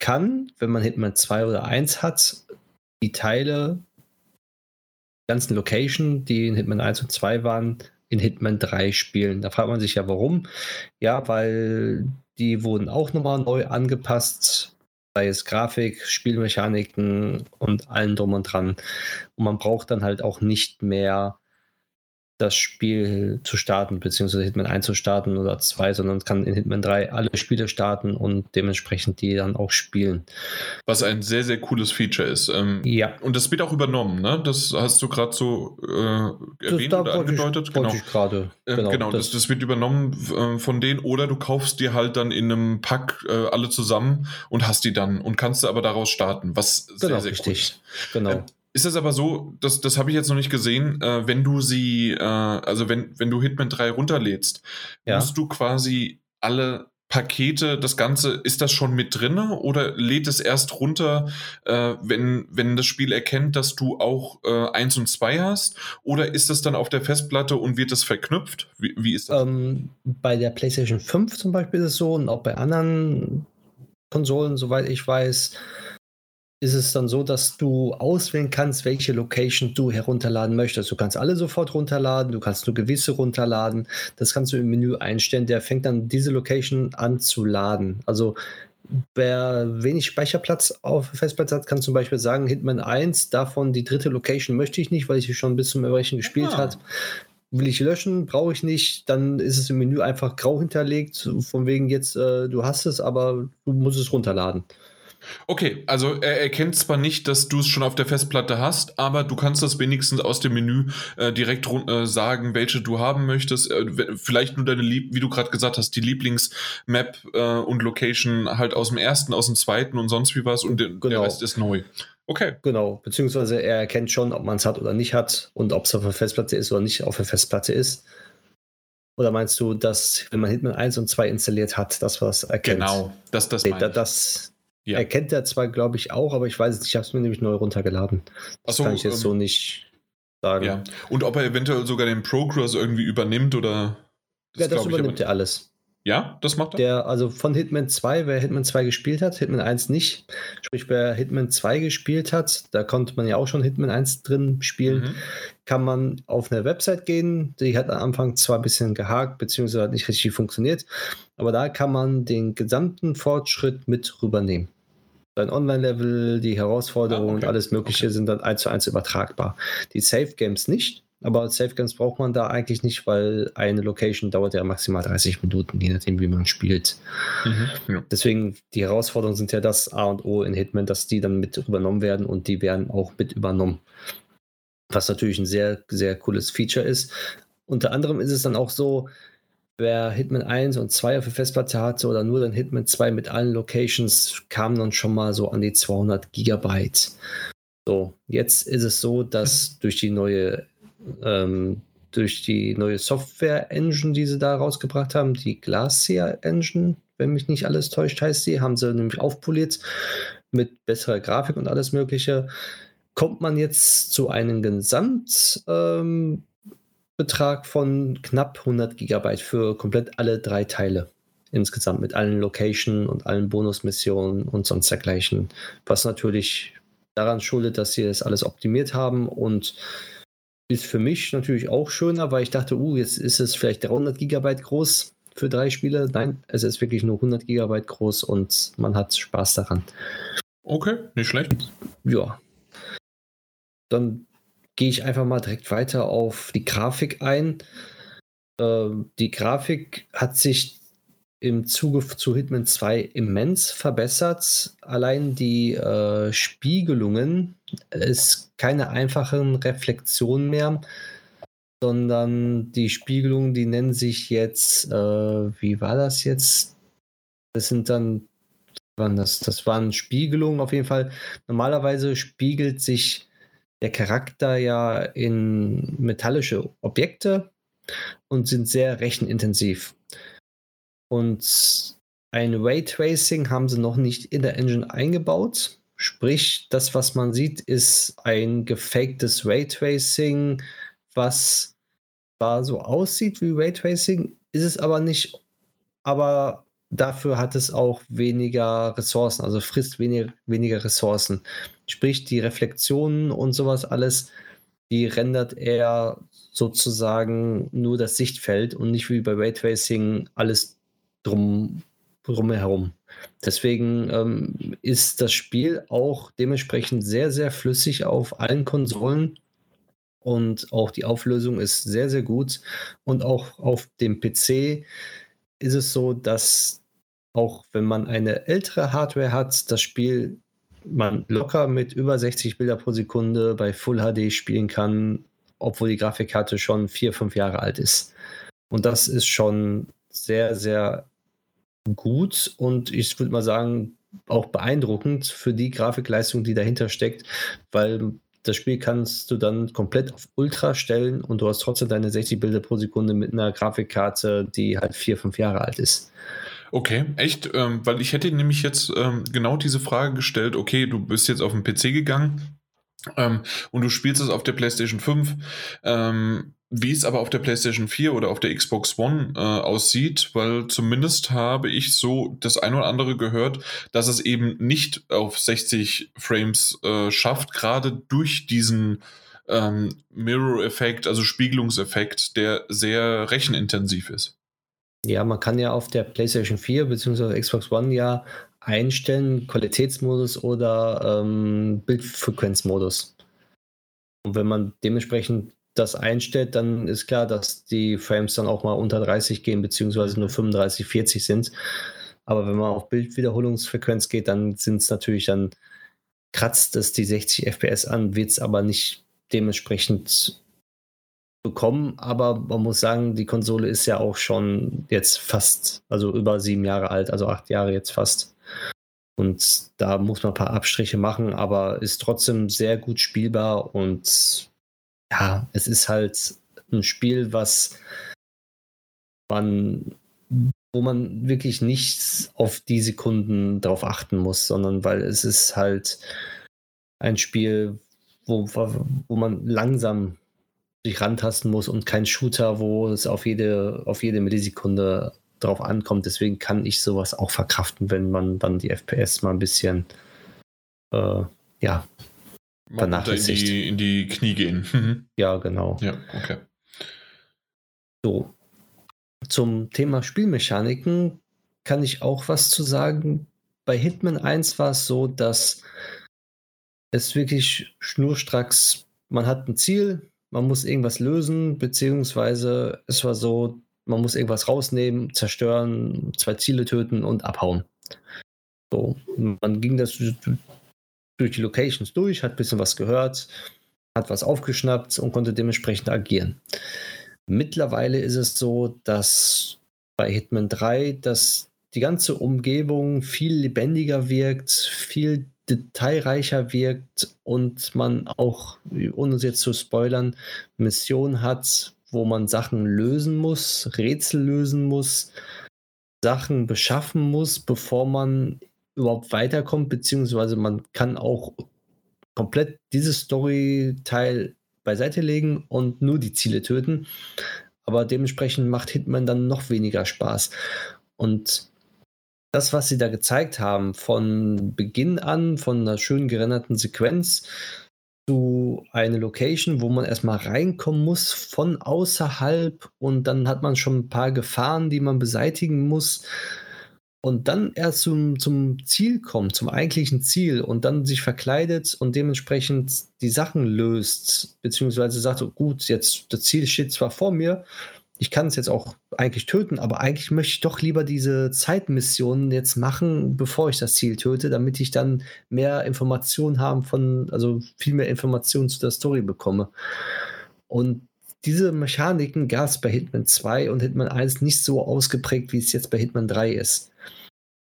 Speaker 2: kann, wenn man Hitman 2 oder 1 hat, die Teile, ganzen Location, die in Hitman 1 und 2 waren, in Hitman 3 spielen. Da fragt man sich ja, warum. Ja, weil die wurden auch nochmal neu angepasst, sei es Grafik, Spielmechaniken und allen drum und dran. Und man braucht dann halt auch nicht mehr das Spiel zu starten, beziehungsweise Hitman 1 zu starten oder 2, sondern kann in Hitman 3 alle Spiele starten und dementsprechend die dann auch spielen.
Speaker 1: Was ein sehr, sehr cooles Feature ist. Ähm,
Speaker 2: ja.
Speaker 1: Und das wird auch übernommen, ne? Das hast du gerade so äh, erwähnt oder angedeutet.
Speaker 2: Ich, genau.
Speaker 1: Grade, ähm, genau, genau das, das, wird übernommen äh, von denen oder du kaufst dir halt dann in einem Pack äh, alle zusammen und hast die dann und kannst du aber daraus starten, was
Speaker 2: genau, sehr, sehr richtig.
Speaker 1: cool ist. Genau. Ist es aber so, das, das habe ich jetzt noch nicht gesehen, äh, wenn du sie, äh, also wenn, wenn du Hitman 3 runterlädst, ja. musst du quasi alle Pakete, das Ganze, ist das schon mit drin oder lädt es erst runter, äh, wenn, wenn das Spiel erkennt, dass du auch äh, 1 und 2 hast? Oder ist das dann auf der Festplatte und wird das verknüpft? Wie, wie ist das?
Speaker 2: Ähm, bei der PlayStation 5 zum Beispiel ist es so und auch bei anderen Konsolen, soweit ich weiß, ist es dann so, dass du auswählen kannst, welche Location du herunterladen möchtest. Du kannst alle sofort runterladen, du kannst nur gewisse runterladen. Das kannst du im Menü einstellen. Der fängt dann diese Location an zu laden. Also wer wenig Speicherplatz auf der Festplatte hat, kann zum Beispiel sagen, Hitman 1, davon die dritte Location möchte ich nicht, weil ich sie schon bis zum Erbrechen gespielt ah. habe. Will ich löschen, brauche ich nicht, dann ist es im Menü einfach grau hinterlegt, von wegen jetzt, äh, du hast es, aber du musst es runterladen.
Speaker 1: Okay, also er erkennt zwar nicht, dass du es schon auf der Festplatte hast, aber du kannst das wenigstens aus dem Menü äh, direkt äh, sagen, welche du haben möchtest. Äh, vielleicht nur deine Lieb, wie du gerade gesagt hast, die Lieblingsmap äh, und Location halt aus dem ersten, aus dem zweiten und sonst wie was und genau. der Rest ist neu. Okay.
Speaker 2: Genau, beziehungsweise er erkennt schon, ob man es hat oder nicht hat und ob es auf der Festplatte ist oder nicht auf der Festplatte ist. Oder meinst du, dass, wenn man Hitman 1 und 2 installiert hat, das was erkennt?
Speaker 1: Genau, das, das,
Speaker 2: nee, das, ja. Er kennt er zwar, glaube ich, auch, aber ich weiß es nicht. Ich habe es mir nämlich neu runtergeladen. Das so, kann ich jetzt ähm, so nicht sagen.
Speaker 1: Ja. Und ob er eventuell sogar den Progress irgendwie übernimmt oder.
Speaker 2: Das ja, das übernimmt er alles.
Speaker 1: Ja, das macht er.
Speaker 2: Der, also von Hitman 2, wer Hitman 2 gespielt hat, Hitman 1 nicht. Sprich, wer Hitman 2 gespielt hat, da konnte man ja auch schon Hitman 1 drin spielen, mhm. kann man auf eine Website gehen. Die hat am Anfang zwar ein bisschen gehakt, beziehungsweise hat nicht richtig funktioniert, aber da kann man den gesamten Fortschritt mit rübernehmen. Sein Online-Level, die Herausforderungen ah, okay. und alles Mögliche okay. sind dann eins zu eins übertragbar. Die Safe Games nicht. Aber Safe Games braucht man da eigentlich nicht, weil eine Location dauert ja maximal 30 Minuten, je nachdem, wie man spielt. Mhm, ja. Deswegen, die Herausforderungen sind ja das A und O in Hitman, dass die dann mit übernommen werden und die werden auch mit übernommen. Was natürlich ein sehr, sehr cooles Feature ist. Unter anderem ist es dann auch so, wer Hitman 1 und 2 auf der Festplatte hatte oder nur dann Hitman 2 mit allen Locations, kam dann schon mal so an die 200 Gigabyte. So, jetzt ist es so, dass durch die neue ähm, durch die neue Software-Engine, die sie da rausgebracht haben, die Glacier-Engine, wenn mich nicht alles täuscht, heißt sie, haben sie nämlich aufpoliert mit besserer Grafik und alles Mögliche. Kommt man jetzt zu einem Gesamtbetrag ähm, von knapp 100 Gigabyte für komplett alle drei Teile insgesamt mit allen Location und allen Bonusmissionen und sonst dergleichen, was natürlich daran schuldet, dass sie das alles optimiert haben und ist für mich natürlich auch schöner, weil ich dachte, uh, jetzt ist es vielleicht 300 Gigabyte groß für drei Spiele. Nein, es ist wirklich nur 100 Gigabyte groß und man hat Spaß daran.
Speaker 1: Okay, nicht schlecht.
Speaker 2: Ja. Dann gehe ich einfach mal direkt weiter auf die Grafik ein. Ähm, die Grafik hat sich im Zuge zu Hitman 2 immens verbessert. Allein die äh, Spiegelungen ist keine einfachen Reflexionen mehr, sondern die Spiegelungen, die nennen sich jetzt, äh, wie war das jetzt? Das sind dann, waren das, das waren Spiegelungen auf jeden Fall. Normalerweise spiegelt sich der Charakter ja in metallische Objekte und sind sehr rechenintensiv. Und ein Raytracing haben sie noch nicht in der Engine eingebaut. Sprich, das, was man sieht, ist ein gefaktes Raytracing, was zwar so aussieht wie Raytracing, ist es aber nicht. Aber dafür hat es auch weniger Ressourcen, also frisst weniger, weniger Ressourcen. Sprich, die Reflexionen und sowas alles, die rendert er sozusagen nur das Sichtfeld und nicht wie bei Raytracing alles drum, drumherum. Deswegen ähm, ist das Spiel auch dementsprechend sehr, sehr flüssig auf allen Konsolen und auch die Auflösung ist sehr, sehr gut. Und auch auf dem PC ist es so, dass auch wenn man eine ältere Hardware hat, das Spiel man locker mit über 60 Bilder pro Sekunde bei Full HD spielen kann, obwohl die Grafikkarte schon vier, fünf Jahre alt ist. Und das ist schon sehr, sehr gut und ich würde mal sagen, auch beeindruckend für die Grafikleistung, die dahinter steckt, weil das Spiel kannst du dann komplett auf Ultra stellen und du hast trotzdem deine 60 Bilder pro Sekunde mit einer Grafikkarte, die halt vier, fünf Jahre alt ist.
Speaker 1: Okay, echt? Ähm, weil ich hätte nämlich jetzt ähm, genau diese Frage gestellt, okay, du bist jetzt auf den PC gegangen ähm, und du spielst es auf der PlayStation 5. Ähm, wie es aber auf der PlayStation 4 oder auf der Xbox One äh, aussieht, weil zumindest habe ich so das ein oder andere gehört, dass es eben nicht auf 60 Frames äh, schafft, gerade durch diesen ähm, Mirror-Effekt, also Spiegelungseffekt, der sehr rechenintensiv ist.
Speaker 2: Ja, man kann ja auf der PlayStation 4 bzw. Xbox One ja einstellen, Qualitätsmodus oder ähm, Bildfrequenzmodus. Und wenn man dementsprechend das einstellt, dann ist klar, dass die Frames dann auch mal unter 30 gehen, beziehungsweise nur 35, 40 sind. Aber wenn man auf Bildwiederholungsfrequenz geht, dann sind es natürlich dann, kratzt es die 60 FPS an, wird es aber nicht dementsprechend bekommen, aber man muss sagen, die Konsole ist ja auch schon jetzt fast, also über sieben Jahre alt, also acht Jahre jetzt fast. Und da muss man ein paar Abstriche machen, aber ist trotzdem sehr gut spielbar und ja, es ist halt ein Spiel, was man, wo man wirklich nicht auf die Sekunden drauf achten muss, sondern weil es ist halt ein Spiel, wo, wo man langsam sich rantasten muss und kein Shooter, wo es auf jede, auf jede Millisekunde drauf ankommt. Deswegen kann ich sowas auch verkraften, wenn man dann die FPS mal ein bisschen äh, ja,
Speaker 1: vernachlässigt. In die, in die Knie gehen. Mhm.
Speaker 2: ja, genau.
Speaker 1: Ja, okay.
Speaker 2: So. Zum Thema Spielmechaniken kann ich auch was zu sagen. Bei Hitman 1 war es so, dass es wirklich schnurstracks, man hat ein Ziel, man muss irgendwas lösen, beziehungsweise es war so, man muss irgendwas rausnehmen, zerstören, zwei Ziele töten und abhauen. So, man ging das durch die Locations durch, hat ein bisschen was gehört, hat was aufgeschnappt und konnte dementsprechend agieren. Mittlerweile ist es so, dass bei Hitman 3, dass die ganze Umgebung viel lebendiger wirkt, viel detailreicher wirkt und man auch, ohne es jetzt zu spoilern, Missionen hat, wo man Sachen lösen muss, Rätsel lösen muss, Sachen beschaffen muss, bevor man überhaupt weiterkommt, beziehungsweise man kann auch komplett dieses Story-Teil beiseite legen und nur die Ziele töten. Aber dementsprechend macht Hitman dann noch weniger Spaß. Und das, was sie da gezeigt haben, von Beginn an, von einer schön gerenderten Sequenz zu einer Location, wo man erstmal reinkommen muss von außerhalb und dann hat man schon ein paar Gefahren, die man beseitigen muss und dann erst zum, zum Ziel kommt, zum eigentlichen Ziel und dann sich verkleidet und dementsprechend die Sachen löst, beziehungsweise sagt, gut, jetzt das Ziel steht zwar vor mir, ich kann es jetzt auch eigentlich töten, aber eigentlich möchte ich doch lieber diese Zeitmissionen jetzt machen, bevor ich das Ziel töte, damit ich dann mehr Informationen haben von, also viel mehr Informationen zu der Story bekomme. Und diese Mechaniken gab es bei Hitman 2 und Hitman 1 nicht so ausgeprägt, wie es jetzt bei Hitman 3 ist.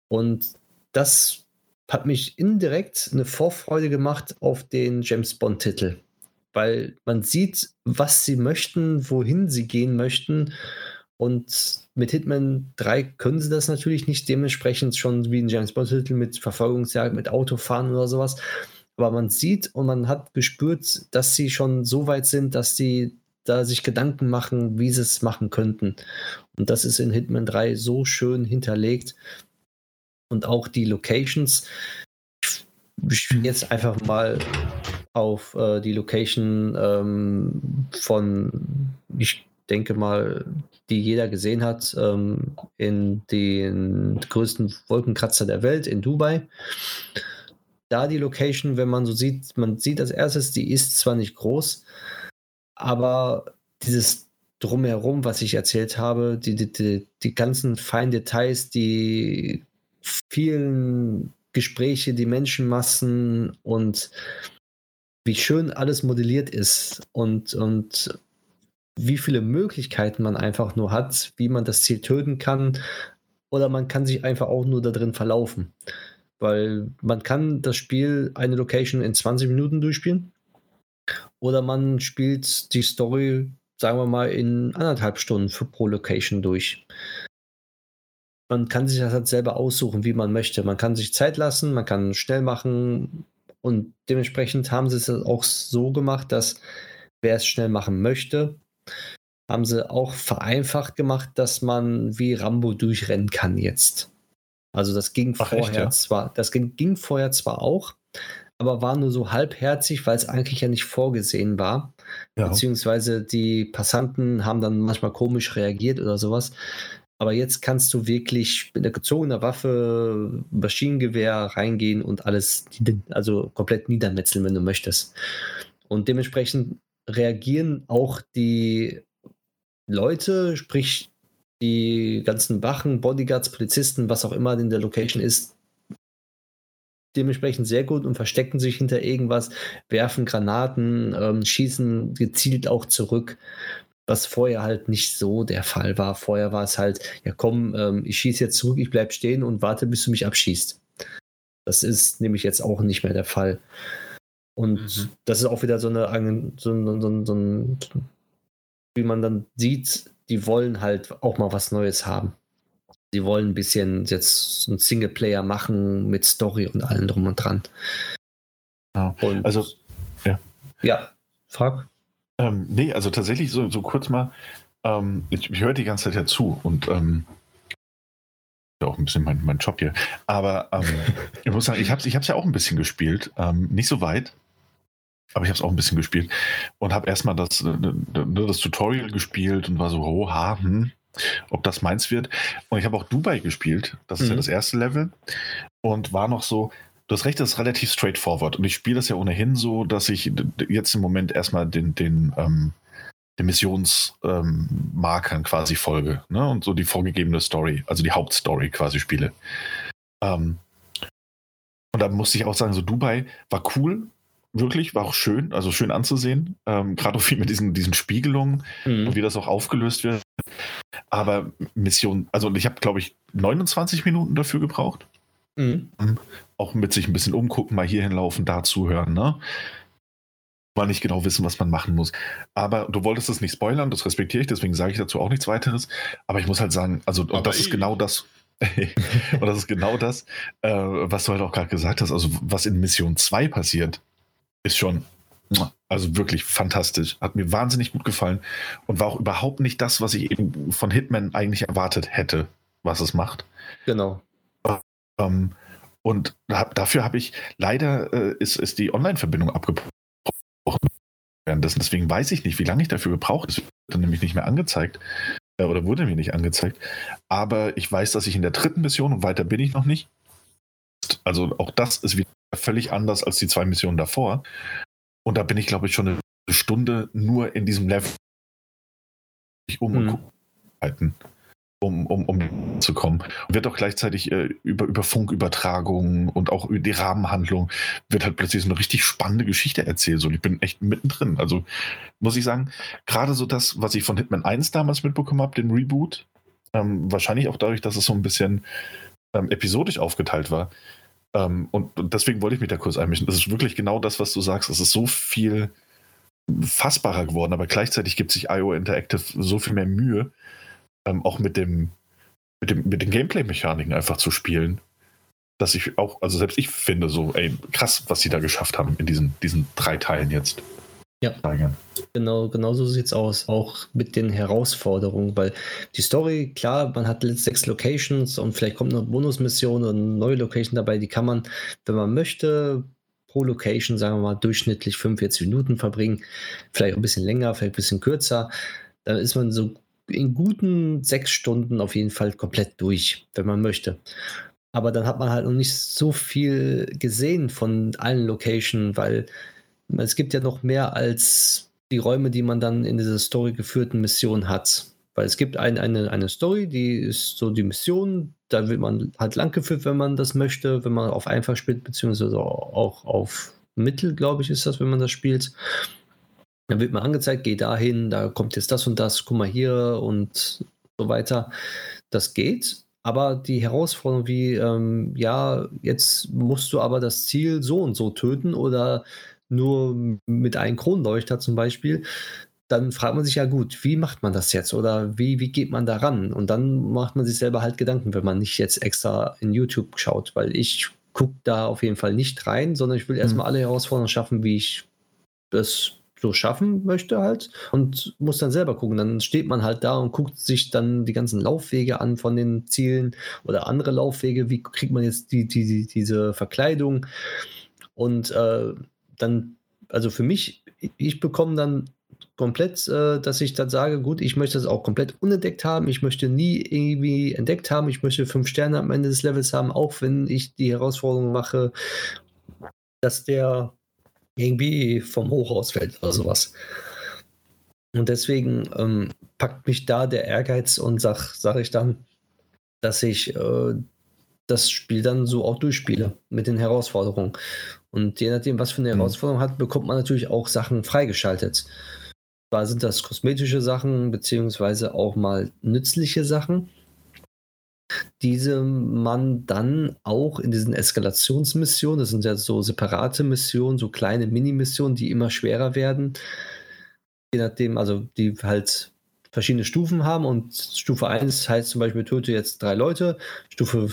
Speaker 2: Und das hat mich indirekt eine Vorfreude gemacht auf den James Bond-Titel weil man sieht, was sie möchten, wohin sie gehen möchten. Und mit Hitman 3 können sie das natürlich nicht, dementsprechend schon wie ein James Bond-Titel mit Verfolgungsjagd, mit Autofahren oder sowas. Aber man sieht und man hat gespürt, dass sie schon so weit sind, dass sie da sich Gedanken machen, wie sie es machen könnten. Und das ist in Hitman 3 so schön hinterlegt. Und auch die Locations. Ich spiele jetzt einfach mal auf äh, die Location ähm, von, ich denke mal, die jeder gesehen hat, ähm, in den größten Wolkenkratzer der Welt in Dubai. Da die Location, wenn man so sieht, man sieht als erstes, die ist zwar nicht groß, aber dieses drumherum, was ich erzählt habe, die, die, die, die ganzen feinen Details, die vielen Gespräche, die Menschenmassen und wie schön alles modelliert ist und, und wie viele Möglichkeiten man einfach nur hat, wie man das Ziel töten kann. Oder man kann sich einfach auch nur da drin verlaufen. Weil man kann das Spiel, eine Location in 20 Minuten durchspielen. Oder man spielt die Story, sagen wir mal, in anderthalb Stunden pro Location durch. Man kann sich das halt selber aussuchen, wie man möchte. Man kann sich Zeit lassen, man kann schnell machen, und dementsprechend haben sie es auch so gemacht, dass wer es schnell machen möchte, haben sie auch vereinfacht gemacht, dass man wie Rambo durchrennen kann jetzt. Also das ging Ach, vorher echt, ja? zwar, das ging, ging vorher zwar auch, aber war nur so halbherzig, weil es eigentlich ja nicht vorgesehen war. Ja. Beziehungsweise die Passanten haben dann manchmal komisch reagiert oder sowas. Aber jetzt kannst du wirklich mit einer gezogenen Waffe, Maschinengewehr reingehen und alles, also komplett niedermetzeln, wenn du möchtest. Und dementsprechend reagieren auch die Leute, sprich die ganzen Wachen, Bodyguards, Polizisten, was auch immer in der Location ist, dementsprechend sehr gut und verstecken sich hinter irgendwas, werfen Granaten, ähm, schießen gezielt auch zurück was vorher halt nicht so der Fall war. Vorher war es halt, ja komm, ähm, ich schieße jetzt zurück, ich bleib stehen und warte, bis du mich abschießt. Das ist nämlich jetzt auch nicht mehr der Fall. Und mhm. das ist auch wieder so eine, so, so, so, so ein, wie man dann sieht, die wollen halt auch mal was Neues haben. Die wollen ein bisschen jetzt einen Singleplayer machen mit Story und allem drum und dran.
Speaker 3: Ja, und, also, ja.
Speaker 2: Ja, frag.
Speaker 3: Ähm, nee, also tatsächlich so, so kurz mal, ähm, ich, ich höre die ganze Zeit ja zu und ähm, auch ein bisschen mein, mein Job hier. Aber ähm, *laughs* ich muss sagen, ich habe es ich ja auch ein bisschen gespielt. Ähm, nicht so weit, aber ich habe es auch ein bisschen gespielt und habe erstmal das, äh, das Tutorial gespielt und war so, oh, ha, hm, ob das meins wird. Und ich habe auch Dubai gespielt. Das ist mhm. ja das erste Level. Und war noch so, Du hast recht, das ist relativ straightforward. Und ich spiele das ja ohnehin so, dass ich jetzt im Moment erstmal den, den, ähm, den Missionsmarkern ähm, quasi folge. Ne? Und so die vorgegebene Story, also die Hauptstory quasi spiele. Ähm, und da musste ich auch sagen, so Dubai war cool, wirklich, war auch schön, also schön anzusehen. Ähm, Gerade auch viel mit diesen, diesen Spiegelungen mhm. und wie das auch aufgelöst wird. Aber Mission, also ich habe, glaube ich, 29 Minuten dafür gebraucht. Mhm. Auch mit sich ein bisschen umgucken, mal hier hinlaufen, da zuhören, ne? Mal nicht genau wissen, was man machen muss. Aber du wolltest es nicht spoilern, das respektiere ich, deswegen sage ich dazu auch nichts weiteres. Aber ich muss halt sagen, also, und das ist genau das, *laughs* und das ist genau das, äh, was du halt auch gerade gesagt hast. Also, was in Mission 2 passiert, ist schon, also wirklich fantastisch. Hat mir wahnsinnig gut gefallen und war auch überhaupt nicht das, was ich eben von Hitman eigentlich erwartet hätte, was es macht.
Speaker 2: Genau.
Speaker 3: Ähm, und hab, dafür habe ich leider äh, ist, ist die Online-Verbindung abgebrochen währenddessen. Deswegen weiß ich nicht, wie lange ich dafür gebraucht. Es wird dann nämlich nicht mehr angezeigt äh, oder wurde mir nicht angezeigt. Aber ich weiß, dass ich in der dritten Mission und weiter bin ich noch nicht. Also auch das ist wieder völlig anders als die zwei Missionen davor. Und da bin ich, glaube ich, schon eine Stunde nur in diesem Level um mhm. halten um, um, um zu kommen. Und wird auch gleichzeitig äh, über, über Funkübertragungen und auch über die Rahmenhandlung wird halt plötzlich so eine richtig spannende Geschichte erzählt. Und ich bin echt mittendrin. Also muss ich sagen, gerade so das, was ich von Hitman 1 damals mitbekommen habe, den Reboot, ähm, wahrscheinlich auch dadurch, dass es so ein bisschen ähm, episodisch aufgeteilt war. Ähm, und, und, deswegen wollte ich mich da kurz einmischen. Das ist wirklich genau das, was du sagst. Es ist so viel fassbarer geworden, aber gleichzeitig gibt sich IO Interactive so viel mehr Mühe, ähm, auch mit dem, mit dem, mit den Gameplay-Mechaniken einfach zu spielen. Dass ich auch, also selbst ich finde so, ey, krass, was sie da geschafft haben in diesen, diesen drei Teilen jetzt.
Speaker 2: Ja, genau, genau so sieht es aus, auch mit den Herausforderungen, weil die Story, klar, man hat sechs Locations und vielleicht kommt noch Bonusmission und neue Location dabei, die kann man, wenn man möchte, pro Location, sagen wir mal, durchschnittlich 45 Minuten verbringen, vielleicht ein bisschen länger, vielleicht ein bisschen kürzer. Dann ist man so in guten sechs Stunden auf jeden Fall komplett durch, wenn man möchte. Aber dann hat man halt noch nicht so viel gesehen von allen Locations, weil es gibt ja noch mehr als die Räume, die man dann in dieser Story geführten Mission hat. Weil es gibt ein, eine, eine Story, die ist so die Mission, da wird man halt langgeführt, wenn man das möchte, wenn man auf einfach spielt, beziehungsweise auch auf Mittel, glaube ich, ist das, wenn man das spielt. Dann wird man angezeigt, geh dahin, da kommt jetzt das und das, guck mal hier und so weiter. Das geht, aber die Herausforderung wie, ähm, ja, jetzt musst du aber das Ziel so und so töten oder nur mit einem Kronleuchter zum Beispiel, dann fragt man sich ja gut, wie macht man das jetzt oder wie, wie geht man da ran? Und dann macht man sich selber halt Gedanken, wenn man nicht jetzt extra in YouTube schaut, weil ich gucke da auf jeden Fall nicht rein, sondern ich will erstmal mhm. alle Herausforderungen schaffen, wie ich das so schaffen möchte halt und muss dann selber gucken. Dann steht man halt da und guckt sich dann die ganzen Laufwege an von den Zielen oder andere Laufwege. Wie kriegt man jetzt die, die, die diese Verkleidung? Und äh, dann, also für mich, ich bekomme dann komplett, äh, dass ich dann sage, gut, ich möchte das auch komplett unentdeckt haben. Ich möchte nie irgendwie entdeckt haben. Ich möchte fünf Sterne am Ende des Levels haben, auch wenn ich die Herausforderung mache, dass der irgendwie vom Hochhaus fällt oder sowas. Und deswegen ähm, packt mich da der Ehrgeiz und sag, sage ich dann, dass ich äh, das Spiel dann so auch durchspiele mit den Herausforderungen. Und je nachdem, was für eine mhm. Herausforderung hat, bekommt man natürlich auch Sachen freigeschaltet. Zwar sind das kosmetische Sachen, beziehungsweise auch mal nützliche Sachen diese man dann auch in diesen Eskalationsmissionen, das sind ja so separate Missionen, so kleine Mini-Missionen, die immer schwerer werden, je nachdem, also die halt verschiedene Stufen haben und Stufe 1 heißt zum Beispiel töte jetzt drei Leute, Stufe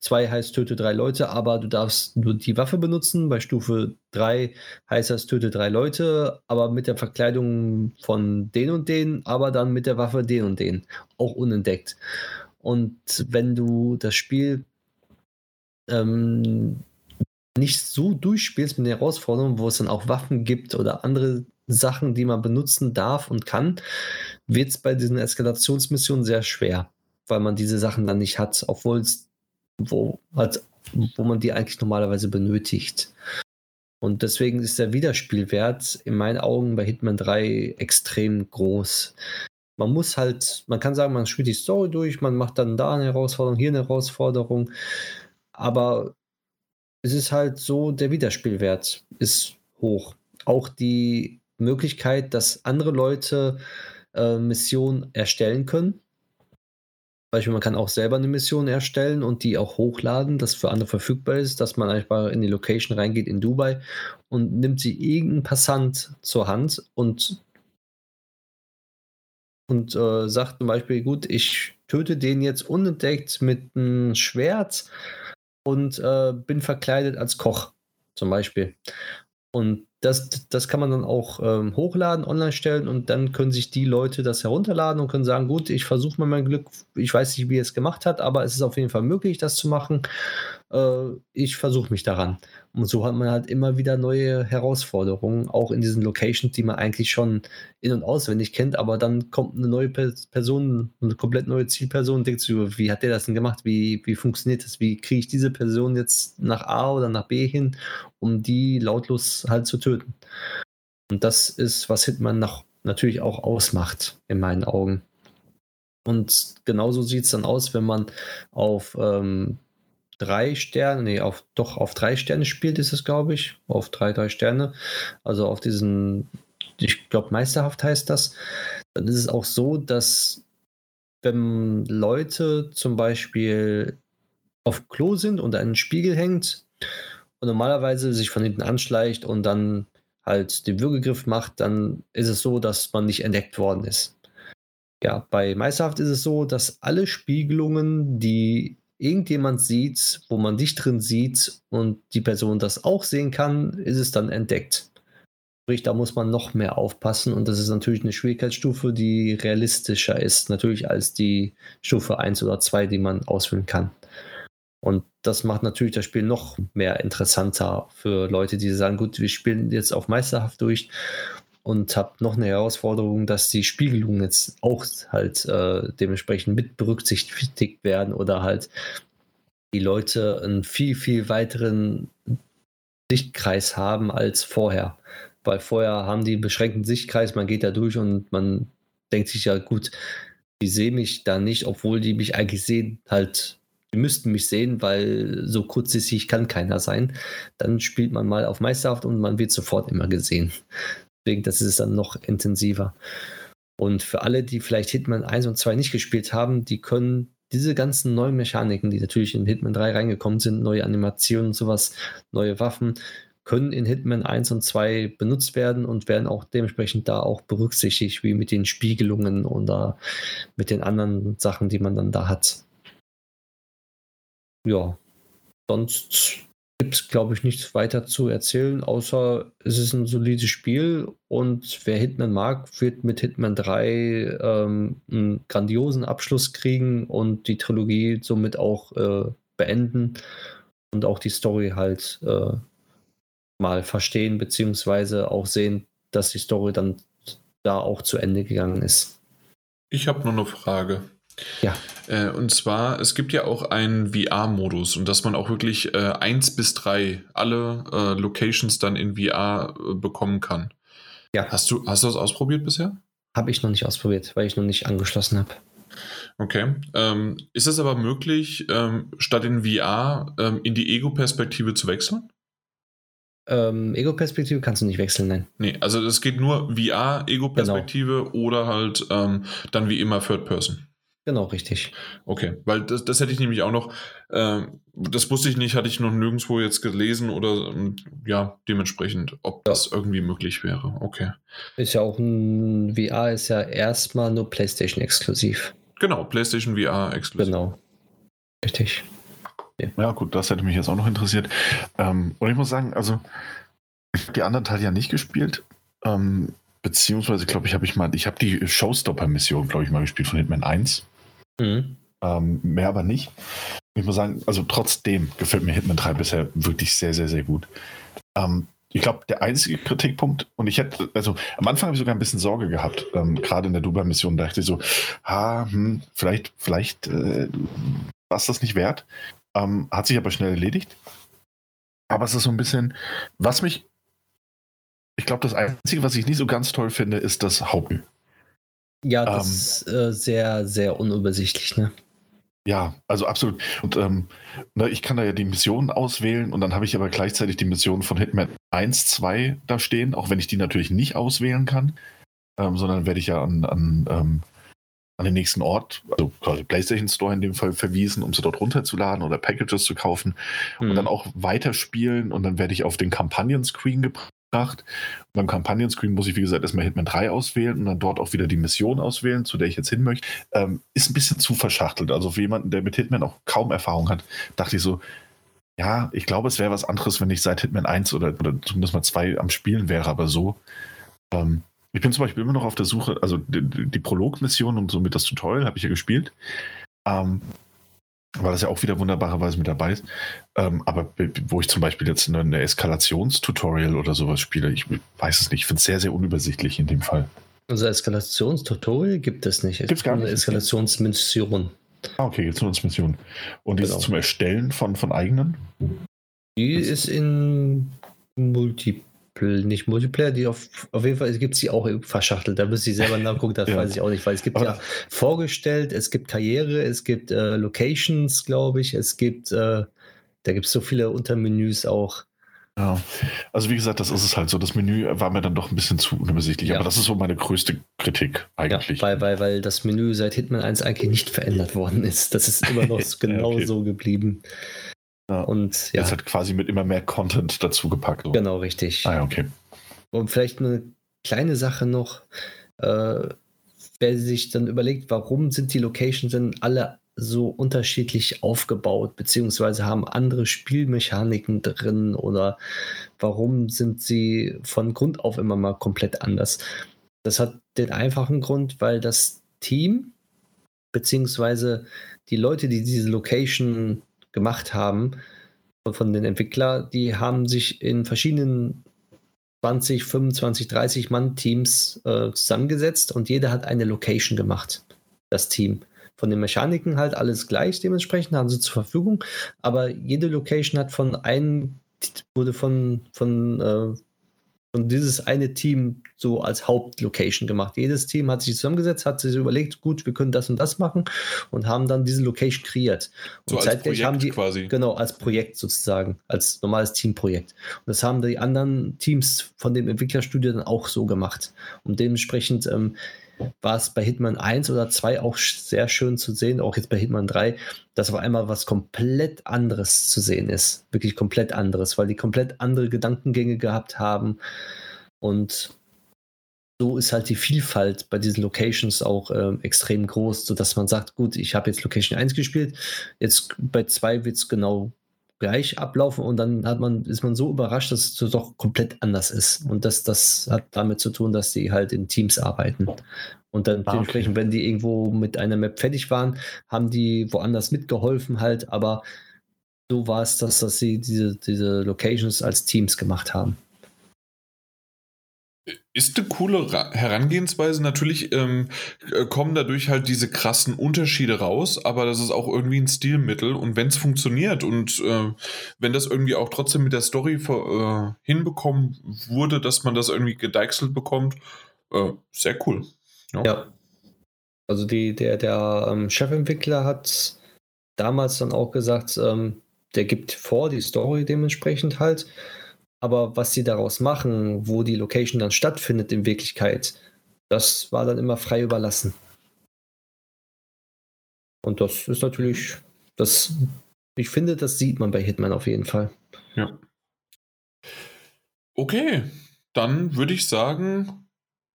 Speaker 2: 2 heißt töte drei Leute, aber du darfst nur die Waffe benutzen. Bei Stufe 3 heißt das töte drei Leute, aber mit der Verkleidung von den und den, aber dann mit der Waffe den und den, auch unentdeckt. Und wenn du das Spiel ähm, nicht so durchspielst mit den Herausforderungen, wo es dann auch Waffen gibt oder andere Sachen, die man benutzen darf und kann, wird es bei diesen Eskalationsmissionen sehr schwer, weil man diese Sachen dann nicht hat, obwohl es, wo, wo man die eigentlich normalerweise benötigt. Und deswegen ist der Wiederspielwert in meinen Augen bei Hitman 3 extrem groß man muss halt, man kann sagen, man spielt die Story durch, man macht dann da eine Herausforderung, hier eine Herausforderung, aber es ist halt so, der Wiederspielwert ist hoch. Auch die Möglichkeit, dass andere Leute äh, Missionen erstellen können. Beispiel, man kann auch selber eine Mission erstellen und die auch hochladen, das für andere verfügbar ist, dass man einfach in die Location reingeht in Dubai und nimmt sie irgendeinen Passant zur Hand und und äh, sagt zum Beispiel, gut, ich töte den jetzt unentdeckt mit einem Schwert und äh, bin verkleidet als Koch zum Beispiel. Und das, das kann man dann auch ähm, hochladen, online stellen und dann können sich die Leute das herunterladen und können sagen, gut, ich versuche mal mein Glück, ich weiß nicht, wie er es gemacht hat, aber es ist auf jeden Fall möglich, das zu machen. Äh, ich versuche mich daran. Und so hat man halt immer wieder neue Herausforderungen, auch in diesen Locations, die man eigentlich schon in- und auswendig kennt, aber dann kommt eine neue Person, eine komplett neue Zielperson und denkt sich, wie hat der das denn gemacht? Wie, wie funktioniert das? Wie kriege ich diese Person jetzt nach A oder nach B hin, um die lautlos halt zu töten? Und das ist, was Hitman noch natürlich auch ausmacht, in meinen Augen. Und genauso sieht es dann aus, wenn man auf ähm, drei Sterne, nee, auf, doch auf drei Sterne spielt, ist es, glaube ich. Auf drei, drei Sterne. Also auf diesen, ich glaube, meisterhaft heißt das. Dann ist es auch so, dass wenn Leute zum Beispiel auf Klo sind und einen Spiegel hängt und normalerweise sich von hinten anschleicht und dann halt den Würgegriff macht, dann ist es so, dass man nicht entdeckt worden ist. Ja, bei Meisterhaft ist es so, dass alle Spiegelungen, die irgendjemand sieht, wo man dich drin sieht und die Person das auch sehen kann, ist es dann entdeckt. Sprich, da muss man noch mehr aufpassen und das ist natürlich eine Schwierigkeitsstufe, die realistischer ist, natürlich als die Stufe 1 oder 2, die man auswählen kann. Und das macht natürlich das Spiel noch mehr interessanter für Leute, die sagen, gut, wir spielen jetzt auf Meisterhaft durch und habe noch eine Herausforderung, dass die Spiegelungen jetzt auch halt äh, dementsprechend mit berücksichtigt werden oder halt die Leute einen viel, viel weiteren Sichtkreis haben als vorher. Weil vorher haben die beschränkten Sichtkreis, man geht da durch und man denkt sich ja, gut, die sehen mich da nicht, obwohl die mich eigentlich sehen, halt, die müssten mich sehen, weil so kurzsichtig kann keiner sein. Dann spielt man mal auf Meisterhaft und man wird sofort immer gesehen. Deswegen, das ist dann noch intensiver. Und für alle, die vielleicht Hitman 1 und 2 nicht gespielt haben, die können diese ganzen neuen Mechaniken, die natürlich in Hitman 3 reingekommen sind, neue Animationen und sowas, neue Waffen, können in Hitman 1 und 2 benutzt werden und werden auch dementsprechend da auch berücksichtigt, wie mit den Spiegelungen oder mit den anderen Sachen, die man dann da hat. Ja, sonst gibt es, glaube ich, nichts weiter zu erzählen, außer es ist ein solides Spiel und wer Hitman mag, wird mit Hitman 3 ähm, einen grandiosen Abschluss kriegen und die Trilogie somit auch äh, beenden und auch die Story halt äh, mal verstehen, beziehungsweise auch sehen, dass die Story dann da auch zu Ende gegangen ist.
Speaker 1: Ich habe nur eine Frage.
Speaker 2: Ja.
Speaker 1: Äh, und zwar, es gibt ja auch einen VR-Modus und dass man auch wirklich äh, 1 bis 3 alle äh, Locations dann in VR äh, bekommen kann.
Speaker 2: Ja.
Speaker 1: Hast du, hast du das ausprobiert bisher?
Speaker 2: Habe ich noch nicht ausprobiert, weil ich noch nicht angeschlossen habe.
Speaker 1: Okay. Ähm, ist es aber möglich, ähm, statt in VR ähm, in die Ego-Perspektive zu wechseln?
Speaker 2: Ähm, Ego-Perspektive kannst du nicht wechseln, nein.
Speaker 1: Nee, also es geht nur VR, Ego-Perspektive genau. oder halt ähm, dann wie immer Third Person.
Speaker 2: Genau, richtig.
Speaker 1: Okay, weil das, das hätte ich nämlich auch noch, äh, das wusste ich nicht, hatte ich noch nirgendwo jetzt gelesen oder ja, dementsprechend, ob ja. das irgendwie möglich wäre. Okay.
Speaker 2: Ist ja auch ein VR, ist ja erstmal nur PlayStation exklusiv.
Speaker 1: Genau, PlayStation VR exklusiv.
Speaker 2: Genau. Richtig.
Speaker 3: Ja. ja, gut, das hätte mich jetzt auch noch interessiert. Ähm, und ich muss sagen, also die anderen Teile ja nicht gespielt. Ähm, beziehungsweise, glaube ich, habe ich mal, ich habe die Showstopper-Mission, glaube ich, mal gespielt von Hitman 1. Mhm. Ähm, mehr aber nicht. Ich muss sagen, also trotzdem gefällt mir Hitman 3 bisher wirklich sehr, sehr, sehr gut. Ähm, ich glaube, der einzige Kritikpunkt, und ich hätte, also am Anfang habe ich sogar ein bisschen Sorge gehabt, ähm, gerade in der Dubai-Mission, dachte ich so, ah, hm, vielleicht, vielleicht äh, war es das nicht wert. Ähm, hat sich aber schnell erledigt. Aber es ist so ein bisschen, was mich, ich glaube, das Einzige, was ich nicht so ganz toll finde, ist das Hauptmenü.
Speaker 2: Ja, das ähm, ist äh, sehr, sehr unübersichtlich, ne?
Speaker 3: Ja, also absolut. Und ähm, ne, ich kann da ja die Missionen auswählen und dann habe ich aber gleichzeitig die Missionen von Hitman 1, 2 da stehen, auch wenn ich die natürlich nicht auswählen kann, ähm, sondern werde ich ja an, an, ähm, an den nächsten Ort, also quasi PlayStation Store in dem Fall verwiesen, um sie dort runterzuladen oder Packages zu kaufen mhm. und dann auch weiterspielen und dann werde ich auf den Kampagnen-Screen gebracht. Beim Kampagnen-Screen muss ich, wie gesagt, erstmal Hitman 3 auswählen und dann dort auch wieder die Mission auswählen, zu der ich jetzt hin möchte. Ähm, ist ein bisschen zu verschachtelt. Also für jemanden, der mit Hitman auch kaum Erfahrung hat, dachte ich so, ja, ich glaube, es wäre was anderes, wenn ich seit Hitman 1 oder, oder zumindest mal 2 am Spielen wäre, aber so. Ähm, ich bin zum Beispiel immer noch auf der Suche, also die, die Prolog-Mission und somit das Tutorial habe ich ja gespielt. Ähm, weil das ja auch wieder wunderbarerweise mit dabei ist. Ähm, aber wo ich zum Beispiel jetzt eine, eine Eskalationstutorial oder sowas spiele, ich weiß es nicht. Ich finde es sehr, sehr unübersichtlich in dem Fall.
Speaker 2: Also Eskalationstutorial gibt es nicht.
Speaker 3: Gibt es gar nicht.
Speaker 2: Eine Eskalationsmission.
Speaker 3: Ah, okay, jetzt nur als Mission. Und genau. ist zum Erstellen von, von eigenen?
Speaker 2: Die ist in Multiplayer nicht Multiplayer, die auf, auf jeden Fall gibt es die auch verschachtelt. Da müsste ich selber nachgucken, das *laughs*
Speaker 3: Ja.
Speaker 2: weiß ich auch nicht, weil es gibt
Speaker 3: Aber-
Speaker 2: ja vorgestellt, es gibt Karriere, es gibt äh, Locations, glaube ich, es gibt, äh, da gibt es so viele Untermenüs auch.
Speaker 3: Ja. Also wie gesagt, das ist es halt so. Das Menü war mir dann doch ein bisschen zu unübersichtlich.
Speaker 2: Ja.
Speaker 3: Aber das ist so meine größte Kritik eigentlich.
Speaker 2: Ja, weil, weil, weil das Menü seit Hitman 1 eigentlich nicht verändert worden ist. Das ist immer noch *laughs* genau
Speaker 3: okay.
Speaker 2: so geblieben.
Speaker 3: Ja.
Speaker 2: Und ja,
Speaker 3: Jetzt hat quasi mit immer mehr Content dazu gepackt. So.
Speaker 2: genau richtig.
Speaker 3: Ah ja, okay.
Speaker 2: Und vielleicht eine kleine Sache noch, äh, wer sich dann überlegt, warum sind die Locations denn alle so unterschiedlich aufgebaut, beziehungsweise haben andere Spielmechaniken drin oder warum sind sie von Grund auf immer mal komplett anders? Das hat den einfachen Grund, weil das Team, beziehungsweise die Leute, die diese Location gemacht haben, von- den Entwicklern, die haben sich in verschiedenen 20, 25, 30 Mann-Teams äh, zusammengesetzt und jeder hat eine Location gemacht, das Team. Von den Mechaniken halt alles gleich, dementsprechend haben sie zur Verfügung, aber jede Location hat von einem, wurde von, von, äh, von dieses eine Team so als Hauptlocation gemacht. Jedes Team hat sich zusammengesetzt, hat sich überlegt, gut, wir können das und das machen und haben dann diese Location kreiert. Und
Speaker 1: So
Speaker 2: zeitgleich
Speaker 1: Projekt
Speaker 2: haben die,
Speaker 1: quasi.
Speaker 2: Genau, als Projekt sozusagen, als normales Teamprojekt. Und das haben die anderen Teams von dem Entwicklerstudio dann auch so gemacht. Und dementsprechend ähm, war es bei Hitman 1 oder 2 auch sehr schön zu sehen, auch jetzt bei Hitman 3, dass auf einmal was komplett anderes zu sehen ist. Wirklich komplett anderes, weil die komplett andere Gedankengänge gehabt haben. Und so ist halt die Vielfalt bei diesen Locations auch ähm, extrem groß, sodass man sagt, gut, ich habe jetzt Location 1 gespielt, jetzt bei 2 wird es genau gleich ablaufen und dann hat man, ist man so überrascht, dass es doch komplett anders ist. Und das, das hat damit zu tun, dass die halt in Teams arbeiten. Und dann
Speaker 3: Ah, okay.
Speaker 2: dementsprechend, wenn die irgendwo mit einer Map fertig waren, haben die woanders mitgeholfen halt, aber so war es, dass, dass sie diese, diese Locations als Teams gemacht haben.
Speaker 1: Ist eine coole Ra Herangehensweise. Natürlich ähm, äh, kommen dadurch halt diese krassen Unterschiede raus, aber das ist auch irgendwie ein Stilmittel. Und wenn es funktioniert und äh, wenn das irgendwie auch trotzdem mit der Story äh, hinbekommen wurde, dass man das irgendwie gedeichselt bekommt, äh, sehr cool.
Speaker 2: Ja. Also die, der, der ähm, Chefentwickler hat damals dann auch gesagt, ähm, der gibt vor die Story dementsprechend halt. Aber was sie daraus machen, wo die Location dann stattfindet in Wirklichkeit, das war dann immer frei überlassen. Und das ist natürlich, das, ich finde, das sieht man bei Hitman auf jeden Fall.
Speaker 1: Ja. Okay, dann würde ich sagen,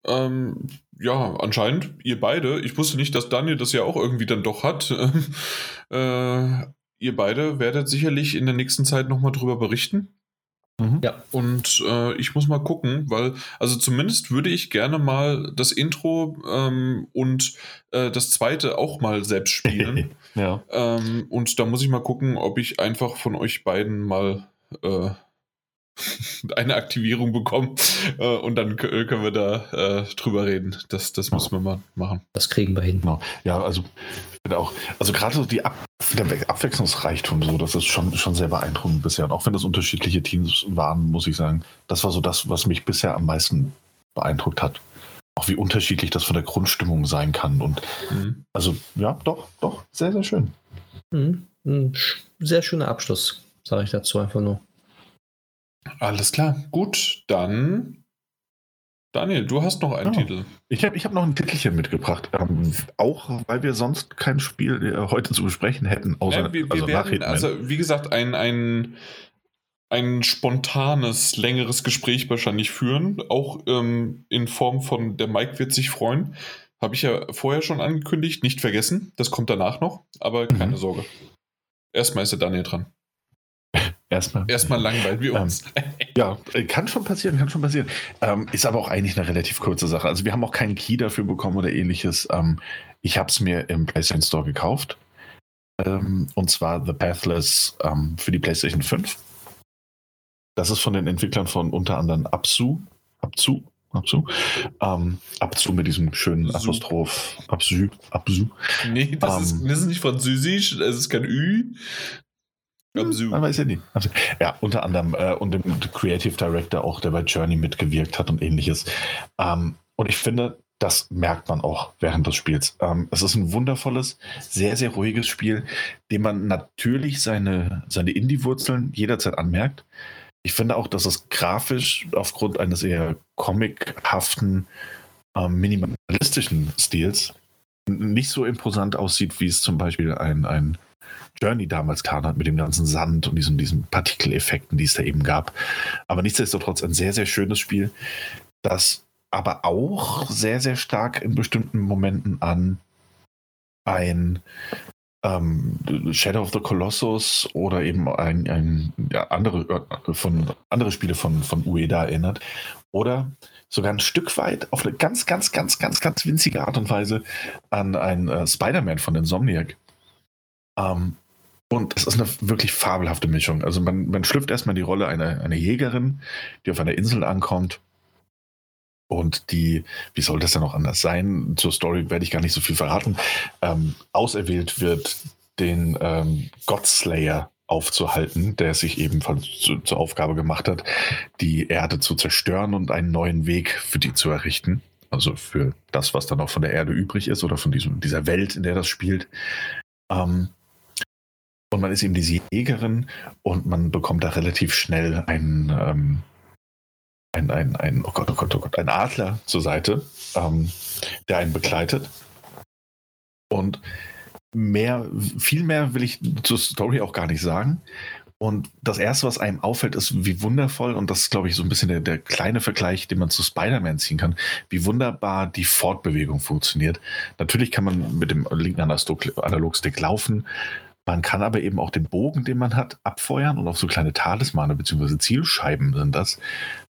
Speaker 1: ähm, ja, anscheinend ihr beide. Ich wusste nicht, dass Daniel das ja auch irgendwie dann doch hat. *laughs* äh, ihr beide werdet sicherlich in der nächsten Zeit nochmal drüber berichten.
Speaker 3: Mhm.
Speaker 2: Ja.
Speaker 1: Und äh, ich muss mal gucken, weil, also zumindest würde ich gerne mal das Intro ähm, und äh, das zweite auch mal selbst spielen. *laughs*
Speaker 3: ja.
Speaker 1: ähm, und da muss ich mal gucken, ob ich einfach von euch beiden mal äh, *laughs* eine Aktivierung bekomme. Äh, und dann äh, können wir da äh, drüber reden. Das, das müssen wir mal machen.
Speaker 2: Das kriegen wir hin.
Speaker 3: Genau. Ja, also ich finde auch, also gerade so die Ab der We- Abwechslungsreichtum, so, das ist schon, schon sehr beeindruckend bisher. Und auch wenn das unterschiedliche Teams waren, muss ich sagen, das war so das, was mich bisher am meisten beeindruckt hat. Auch wie unterschiedlich das von der Grundstimmung sein kann. Und
Speaker 1: Mhm.
Speaker 3: also, ja, doch, doch, sehr, sehr schön.
Speaker 2: Mhm. Ein sehr schöner Abschluss, sage ich dazu einfach nur.
Speaker 1: Alles klar. Gut, dann. Daniel, du hast noch einen
Speaker 3: Ja.
Speaker 1: Titel.
Speaker 3: Ich habe ich hab noch ein Titelchen mitgebracht, ähm, auch weil wir sonst kein Spiel äh, heute zu besprechen hätten, außer
Speaker 1: Ja, wir, wir
Speaker 3: also
Speaker 1: werden, also wie gesagt, ein, ein, ein spontanes, längeres Gespräch wahrscheinlich führen. Auch ähm, in Form von der Mike wird sich freuen. Habe ich ja vorher schon angekündigt, nicht vergessen. Das kommt danach noch, aber keine
Speaker 3: Mhm.
Speaker 1: Sorge. Erstmal ist der Daniel dran.
Speaker 3: Erstmal.
Speaker 1: Erstmal langweilen wir
Speaker 3: Ähm,
Speaker 1: uns. *laughs*
Speaker 3: Ja, äh, kann schon passieren, kann schon passieren. Ähm, ist aber auch eigentlich eine relativ kurze Sache. Also wir haben auch keinen Key dafür bekommen oder ähnliches. Ähm, ich habe es mir im PlayStation Store gekauft. Ähm, und zwar The Pathless ähm, für die PlayStation 5. Das ist von den Entwicklern von unter anderem Absu. Absu? Absu? Ähm, Absu mit diesem schönen. Apostroph. Absu. Absu.
Speaker 1: nee, das, ist,
Speaker 3: ähm,
Speaker 1: das ist nicht französisch, es ist kein Ü. Absu.
Speaker 3: Man weiß ja nie. Also, ja, unter anderem äh, und dem Creative Director auch, der bei Journey mitgewirkt hat und ähnliches. Ähm, und ich finde, das merkt man auch während des Spiels. Ähm, es ist ein wundervolles, sehr, sehr ruhiges Spiel, dem man natürlich seine, seine Indie-Wurzeln jederzeit anmerkt. Ich finde auch, dass es grafisch aufgrund eines eher comichaften, ähm, minimalistischen Stils nicht so imposant aussieht, wie es zum Beispiel ein, ein Journey damals getan hat mit dem ganzen Sand und diesen, diesen Partikeleffekten, die es da eben gab. Aber nichtsdestotrotz ein sehr, sehr schönes Spiel, das aber auch sehr, sehr stark in bestimmten Momenten an ein ähm, Shadow of the Colossus oder eben ein, ein ja, andere, äh, von, andere Spiele von, von Ueda erinnert. Oder sogar ein Stück weit auf eine ganz, ganz, ganz, ganz, ganz winzige Art und Weise an ein äh, Spider-Man von Insomniac. Ähm, und es ist eine wirklich fabelhafte Mischung. Also man, man schlüpft erstmal die Rolle einer, einer Jägerin, die auf einer Insel ankommt. Und die, wie soll das denn auch anders sein? Zur Story werde ich gar nicht so viel verraten. Ähm, auserwählt wird, den ähm, Godslayer aufzuhalten, der sich ebenfalls zu, zur Aufgabe gemacht hat, die Erde zu zerstören und einen neuen Weg für die zu errichten. Also für das, was dann auch von der Erde übrig ist oder von diesem, dieser Welt, in der das spielt. Ähm, und man ist eben diese Jägerin und man bekommt da relativ schnell einen, ähm, ein, ein, ein, oh Gott, oh Gott, oh Gott, ein Adler zur Seite, ähm, der einen begleitet. Und mehr, viel mehr will ich zur Story auch gar nicht sagen. Und das Erste, was einem auffällt, ist, wie wundervoll, und das ist, glaube ich, so ein bisschen der, der kleine Vergleich, den man zu Spider-Man ziehen kann, wie wunderbar die Fortbewegung funktioniert. Natürlich kann man mit dem linken Analogstick laufen, man kann aber eben auch den Bogen, den man hat, abfeuern und auf so kleine Talismane bzw. Zielscheiben sind das,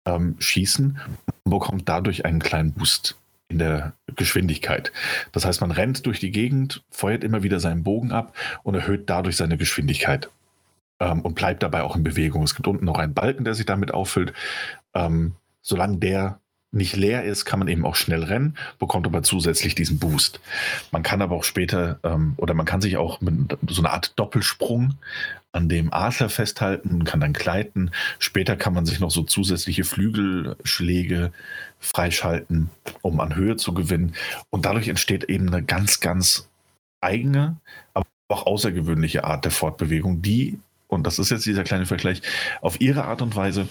Speaker 3: ähm, schießen und bekommt dadurch einen kleinen Boost in der Geschwindigkeit. Das heißt, man rennt durch die Gegend, feuert immer wieder seinen Bogen ab und erhöht dadurch seine Geschwindigkeit ähm, und bleibt dabei auch in Bewegung. Es gibt unten noch einen Balken, der sich damit auffüllt. Ähm, solange der nicht leer ist, kann man eben auch schnell rennen, bekommt aber zusätzlich diesen Boost. Man kann aber auch später ähm, oder man kann sich auch mit so einer Art Doppelsprung an dem Adler festhalten, kann dann gleiten. Später kann man sich noch so zusätzliche Flügelschläge freischalten, um an Höhe zu gewinnen. Und dadurch entsteht eben eine ganz, ganz eigene, aber auch außergewöhnliche Art der Fortbewegung, die, und das ist jetzt dieser kleine Vergleich, auf ihre Art und Weise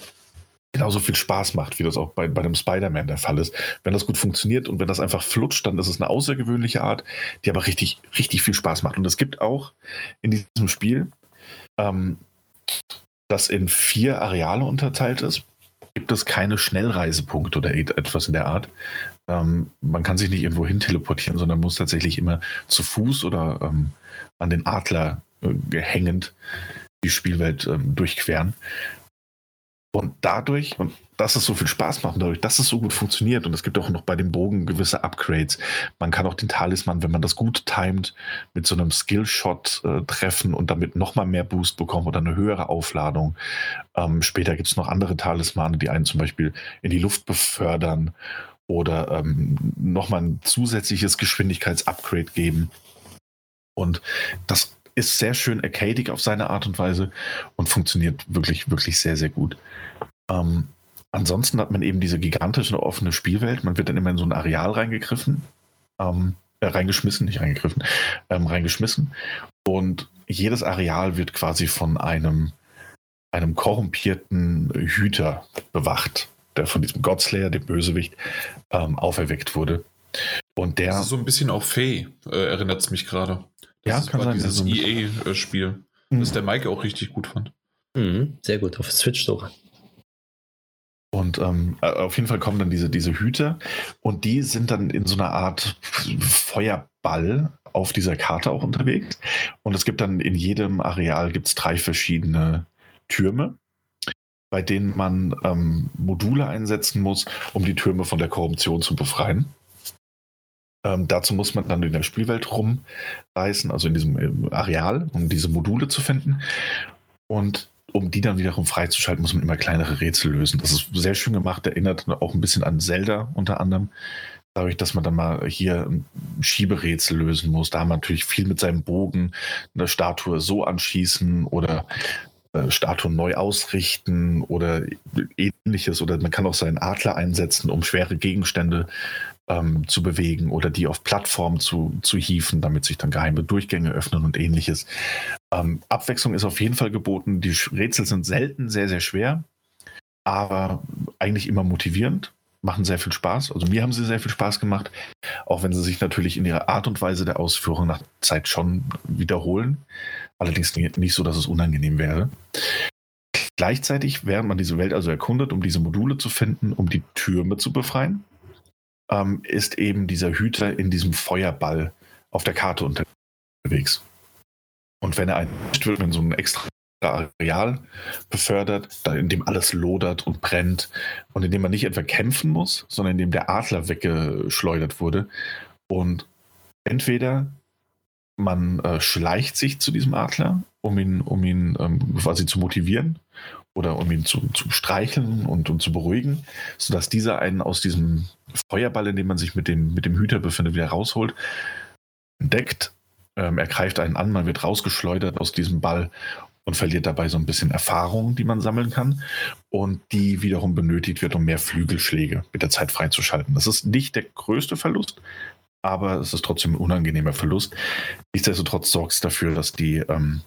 Speaker 3: genauso viel Spaß macht, wie das auch bei, bei dem Spider-Man der Fall ist. Wenn das gut funktioniert und wenn das einfach flutscht, dann ist es eine außergewöhnliche Art, die aber richtig, richtig viel Spaß macht. Und es gibt auch in diesem Spiel, ähm, das in vier Areale unterteilt ist, gibt es keine Schnellreisepunkte oder etwas in der Art. Ähm, man kann sich nicht irgendwo hin teleportieren, sondern muss tatsächlich immer zu Fuß oder ähm, an den Adler äh, hängend die Spielwelt ähm, durchqueren. Und dadurch, und dass es so viel Spaß macht, dadurch, dass es so gut funktioniert, und es gibt auch noch bei dem Bogen gewisse Upgrades. Man kann auch den Talisman, wenn man das gut timet, mit so einem Skillshot äh, treffen und damit nochmal mehr Boost bekommen oder eine höhere Aufladung. Ähm, später gibt es noch andere Talismane, die einen zum Beispiel in die Luft befördern oder ähm, nochmal ein zusätzliches Geschwindigkeitsupgrade geben. Und das ist sehr schön arcadig auf seine Art und Weise und funktioniert wirklich, wirklich sehr, sehr gut. Ähm, ansonsten hat man eben diese gigantische offene Spielwelt. Man wird dann immer in so ein Areal reingegriffen, ähm, äh, reingeschmissen, nicht reingegriffen, ähm, reingeschmissen. Und jedes Areal wird quasi von einem, einem korrumpierten Hüter bewacht, der von diesem Godslayer, dem Bösewicht, ähm, auferweckt wurde. Und der.
Speaker 1: so ein bisschen auf Fee, äh, erinnert es mich gerade.
Speaker 3: Das ja, kann sein.
Speaker 1: Dieses also EA-Spiel, mhm. das der Mike auch richtig gut fand.
Speaker 2: Mhm, sehr gut, auf Switch sogar.
Speaker 3: Und ähm, äh, auf jeden Fall kommen dann diese, diese Hüte und die sind dann in so einer Art Feuerball auf dieser Karte auch unterwegs. Und es gibt dann in jedem Areal gibt's drei verschiedene Türme, bei denen man ähm, Module einsetzen muss, um die Türme von der Korruption zu befreien. Ähm, dazu muss man dann in der Spielwelt rumreißen, also in diesem Areal, um diese Module zu finden. Und um die dann wiederum freizuschalten, muss man immer kleinere Rätsel lösen. Das ist sehr schön gemacht, erinnert auch ein bisschen an Zelda unter anderem. Dadurch, dass man dann mal hier Schieberätsel lösen muss. Da wir natürlich viel mit seinem Bogen eine Statue so anschießen oder äh, Statuen neu ausrichten oder ähnliches. Oder man kann auch seinen Adler einsetzen, um schwere Gegenstände ähm, zu bewegen oder die auf Plattformen zu, zu hieven, damit sich dann geheime Durchgänge öffnen und ähnliches. Ähm, Abwechslung ist auf jeden Fall geboten. Die Rätsel sind selten sehr, sehr schwer, aber eigentlich immer motivierend machen sehr viel Spaß. Also mir haben sie sehr viel Spaß gemacht, auch wenn sie sich natürlich in ihrer Art und Weise der Ausführung nach Zeit schon wiederholen. Allerdings nicht so, dass es unangenehm wäre. Gleichzeitig, während man diese Welt also erkundet, um diese Module zu finden, um die Türme zu befreien, ähm, ist eben dieser Hüter in diesem Feuerball auf der Karte unterwegs. Und wenn er ein wird in so ein extra Areal befördert, in dem alles lodert und brennt und in dem man nicht etwa kämpfen muss, sondern in dem der Adler weggeschleudert wurde. Und entweder man äh, schleicht sich zu diesem Adler, um ihn, um ihn ähm, quasi zu motivieren oder um ihn zu, zu streicheln und, und zu beruhigen, sodass dieser einen aus diesem Feuerball, in dem man sich mit dem, mit dem Hüter befindet, wieder rausholt, entdeckt. Ähm, er greift einen an, man wird rausgeschleudert aus diesem Ball und verliert dabei so ein bisschen Erfahrung, die man sammeln kann und die wiederum benötigt wird, um mehr Flügelschläge mit der Zeit freizuschalten. Das ist nicht der größte Verlust, aber es ist trotzdem ein unangenehmer Verlust. Nichtsdestotrotz sorgt es dafür, dass die, ähm,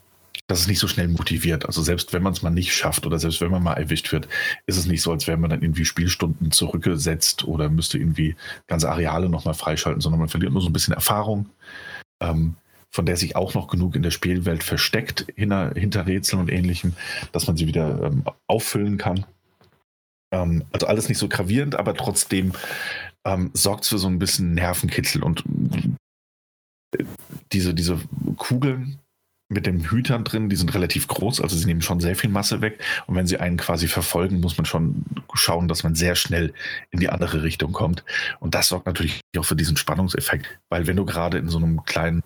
Speaker 3: dass es nicht so schnell motiviert. Also selbst wenn man es mal nicht schafft oder selbst wenn man mal erwischt wird, ist es nicht so, als wäre man dann irgendwie Spielstunden zurückgesetzt oder müsste irgendwie ganze Areale nochmal freischalten, sondern man verliert nur so ein bisschen Erfahrung, ähm, von der sich auch noch genug in der Spielwelt versteckt, hinter, hinter Rätseln und ähnlichem, dass man sie wieder ähm, auffüllen kann. Ähm, also alles nicht so gravierend, aber trotzdem ähm, sorgt für so ein bisschen Nervenkitzel und äh, diese, diese Kugeln mit den Hütern drin, die sind relativ groß, also sie nehmen schon sehr viel Masse weg. Und wenn sie einen quasi verfolgen, muss man schon schauen, dass man sehr schnell in die andere Richtung kommt. Und das sorgt natürlich auch für diesen Spannungseffekt, weil wenn du gerade in so einem kleinen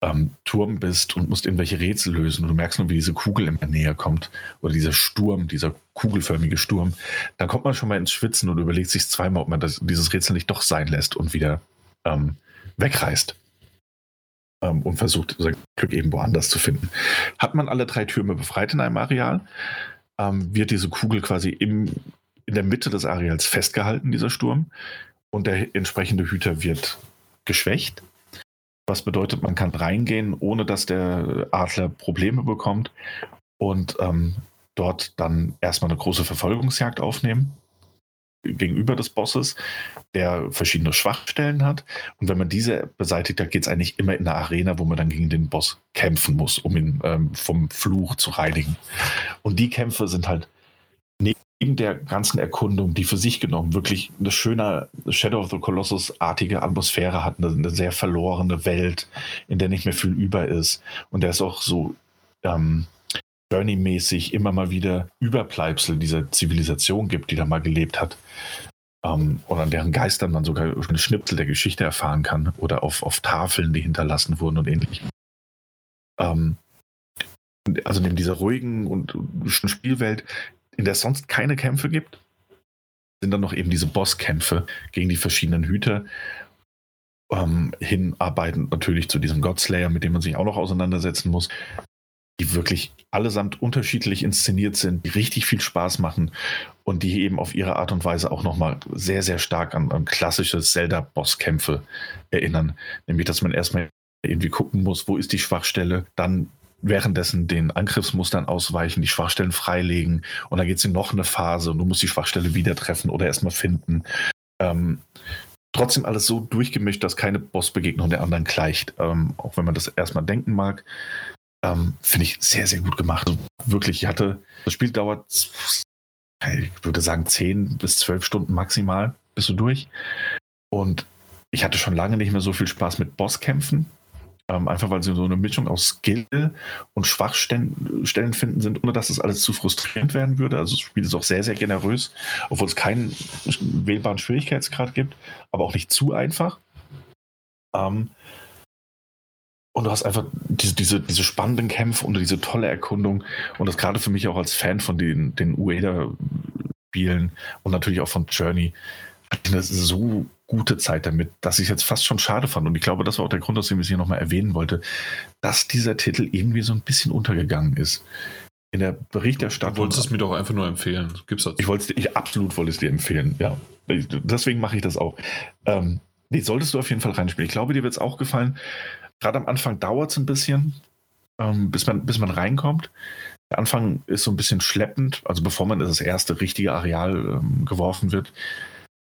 Speaker 3: ähm, Turm bist und musst irgendwelche Rätsel lösen und du merkst nur, wie diese Kugel immer näher kommt oder dieser Sturm, dieser kugelförmige Sturm, dann kommt man schon mal ins Schwitzen und überlegt sich zweimal, ob man das, dieses Rätsel nicht doch sein lässt und wieder ähm, wegreißt ähm, und versucht, sein Glück eben woanders zu finden. Hat man alle drei Türme befreit in einem Areal, ähm, wird diese Kugel quasi im, in der Mitte des Areals festgehalten, dieser Sturm, und der entsprechende Hüter wird geschwächt was bedeutet, man kann reingehen, ohne dass der Adler Probleme bekommt und ähm, dort dann erstmal eine große Verfolgungsjagd aufnehmen gegenüber des Bosses, der verschiedene Schwachstellen hat. Und wenn man diese beseitigt, dann geht es eigentlich immer in eine Arena, wo man dann gegen den Boss kämpfen muss, um ihn ähm, vom Fluch zu reinigen. Und die Kämpfe sind halt in der ganzen Erkundung, die für sich genommen wirklich eine schöne Shadow of the Colossus-artige Atmosphäre hat, eine, eine, sehr verlorene Welt, in der nicht mehr viel über ist. Und der ist auch so ähm, Journey-mäßig immer mal wieder Überbleibsel dieser Zivilisation gibt, die da mal gelebt hat. Ähm, und an deren Geistern man sogar eine Schnipsel der Geschichte erfahren kann oder auf, auf Tafeln, die hinterlassen wurden und ähnlich. Ähm, also neben dieser ruhigen und Spielwelt in der es sonst keine Kämpfe gibt, sind dann noch eben diese Bosskämpfe gegen die verschiedenen Hüter. Ähm, hinarbeitend natürlich zu diesem Godslayer, mit dem man sich auch noch auseinandersetzen muss, die wirklich allesamt unterschiedlich inszeniert sind, die richtig viel Spaß machen und die eben auf ihre Art und Weise auch nochmal sehr, sehr stark an, an klassische Zelda-Bosskämpfe erinnern. Nämlich, dass man erstmal irgendwie gucken muss, wo ist die Schwachstelle, dann währenddessen den Angriffsmustern ausweichen, die Schwachstellen freilegen und dann geht es in noch eine Phase und du musst die Schwachstelle wieder treffen oder erstmal finden. Ähm, trotzdem alles so durchgemischt, dass keine Bossbegegnung der anderen gleicht. Ähm, auch wenn man das erstmal denken mag. Ähm, Finde ich sehr, sehr gut gemacht. Also wirklich, ich hatte, das Spiel dauert, ich würde sagen, 10 bis 12 Stunden maximal, bist du durch. Und ich hatte schon lange nicht mehr so viel Spaß mit Bosskämpfen. Ähm, einfach weil sie so eine Mischung aus Skill und Schwachstellen finden sind, ohne dass das alles zu frustrierend werden würde. Also das Spiel ist auch sehr, sehr generös, obwohl es keinen wählbaren Schwierigkeitsgrad gibt, aber auch nicht zu einfach. Ähm, und du hast einfach diese, diese, diese spannenden Kämpfe und diese tolle Erkundung. Und das gerade für mich auch als Fan von den, den Ueda-Spielen und natürlich auch von Journey, hat das so gute Zeit damit, dass ich jetzt fast schon schade fand. Und ich glaube, das war auch der Grund, aus dem ich es hier nochmal erwähnen wollte, dass dieser Titel irgendwie so ein bisschen untergegangen ist. In der Berichterstattung.
Speaker 1: Du wolltest es mir doch einfach nur empfehlen. Gibt's das?
Speaker 3: Ich wollte ich absolut wollte es dir empfehlen, ja. Deswegen mache ich das auch. Ähm, nee, solltest du auf jeden Fall reinspielen. Ich glaube, dir wird es auch gefallen. Gerade am Anfang dauert es ein bisschen, ähm, bis, man, bis man reinkommt. Der Anfang ist so ein bisschen schleppend, also bevor man in das erste richtige Areal ähm, geworfen wird,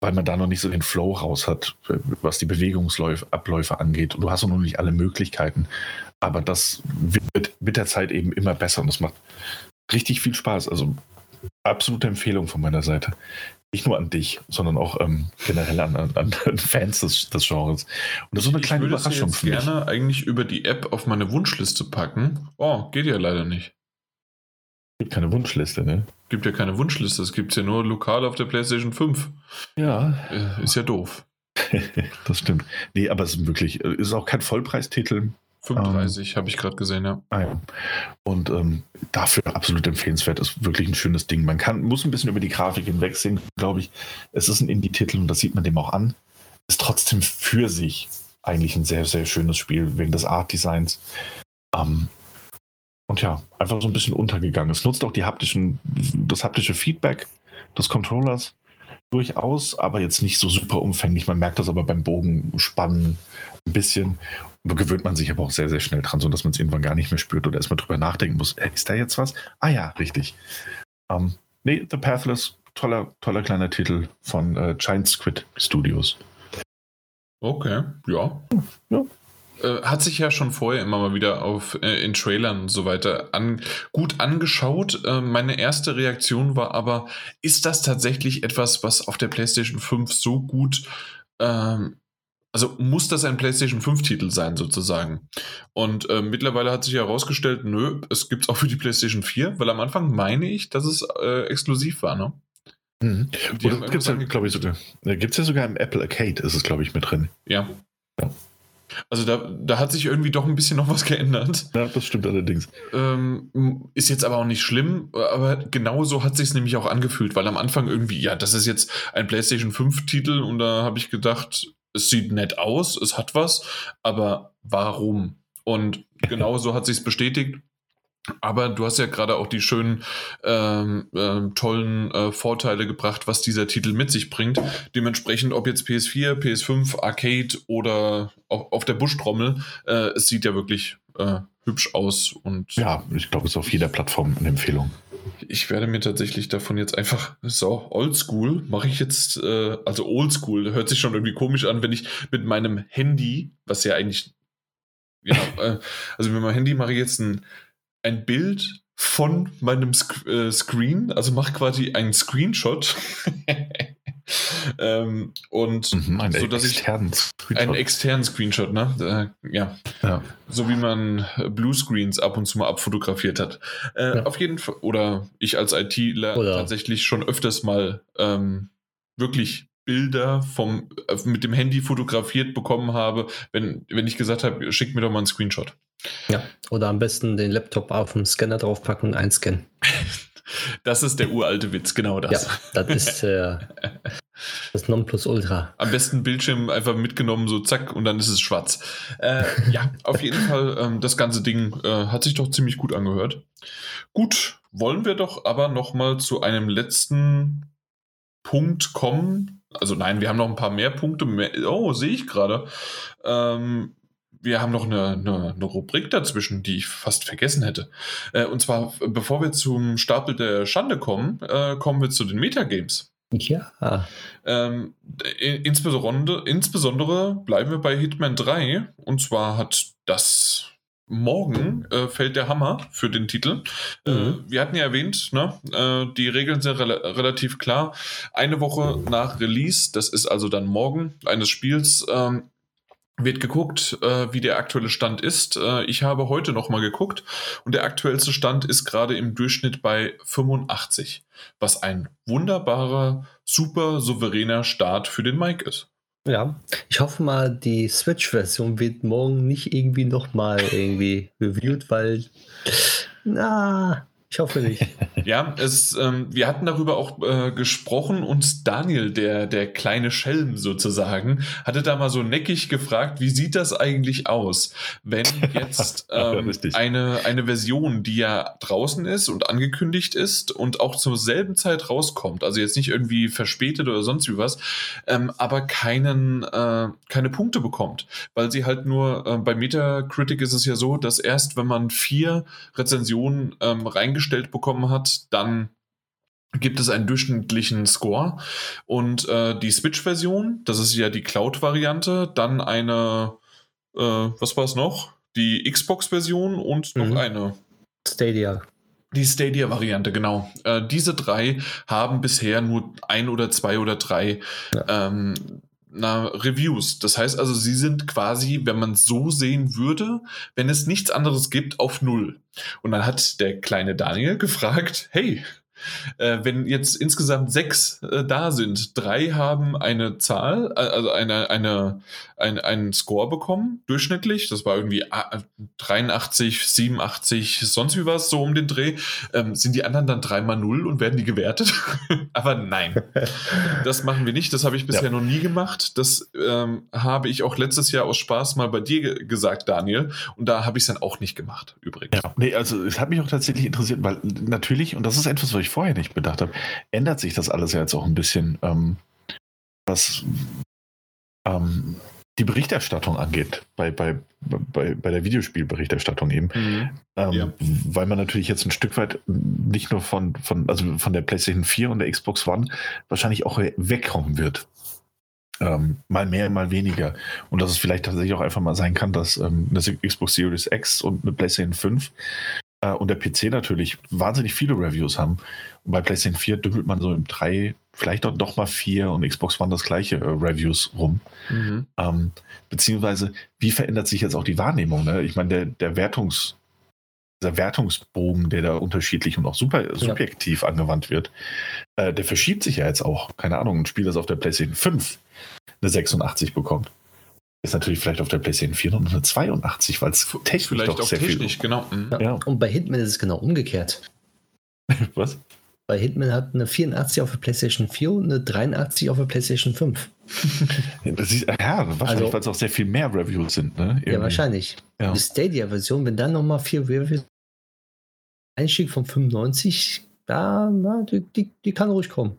Speaker 3: weil man da noch nicht so den Flow raus hat, was die Bewegungsabläufe angeht. Und du hast noch nicht alle Möglichkeiten. Aber das wird mit der Zeit eben immer besser und das macht richtig viel Spaß. Also absolute Empfehlung von meiner Seite. Nicht nur an dich, sondern auch ähm, generell an, an, an, *laughs* Fans des, des Genres. Und das ist so eine kleine
Speaker 1: ich
Speaker 3: würde Überraschung
Speaker 1: für mich. Ich gerne eigentlich über die App auf meine Wunschliste packen. Oh, geht ja leider nicht.
Speaker 3: Gibt keine Wunschliste, ne?
Speaker 1: Gibt ja keine Wunschliste, es gibt ja nur lokal auf der PlayStation 5.
Speaker 3: Ja.
Speaker 1: Äh, ist ja doof. *laughs*
Speaker 3: das stimmt. Nee, aber es ist wirklich, äh, ist auch kein Vollpreistitel.
Speaker 1: 35 ähm, habe ich gerade gesehen, ja.
Speaker 3: Ah, ja. Und ähm, dafür absolut empfehlenswert, ist wirklich ein schönes Ding. Man kann, muss ein bisschen über die Grafik hinwegsehen, glaube ich. Es ist ein Indie-Titel und das sieht man dem auch an. Ist trotzdem für sich eigentlich ein sehr, sehr schönes Spiel, wegen des Art-Designs. Ähm, und ja, einfach so ein bisschen untergegangen. Es nutzt auch die haptischen, das haptische Feedback des Controllers durchaus, aber jetzt nicht so super umfänglich. Man merkt das aber beim Bogenspannen ein bisschen. Da gewöhnt man sich aber auch sehr, sehr schnell dran, sodass man es irgendwann gar nicht mehr spürt oder erstmal drüber nachdenken muss. Äh, ist da jetzt was? Ah ja, richtig. Ähm, nee, The Pathless, toller, toller kleiner Titel von äh, Giant Squid Studios.
Speaker 1: Okay, ja. Ja, äh, hat sich ja schon vorher immer mal wieder auf äh, in Trailern und so weiter an, gut angeschaut. Äh, meine erste Reaktion war aber, ist das tatsächlich etwas, was auf der PlayStation 5 so gut ähm, also muss das ein PlayStation 5-Titel sein, sozusagen. Und äh, mittlerweile hat sich herausgestellt, nö, es gibt es auch für die PlayStation 4, weil am Anfang meine ich, dass es äh, exklusiv war, ne?
Speaker 3: Mhm. Oder gibt's ja, glaube ich, sogar. Gibt es ja sogar im Apple Arcade, ist es, glaube ich, mit drin.
Speaker 1: Ja. ja. Also da, da hat sich irgendwie doch ein bisschen noch was geändert.
Speaker 3: Ja, das stimmt allerdings.
Speaker 1: Ähm, ist jetzt aber auch nicht schlimm, aber genauso hat sich es nämlich auch angefühlt, weil am Anfang irgendwie, ja, das ist jetzt ein PlayStation 5-Titel und da habe ich gedacht, es sieht nett aus, es hat was, aber warum? Und genauso hat sich es bestätigt. Aber du hast ja gerade auch die schönen, ähm, äh, tollen äh, Vorteile gebracht, was dieser Titel mit sich bringt. Dementsprechend, ob jetzt PS4, PS5, Arcade oder auf, auf der Buschtrommel, äh, es sieht ja wirklich äh, hübsch aus. Und
Speaker 3: ja, ich glaube, es ist auf jeder Plattform eine Empfehlung.
Speaker 1: Ich werde mir tatsächlich davon jetzt einfach so oldschool mache ich jetzt, äh, also oldschool, hört sich schon irgendwie komisch an, wenn ich mit meinem Handy, was ja eigentlich, genau, äh, also mit meinem Handy mache ich jetzt ein ein Bild von meinem Sc äh, Screen, also mach quasi einen Screenshot. *laughs* ähm, und
Speaker 3: mhm, einen so dass externen
Speaker 1: ich einen externen Screenshot, ne? Äh, ja. ja. So wie man Bluescreens ab und zu mal abfotografiert hat. Äh, ja. Auf jeden Fall, oder ich als ITler tatsächlich schon öfters mal ähm, wirklich Bilder vom, äh, mit dem Handy fotografiert bekommen habe, wenn, wenn ich gesagt habe, schick mir doch mal einen Screenshot.
Speaker 2: Ja, oder am besten den Laptop auf den Scanner draufpacken und einscannen. *laughs*
Speaker 1: Das ist der uralte Witz, genau das.
Speaker 2: Ja, das ist äh, *laughs* das Nonplusultra.
Speaker 1: Am besten Bildschirm einfach mitgenommen, so zack, und dann ist es schwarz. Äh, ja, *laughs* auf jeden Fall, ähm, das ganze Ding äh, hat sich doch ziemlich gut angehört. Gut, wollen wir doch aber nochmal zu einem letzten Punkt kommen. Also nein, wir haben noch ein paar mehr Punkte. Mehr, oh, sehe ich gerade. Ähm, wir haben noch eine, eine, eine, Rubrik dazwischen, die ich fast vergessen hätte. Äh, und zwar, bevor wir zum Stapel der Schande kommen, äh, kommen wir zu den Metagames.
Speaker 2: Ja.
Speaker 1: Ähm, insbesondere, insbesondere bleiben wir bei Hitman 3. Und zwar hat das morgen äh, fällt der Hammer für den Titel. Äh, mhm. wir hatten ja erwähnt, ne, äh, die Regeln sind re relativ klar. Eine Woche nach Release, das ist also dann morgen eines Spiels, ähm, wird geguckt, äh, wie der aktuelle Stand ist. Äh, ich habe heute nochmal geguckt und der aktuellste Stand ist gerade im Durchschnitt bei 85, was ein wunderbarer, super souveräner Start für den Mike ist.
Speaker 2: Ja, ich hoffe mal, die Switch-Version wird morgen nicht irgendwie nochmal irgendwie reviewed, weil, na, Ich hoffe nicht. *laughs*
Speaker 1: Ja, es, ähm, wir hatten darüber auch äh, gesprochen und Daniel, der, der kleine Schelm sozusagen, hatte da mal so neckig gefragt, wie sieht das eigentlich aus, wenn *laughs* jetzt ähm, eine, eine Version, die ja draußen ist und angekündigt ist und auch zur selben Zeit rauskommt, also jetzt nicht irgendwie verspätet oder sonst wie was, ähm, aber keinen, äh, keine Punkte bekommt, weil sie halt nur, äh, bei Metacritic ist es ja so, dass erst wenn man vier Rezensionen ähm, reingestellt bekommen hat, dann gibt es einen durchschnittlichen Score und äh, die Switch-Version, das ist ja die Cloud-Variante, dann eine, äh, was war es noch? Die Xbox-Version und noch
Speaker 2: Mhm.
Speaker 1: eine.
Speaker 2: Stadia.
Speaker 1: Die Stadia-Variante, genau. Äh, diese drei haben bisher nur ein oder zwei oder drei ähm, na, Reviews. Das heißt also, sie sind quasi, wenn man so sehen würde, wenn es nichts anderes gibt, auf Null. Und dann hat der kleine Daniel gefragt, hey, äh, wenn jetzt insgesamt sechs äh, da sind, drei haben eine Zahl, also eine, eine, ein, einen Score bekommen, durchschnittlich. Das war irgendwie äh, 83, 87, sonst wie was, so um den Dreh. Ähm, sind die anderen dann dreimal null und werden die gewertet? *laughs* Aber nein, *laughs* das machen wir nicht. Das habe ich bisher
Speaker 3: Ja.
Speaker 1: noch nie gemacht. Das ähm, habe ich auch letztes Jahr aus Spaß mal bei dir ge gesagt, Daniel. Und da habe ich es dann auch nicht gemacht, übrigens.
Speaker 3: Ja, nee, also es hat mich auch tatsächlich interessiert, weil natürlich, und das ist etwas, was ich vorher nicht bedacht habe, ändert sich das alles ja jetzt auch ein bisschen, ähm, was ähm, die Berichterstattung angeht, bei, bei, bei, bei der Videospielberichterstattung eben.
Speaker 1: Mhm.
Speaker 3: Ähm,
Speaker 1: Ja.
Speaker 3: Weil man natürlich jetzt ein Stück weit nicht nur von, von, also von der PlayStation 4 und der Xbox One wahrscheinlich auch wegkommen wird. Ähm, mal mehr, mal weniger. Und dass es vielleicht tatsächlich auch einfach mal sein kann, dass ähm, eine Xbox Series X und eine PlayStation 5 äh, und der PC natürlich wahnsinnig viele Reviews haben. Und bei PlayStation 4 dümpelt man so im 3, vielleicht auch doch mal 4 und Xbox One das gleiche äh, Reviews rum.
Speaker 1: Mhm.
Speaker 3: Ähm, beziehungsweise, wie verändert sich jetzt auch die Wahrnehmung? Ne? Ich meine, der, der Wertungs, dieser Wertungsbogen, der da unterschiedlich und auch super subjektiv angewandt wird, äh, der verschiebt sich ja jetzt auch. Keine Ahnung, ein Spiel, das auf der PlayStation 5 eine 86 bekommt, ist natürlich vielleicht auf der PlayStation 4 nur eine 82, weil es technisch
Speaker 1: Vielleicht
Speaker 3: doch
Speaker 1: auch
Speaker 3: sehr
Speaker 1: technisch, genau. Mhm.
Speaker 2: Ja. Und bei Hitman ist es genau umgekehrt.
Speaker 3: viel. *laughs* Was?
Speaker 2: Bei Hitman hat eine 84 auf der PlayStation 4 und eine 83 auf der PlayStation 5. *laughs*
Speaker 3: Das ist, ja, wahrscheinlich,
Speaker 2: Also-
Speaker 3: weil es auch sehr viel mehr Reviews sind. Ne?
Speaker 2: Ja, wahrscheinlich.
Speaker 3: Ja.
Speaker 2: Die Stadia-Version, wenn dann nochmal vier Reviews Einstieg von 95, da, na, die, die, die kann ruhig kommen.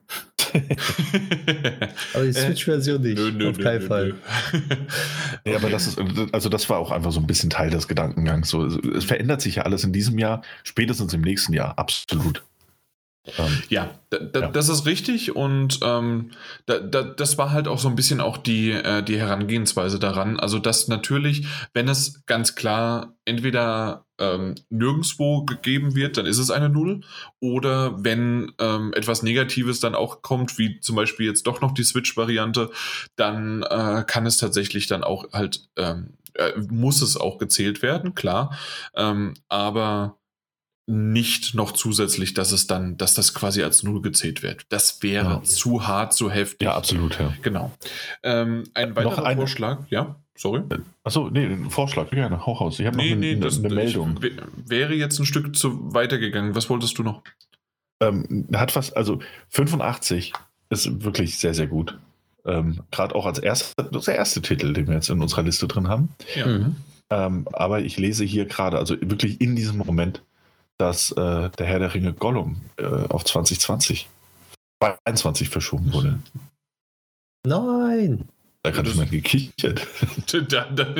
Speaker 2: *laughs* Aber die Switch-Version nicht.
Speaker 1: Nö, nö,
Speaker 2: auf keinen
Speaker 1: nö,
Speaker 2: Fall.
Speaker 1: nö.
Speaker 3: Ja, aber das ist, also das war auch einfach so ein bisschen Teil des Gedankengangs. So, es verändert sich ja alles in diesem Jahr, spätestens im nächsten Jahr, absolut. Ähm,
Speaker 1: Ja, da, da,
Speaker 3: Ja.
Speaker 1: das ist richtig und ähm, da, da, das war halt auch so ein bisschen auch die, äh, die Herangehensweise daran. Also, dass natürlich, wenn es ganz klar entweder ähm, nirgendwo gegeben wird, dann ist es eine Null. Oder wenn ähm, etwas Negatives dann auch kommt, wie zum Beispiel jetzt doch noch die Switch-Variante, dann äh, kann es tatsächlich dann auch halt, ähm, äh, muss es auch gezählt werden, klar. Ähm, aber nicht noch zusätzlich, dass es dann, dass das quasi als Null gezählt wird. Das wäre
Speaker 3: Ja.
Speaker 1: zu hart, zu heftig.
Speaker 3: ja, absolut, ja.
Speaker 1: Genau. Ähm, ein
Speaker 3: Noch
Speaker 1: weiterer
Speaker 3: eine-
Speaker 1: Vorschlag, ja, sorry.
Speaker 3: Achso, nee, Vorschlag, gerne, hau raus. Ich habe noch
Speaker 1: Nee,
Speaker 3: eine,
Speaker 1: nee,
Speaker 3: eine,
Speaker 1: das
Speaker 3: eine Meldung.
Speaker 1: wäre jetzt ein Stück zu weitergegangen. Was wolltest du noch?
Speaker 3: Ähm, hat was, also 85 ist wirklich sehr, sehr gut. Ähm, Gerade auch als erster, das der erste Titel, den wir jetzt in unserer Liste drin haben.
Speaker 1: Ja.
Speaker 2: Mhm.
Speaker 3: Aber ich lese hier gerade, also wirklich in diesem Moment, dass äh, der Herr der Ringe Gollum äh, auf 2020, 22 verschoben wurde.
Speaker 2: Nein.
Speaker 3: Da hat gerade
Speaker 1: Das-
Speaker 3: jemand gekichert.
Speaker 1: Da, *laughs* da,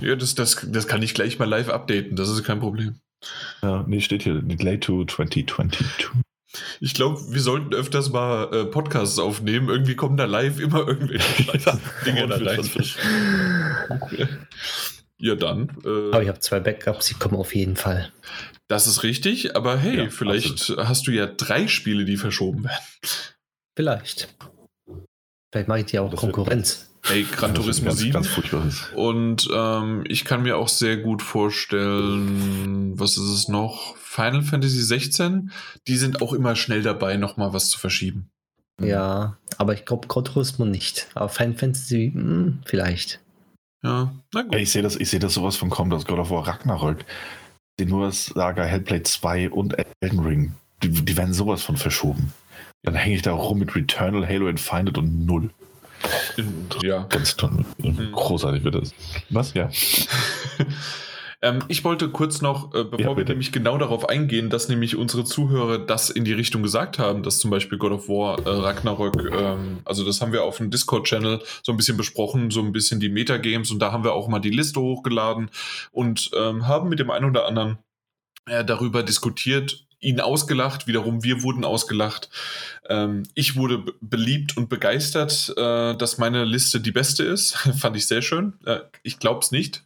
Speaker 1: ja, das, das, das kann ich gleich mal live updaten, das ist kein Problem.
Speaker 3: Ja, nee, steht hier, Delay to 2022.
Speaker 1: Ich glaube, wir sollten öfters mal äh, Podcasts aufnehmen. Irgendwie kommen da live immer irgendwelche *laughs* Dinge da. *laughs* Ja, dann.
Speaker 2: Aber
Speaker 1: Äh,
Speaker 2: ich habe zwei Backups, die kommen auf jeden Fall.
Speaker 1: das ist richtig, aber hey,
Speaker 3: Ja,
Speaker 1: vielleicht hast du ja drei Spiele, die verschoben werden.
Speaker 2: Vielleicht. Vielleicht mache ich dir auch
Speaker 3: Das
Speaker 2: Konkurrenz.
Speaker 1: Hey, Gran Turismo
Speaker 3: ganz,
Speaker 1: 7.
Speaker 3: Ganz furchtbares.
Speaker 1: Und ähm, ich kann mir auch sehr gut vorstellen, was ist es noch? Final Fantasy 16, die sind auch immer schnell dabei, nochmal was zu verschieben.
Speaker 2: Ja, aber ich glaube Gran Turismo nicht. Aber Final Fantasy, hm, vielleicht.
Speaker 1: Ja, na gut.
Speaker 3: ich sehe das, ich sehe das sowas von kommen, dass God of War Ragnarök Senua's Saga, Hellblade 2 und Elden Ring, die, die werden sowas von verschoben. Dann hänge ich da rum mit Returnal, Halo Infinite und null.
Speaker 1: Ja.
Speaker 3: Ganz toll.
Speaker 1: Mhm.
Speaker 3: Großartig wird das. Was? Ja. *laughs*
Speaker 1: Ähm, ich wollte kurz noch, äh, bevor
Speaker 3: Ja,
Speaker 1: wir nämlich genau darauf eingehen, dass nämlich unsere Zuhörer das in die Richtung gesagt haben, dass zum Beispiel God of War, äh, Ragnarök, ähm, also das haben wir auf dem Discord-Channel so ein bisschen besprochen, so ein bisschen die Metagames und da haben wir auch mal die Liste hochgeladen und ähm, haben mit dem einen oder anderen äh, darüber diskutiert, ihn ausgelacht, wiederum wir wurden ausgelacht. Ähm, ich wurde be- beliebt und begeistert, äh, dass meine Liste die beste ist. *laughs* Fand ich sehr schön. Äh, ich glaube es nicht.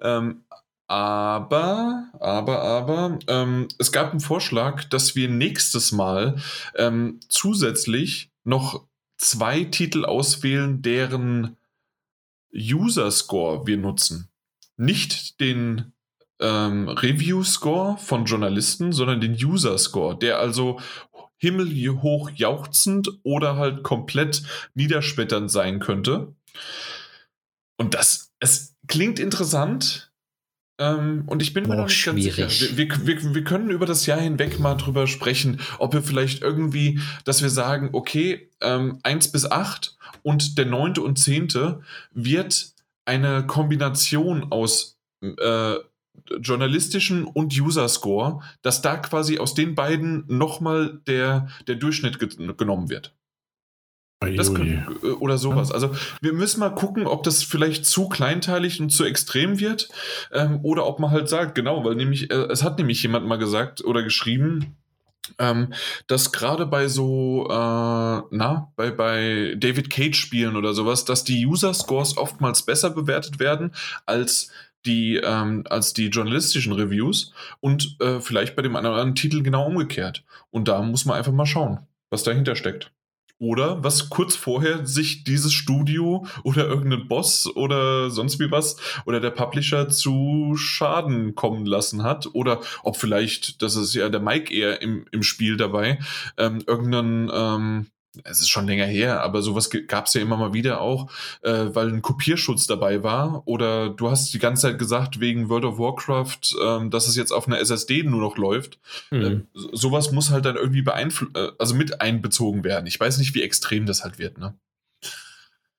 Speaker 1: Ähm, aber, aber, aber, ähm, es gab einen Vorschlag, dass wir nächstes Mal ähm, zusätzlich noch zwei Titel auswählen, deren User-Score wir nutzen. Nicht den ähm, Review-Score von Journalisten, sondern den User-Score, der also himmelhoch jauchzend oder halt komplett niederschmetternd sein könnte. Und das, es klingt interessant. Ähm, und ich bin mir
Speaker 2: Aber
Speaker 1: noch nicht ganz
Speaker 2: schwierig.
Speaker 1: sicher. Wir, wir, wir, können über das Jahr hinweg mal drüber sprechen, ob wir vielleicht irgendwie, dass wir sagen, okay, ähm, 1 bis 8 und der neunte und zehnte wird eine Kombination aus äh, journalistischen und User-Score, dass da quasi aus den beiden nochmal der, der Durchschnitt ge genommen wird. Das können, äh, oder sowas. Also wir müssen mal gucken, ob das vielleicht zu kleinteilig und zu extrem wird ähm, oder ob man halt sagt, genau, weil nämlich, äh, es hat nämlich jemand mal gesagt oder geschrieben, ähm, dass gerade bei so, äh, na, bei, bei David Cage Spielen oder sowas, dass die User-Scores oftmals besser bewertet werden als die, ähm, als die journalistischen Reviews und äh, vielleicht bei dem anderen Titel genau umgekehrt. Und da muss man einfach mal schauen, was dahinter steckt. Oder was kurz vorher sich dieses Studio oder irgendein Boss oder sonst wie was oder der Publisher zu Schaden kommen lassen hat. Oder ob vielleicht, das ist ja der Mike eher im, im Spiel dabei, ähm, irgendeinen, ähm, es ist schon länger her, aber sowas gab es ja immer mal wieder auch, äh, weil ein Kopierschutz dabei war. Oder du hast die ganze Zeit gesagt, wegen World of Warcraft, ähm, dass es jetzt auf einer SSD nur noch läuft.
Speaker 2: Mhm.
Speaker 1: Ähm, so- sowas muss halt dann irgendwie beeinflu äh, also mit einbezogen werden. Ich weiß nicht, wie extrem das halt wird, ne?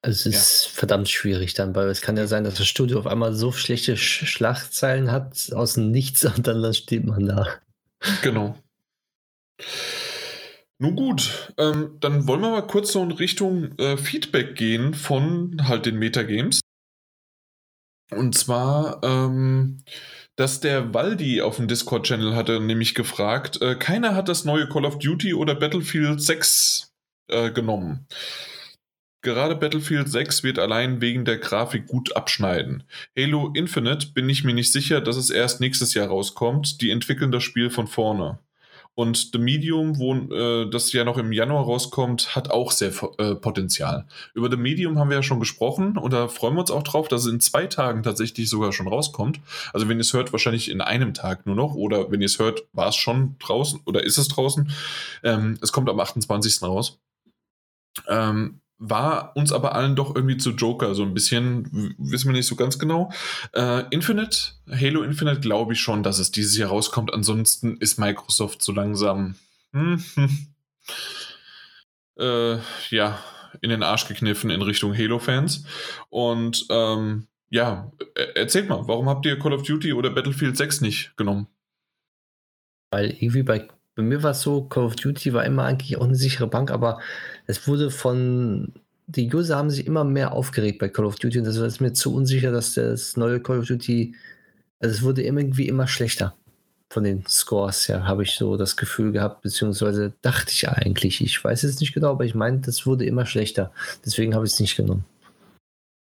Speaker 2: Es ist verdammt schwierig dann, weil es kann ja sein, dass das Studio auf einmal so schlechte Sch Schlagzeilen hat aus dem Nichts *laughs* und dann, dann steht man da.
Speaker 1: Genau. Nun gut, ähm, dann wollen wir mal kurz so in Richtung äh, Feedback gehen von halt den Metagames. Und zwar, ähm, dass der Waldi auf dem Discord-Channel hatte nämlich gefragt, äh, keiner hat das neue Call of Duty oder Battlefield 6 äh, genommen. Gerade Battlefield 6 wird allein wegen der Grafik gut abschneiden. Halo Infinite bin ich mir nicht sicher, dass es erst nächstes Jahr rauskommt. Die entwickeln das Spiel von vorne. Und The Medium, wo äh, das ja noch im Januar rauskommt, hat auch sehr äh, Potenzial. Über The Medium haben wir ja schon gesprochen und da freuen wir uns auch drauf, dass es in zwei Tagen tatsächlich sogar schon rauskommt. Also wenn ihr es hört, wahrscheinlich in einem Tag nur noch oder wenn ihr es hört, war es schon draußen oder ist es draußen. Ähm, es kommt am 28. raus. Ähm, war uns aber allen doch irgendwie zu Joker, so ein bisschen, wissen wir nicht so ganz genau. Äh, Infinite, Halo Infinite glaube ich schon, dass es dieses Jahr rauskommt. Ansonsten ist Microsoft so langsam, hm, hm, äh, ja, in den Arsch gekniffen in Richtung Halo-Fans. Und ähm, ja, äh, erzählt mal, warum habt ihr Call of Duty oder Battlefield 6 nicht genommen?
Speaker 2: Weil irgendwie bei, bei mir war es so, Call of Duty war immer eigentlich auch eine sichere Bank, aber es wurde von, die User haben sich immer mehr aufgeregt bei Call of Duty und das ist mir zu unsicher, dass das neue Call of Duty, also es wurde irgendwie immer schlechter von den Scores her, habe ich so das Gefühl gehabt, beziehungsweise dachte ich eigentlich, ich weiß es nicht genau, aber ich meine, das wurde immer schlechter. Deswegen habe ich es nicht genommen.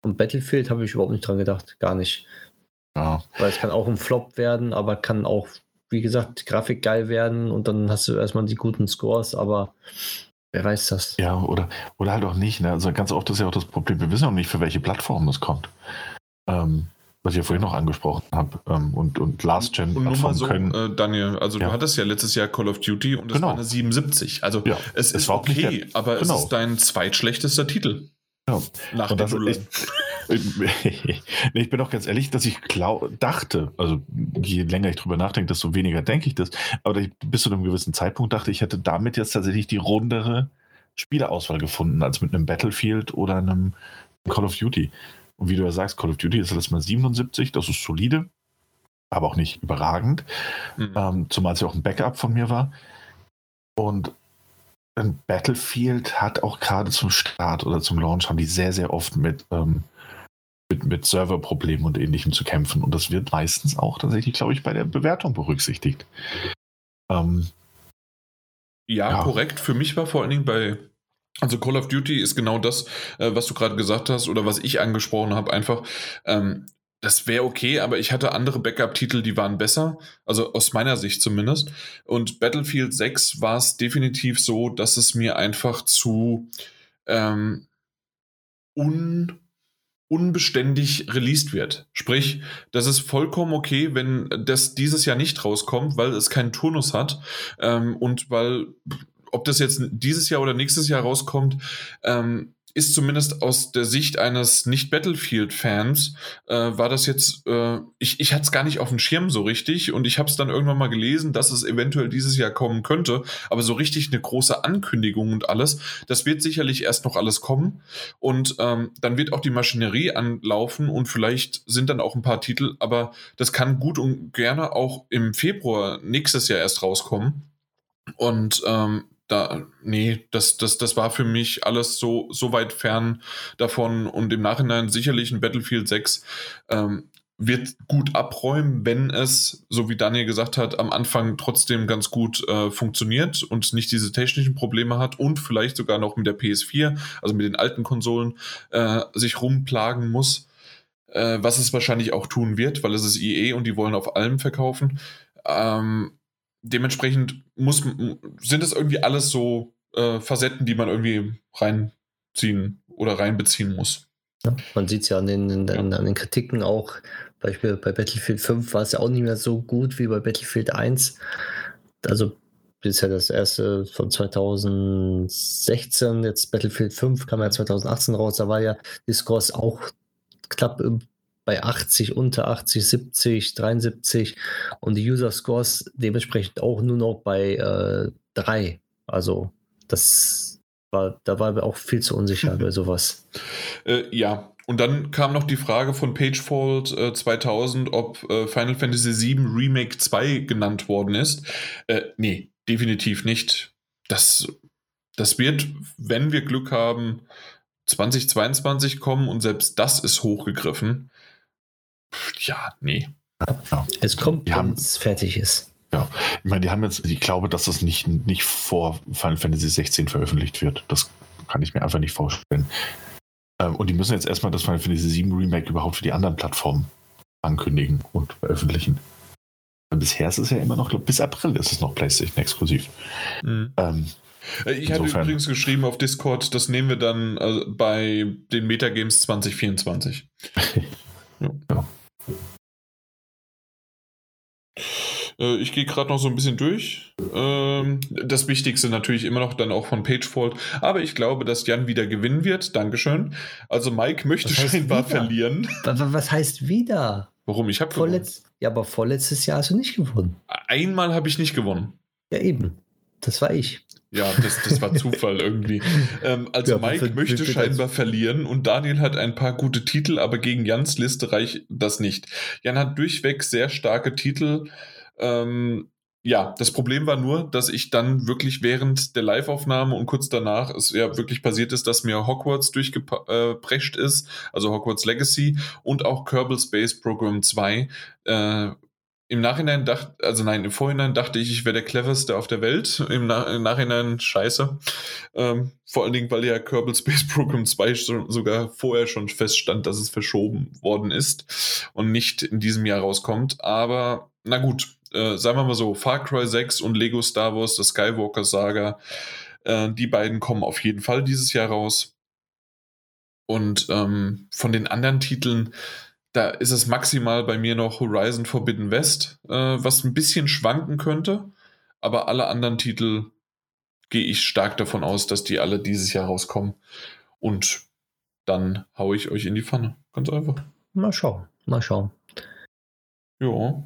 Speaker 2: Und Battlefield habe ich überhaupt nicht dran gedacht, gar nicht.
Speaker 3: Ja.
Speaker 2: Weil es kann auch ein Flop werden, aber kann auch, wie gesagt, Grafik geil werden und dann hast du erstmal die guten Scores, aber wer weiß das?
Speaker 3: Ja, oder, oder halt auch nicht. Ne? Also ganz oft ist ja auch das Problem, wir wissen auch nicht, für welche Plattform es kommt. Ähm, was ich ja vorhin noch angesprochen habe. Ähm, und, und Last-Gen-Plattformen
Speaker 1: so,
Speaker 3: können.
Speaker 1: äh, Daniel, also
Speaker 3: Ja.
Speaker 1: du hattest ja letztes Jahr Call of Duty und es
Speaker 3: Genau.
Speaker 1: war eine 77. Also
Speaker 3: ja,
Speaker 1: es,
Speaker 3: es
Speaker 1: ist okay, aber
Speaker 3: genau.
Speaker 1: es ist dein zweitschlechtester Titel.
Speaker 3: Ja.
Speaker 1: Nach
Speaker 3: Und
Speaker 1: dem
Speaker 3: das
Speaker 1: Nuller. *laughs*
Speaker 3: ich bin auch ganz ehrlich, dass ich glaub, dachte, also je länger ich drüber nachdenke, desto weniger denke ich das, aber ich, bis zu einem gewissen Zeitpunkt dachte ich, hätte damit jetzt tatsächlich die rundere Spielerauswahl gefunden, als mit einem Battlefield oder einem Call of Duty. Und wie du ja sagst, Call of Duty ist das mal 77, das ist solide, aber auch nicht überragend, mhm. ähm, zumal es ja auch ein Backup von mir war. Und ein Battlefield hat auch gerade zum Start oder zum Launch haben die sehr, sehr oft mit, ähm, mit, mit Serverproblemen und ähnlichem zu kämpfen. Und das wird meistens auch tatsächlich, glaube ich, bei der Bewertung berücksichtigt.
Speaker 1: Ähm, ja, ja, korrekt. Für mich war vor allen Dingen bei, also Call of Duty ist genau das, äh, was du gerade gesagt hast oder was ich angesprochen habe, einfach. Ähm, das wäre okay, aber ich hatte andere Backup-Titel, die waren besser, also aus meiner Sicht zumindest. Und Battlefield 6 war es definitiv so, dass es mir einfach zu ähm, un unbeständig released wird. Sprich, das ist vollkommen okay, wenn das dieses Jahr nicht rauskommt, weil es keinen Turnus hat ähm, und weil, ob das jetzt dieses Jahr oder nächstes Jahr rauskommt, ähm, ist zumindest aus der Sicht eines Nicht-Battlefield-Fans, äh, war das jetzt, äh, ich, ich hatte es gar nicht auf dem Schirm so richtig und ich habe es dann irgendwann mal gelesen, dass es eventuell dieses Jahr kommen könnte, aber so richtig eine große Ankündigung und alles, das wird sicherlich erst noch alles kommen und ähm, dann wird auch die Maschinerie anlaufen und vielleicht sind dann auch ein paar Titel, aber das kann gut und gerne auch im Februar nächstes Jahr erst rauskommen. Und ähm, da, nee, das, das, das war für mich alles so, so weit fern davon und im Nachhinein sicherlich ein Battlefield 6 ähm, wird gut abräumen, wenn es, so wie Daniel gesagt hat, am Anfang trotzdem ganz gut äh, funktioniert und nicht diese technischen Probleme hat und vielleicht sogar noch mit der PS4, also mit den alten Konsolen, äh, sich rumplagen muss, äh, was es wahrscheinlich auch tun wird, weil es ist IE und die wollen auf allem verkaufen. Ähm, dementsprechend muss, sind es irgendwie alles so äh, Facetten, die man irgendwie reinziehen oder reinbeziehen muss.
Speaker 2: Ja, man sieht es ja an den, ja. an den Kritiken auch. Beispiel bei Battlefield 5 war es ja auch nicht mehr so gut wie bei Battlefield 1. Also bisher das erste von 2016, jetzt Battlefield 5 kam ja 2018 raus, da war ja Discourse auch knapp bei 80, unter 80, 70, 73 und die User Scores dementsprechend auch nur noch bei äh, 3. Also das war, da war auch viel zu unsicher bei *laughs* sowas.
Speaker 1: Äh, ja, und dann kam noch die Frage von Pagefold äh, 2000, ob äh, Final Fantasy VII Remake 2 genannt worden ist. Äh, nee, definitiv nicht. Das, das wird, wenn wir Glück haben, 2022 kommen und selbst das ist hochgegriffen ja, nee.
Speaker 2: Ja. Es kommt, wenn es fertig ist.
Speaker 3: Ja, ich meine, die haben jetzt, ich glaube, dass das nicht, nicht vor Final Fantasy 16 veröffentlicht wird. Das kann ich mir einfach nicht vorstellen. Ähm, und die müssen jetzt erstmal das Final Fantasy 7 Remake überhaupt für die anderen Plattformen ankündigen und veröffentlichen. bisher ist es ja immer noch, glaub, bis April ist es noch PlayStation exklusiv. Mhm. Ähm,
Speaker 1: äh, ich hatte übrigens geschrieben auf Discord, das nehmen wir dann äh, bei den Metagames 2024. *laughs* ja. ja. Äh, ich gehe gerade noch so ein bisschen durch. Ähm, das Wichtigste natürlich immer noch dann auch von Pagefold. Aber ich glaube, dass Jan wieder gewinnen wird. Dankeschön. Also Mike möchte scheinbar verlieren.
Speaker 2: Was heißt wieder?
Speaker 1: Warum? Ich habe
Speaker 2: gewonnen. Ja, aber vorletztes Jahr hast du nicht gewonnen.
Speaker 1: Einmal habe ich nicht gewonnen.
Speaker 2: Ja, eben. Das war ich.
Speaker 1: Ja, das, das war Zufall irgendwie. *laughs* Ähm, also ja, Mike für, möchte für, scheinbar verlieren und Daniel hat ein paar gute Titel, aber gegen Jans Liste reicht das nicht. Jan hat durchweg sehr starke Titel. Ähm, ja, das Problem war nur, dass ich dann wirklich während der Live-Aufnahme und kurz danach es ja wirklich passiert ist, dass mir Hogwarts durchgeprescht ist, also Hogwarts Legacy und auch Kerbal Space Program 2. Äh, im Nachhinein dachte, also nein, im Vorhinein dachte ich, ich wäre der cleverste auf der Welt. Im, Na im Nachhinein scheiße. Ähm, vor allen Dingen, weil ja Kerbal Space Program 2 so, sogar vorher schon feststand, dass es verschoben worden ist und nicht in diesem Jahr rauskommt. Aber na gut, äh, sagen wir mal so, Far Cry 6 und Lego Star Wars, das Skywalker Saga, äh, die beiden kommen auf jeden Fall dieses Jahr raus. Und ähm, von den anderen Titeln, da ist es maximal bei mir noch Horizon Forbidden West, äh, was ein bisschen schwanken könnte. Aber alle anderen Titel gehe ich stark davon aus, dass die alle dieses Jahr rauskommen. Und dann haue ich euch in die Pfanne. Ganz einfach.
Speaker 2: Mal schauen, mal schauen.
Speaker 1: Ja.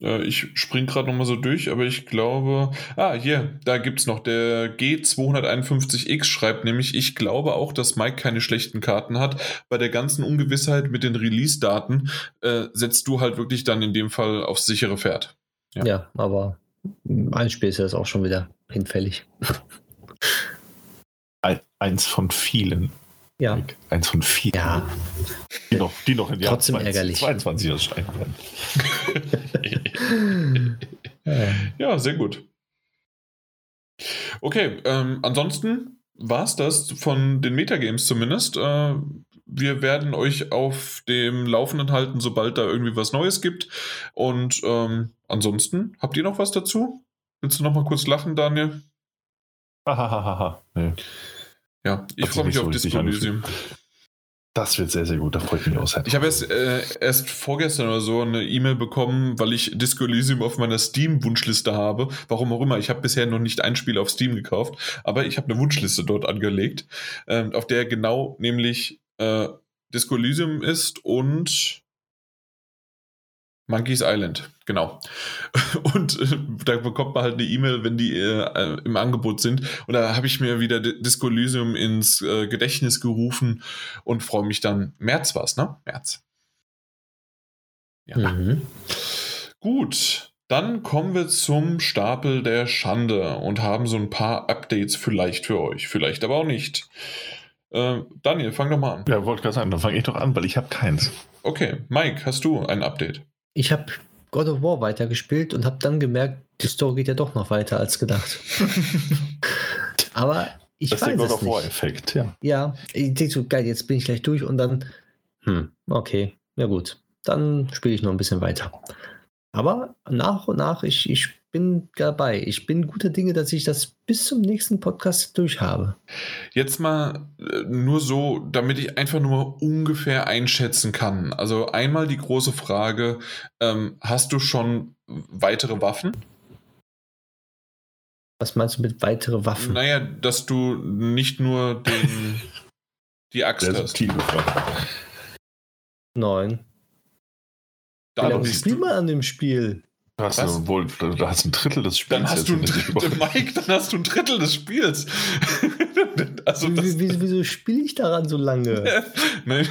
Speaker 1: Äh, ich spring gerade nochmal so durch, aber ich glaube. Ah, hier, da gibt es noch. Der G251X schreibt nämlich, ich glaube auch, dass Mike keine schlechten Karten hat. Bei der ganzen Ungewissheit mit den Release-Daten äh, setzt du halt wirklich dann in dem Fall aufs sichere Pferd.
Speaker 2: Ja, ja aber ein Spiel ist das auch schon wieder hinfällig.
Speaker 3: Ein, eins von vielen.
Speaker 2: Ja.
Speaker 3: Eins von vielen.
Speaker 2: Ja.
Speaker 3: Die noch, die noch im Jahr
Speaker 2: Trotzdem
Speaker 3: 22,
Speaker 2: ärgerlich.
Speaker 3: 22 erscheinen werden. *laughs*
Speaker 2: Ja.
Speaker 1: Sehr gut. Okay, ähm, ansonsten war es das von den Metagames zumindest. Äh, wir werden euch auf dem Laufenden halten, sobald da irgendwie was Neues gibt. Und ähm, ansonsten, habt ihr noch was dazu? Willst du noch mal kurz lachen, Daniel?
Speaker 3: Hahaha. nee.
Speaker 1: Ja, ich freue mich
Speaker 3: so
Speaker 1: auf Disco Elysium.
Speaker 3: Das wird sehr, sehr gut. Da freue ich mich auch sehr.
Speaker 1: Ich habe erst, äh, erst vorgestern oder so eine E-Mail bekommen, weil ich Disco Elysium auf meiner Steam-Wunschliste habe. Warum auch immer. Ich habe bisher noch nicht ein Spiel auf Steam gekauft, aber ich habe eine Wunschliste dort angelegt, ähm, auf der genau nämlich äh, Disco Elysium ist und Monkey's Island, genau. *laughs* Und äh, da bekommt man halt eine E-Mail, wenn die äh, im Angebot sind. Und da habe ich mir wieder D- Disco Elysium ins äh, Gedächtnis gerufen und freue mich dann. März war es, ne? März. Ja.
Speaker 2: Mhm.
Speaker 1: Gut, dann kommen wir zum Stapel der Schande und haben so ein paar Updates vielleicht für euch, vielleicht aber auch nicht. Äh, Daniel, fang doch mal an.
Speaker 3: Ja, wollte gerade sagen, dann fange ich doch an, weil ich habe keins.
Speaker 1: Okay, Mike, hast du ein Update?
Speaker 2: Ich habe God of War weitergespielt und habe dann gemerkt, die Story geht ja doch noch weiter als gedacht. *laughs* Aber ich
Speaker 3: das ist der
Speaker 2: weiß
Speaker 3: God of War
Speaker 2: nicht.
Speaker 3: Effekt, ja.
Speaker 2: Ja, ich denke so, geil, jetzt bin ich gleich durch und dann, hm, okay, ja gut, dann spiele ich noch ein bisschen weiter. Aber nach und nach, ich, ich bin dabei. Ich bin guter Dinge, dass ich das bis zum nächsten Podcast durchhabe.
Speaker 1: Jetzt mal äh, nur so, damit ich einfach nur mal ungefähr einschätzen kann. Also einmal die große Frage, ähm, hast du schon weitere Waffen?
Speaker 2: Was meinst du mit weitere Waffen?
Speaker 1: Naja, dass du nicht nur den, *laughs* die Axt
Speaker 3: Sehr
Speaker 1: hast.
Speaker 3: subtil gefragt.
Speaker 2: Neun. Wie
Speaker 1: Dann,
Speaker 2: lange spielt
Speaker 1: du,
Speaker 2: man an dem Spiel?
Speaker 3: Du hast,
Speaker 1: Was?
Speaker 3: du wohl, du hast ein Drittel des Spiels.
Speaker 1: dann hast du ein. Mike, dann hast du ein Drittel des Spiels. *laughs* also das,
Speaker 2: Wie, wie, wieso spiele ich daran so lange? *laughs*
Speaker 1: Nein.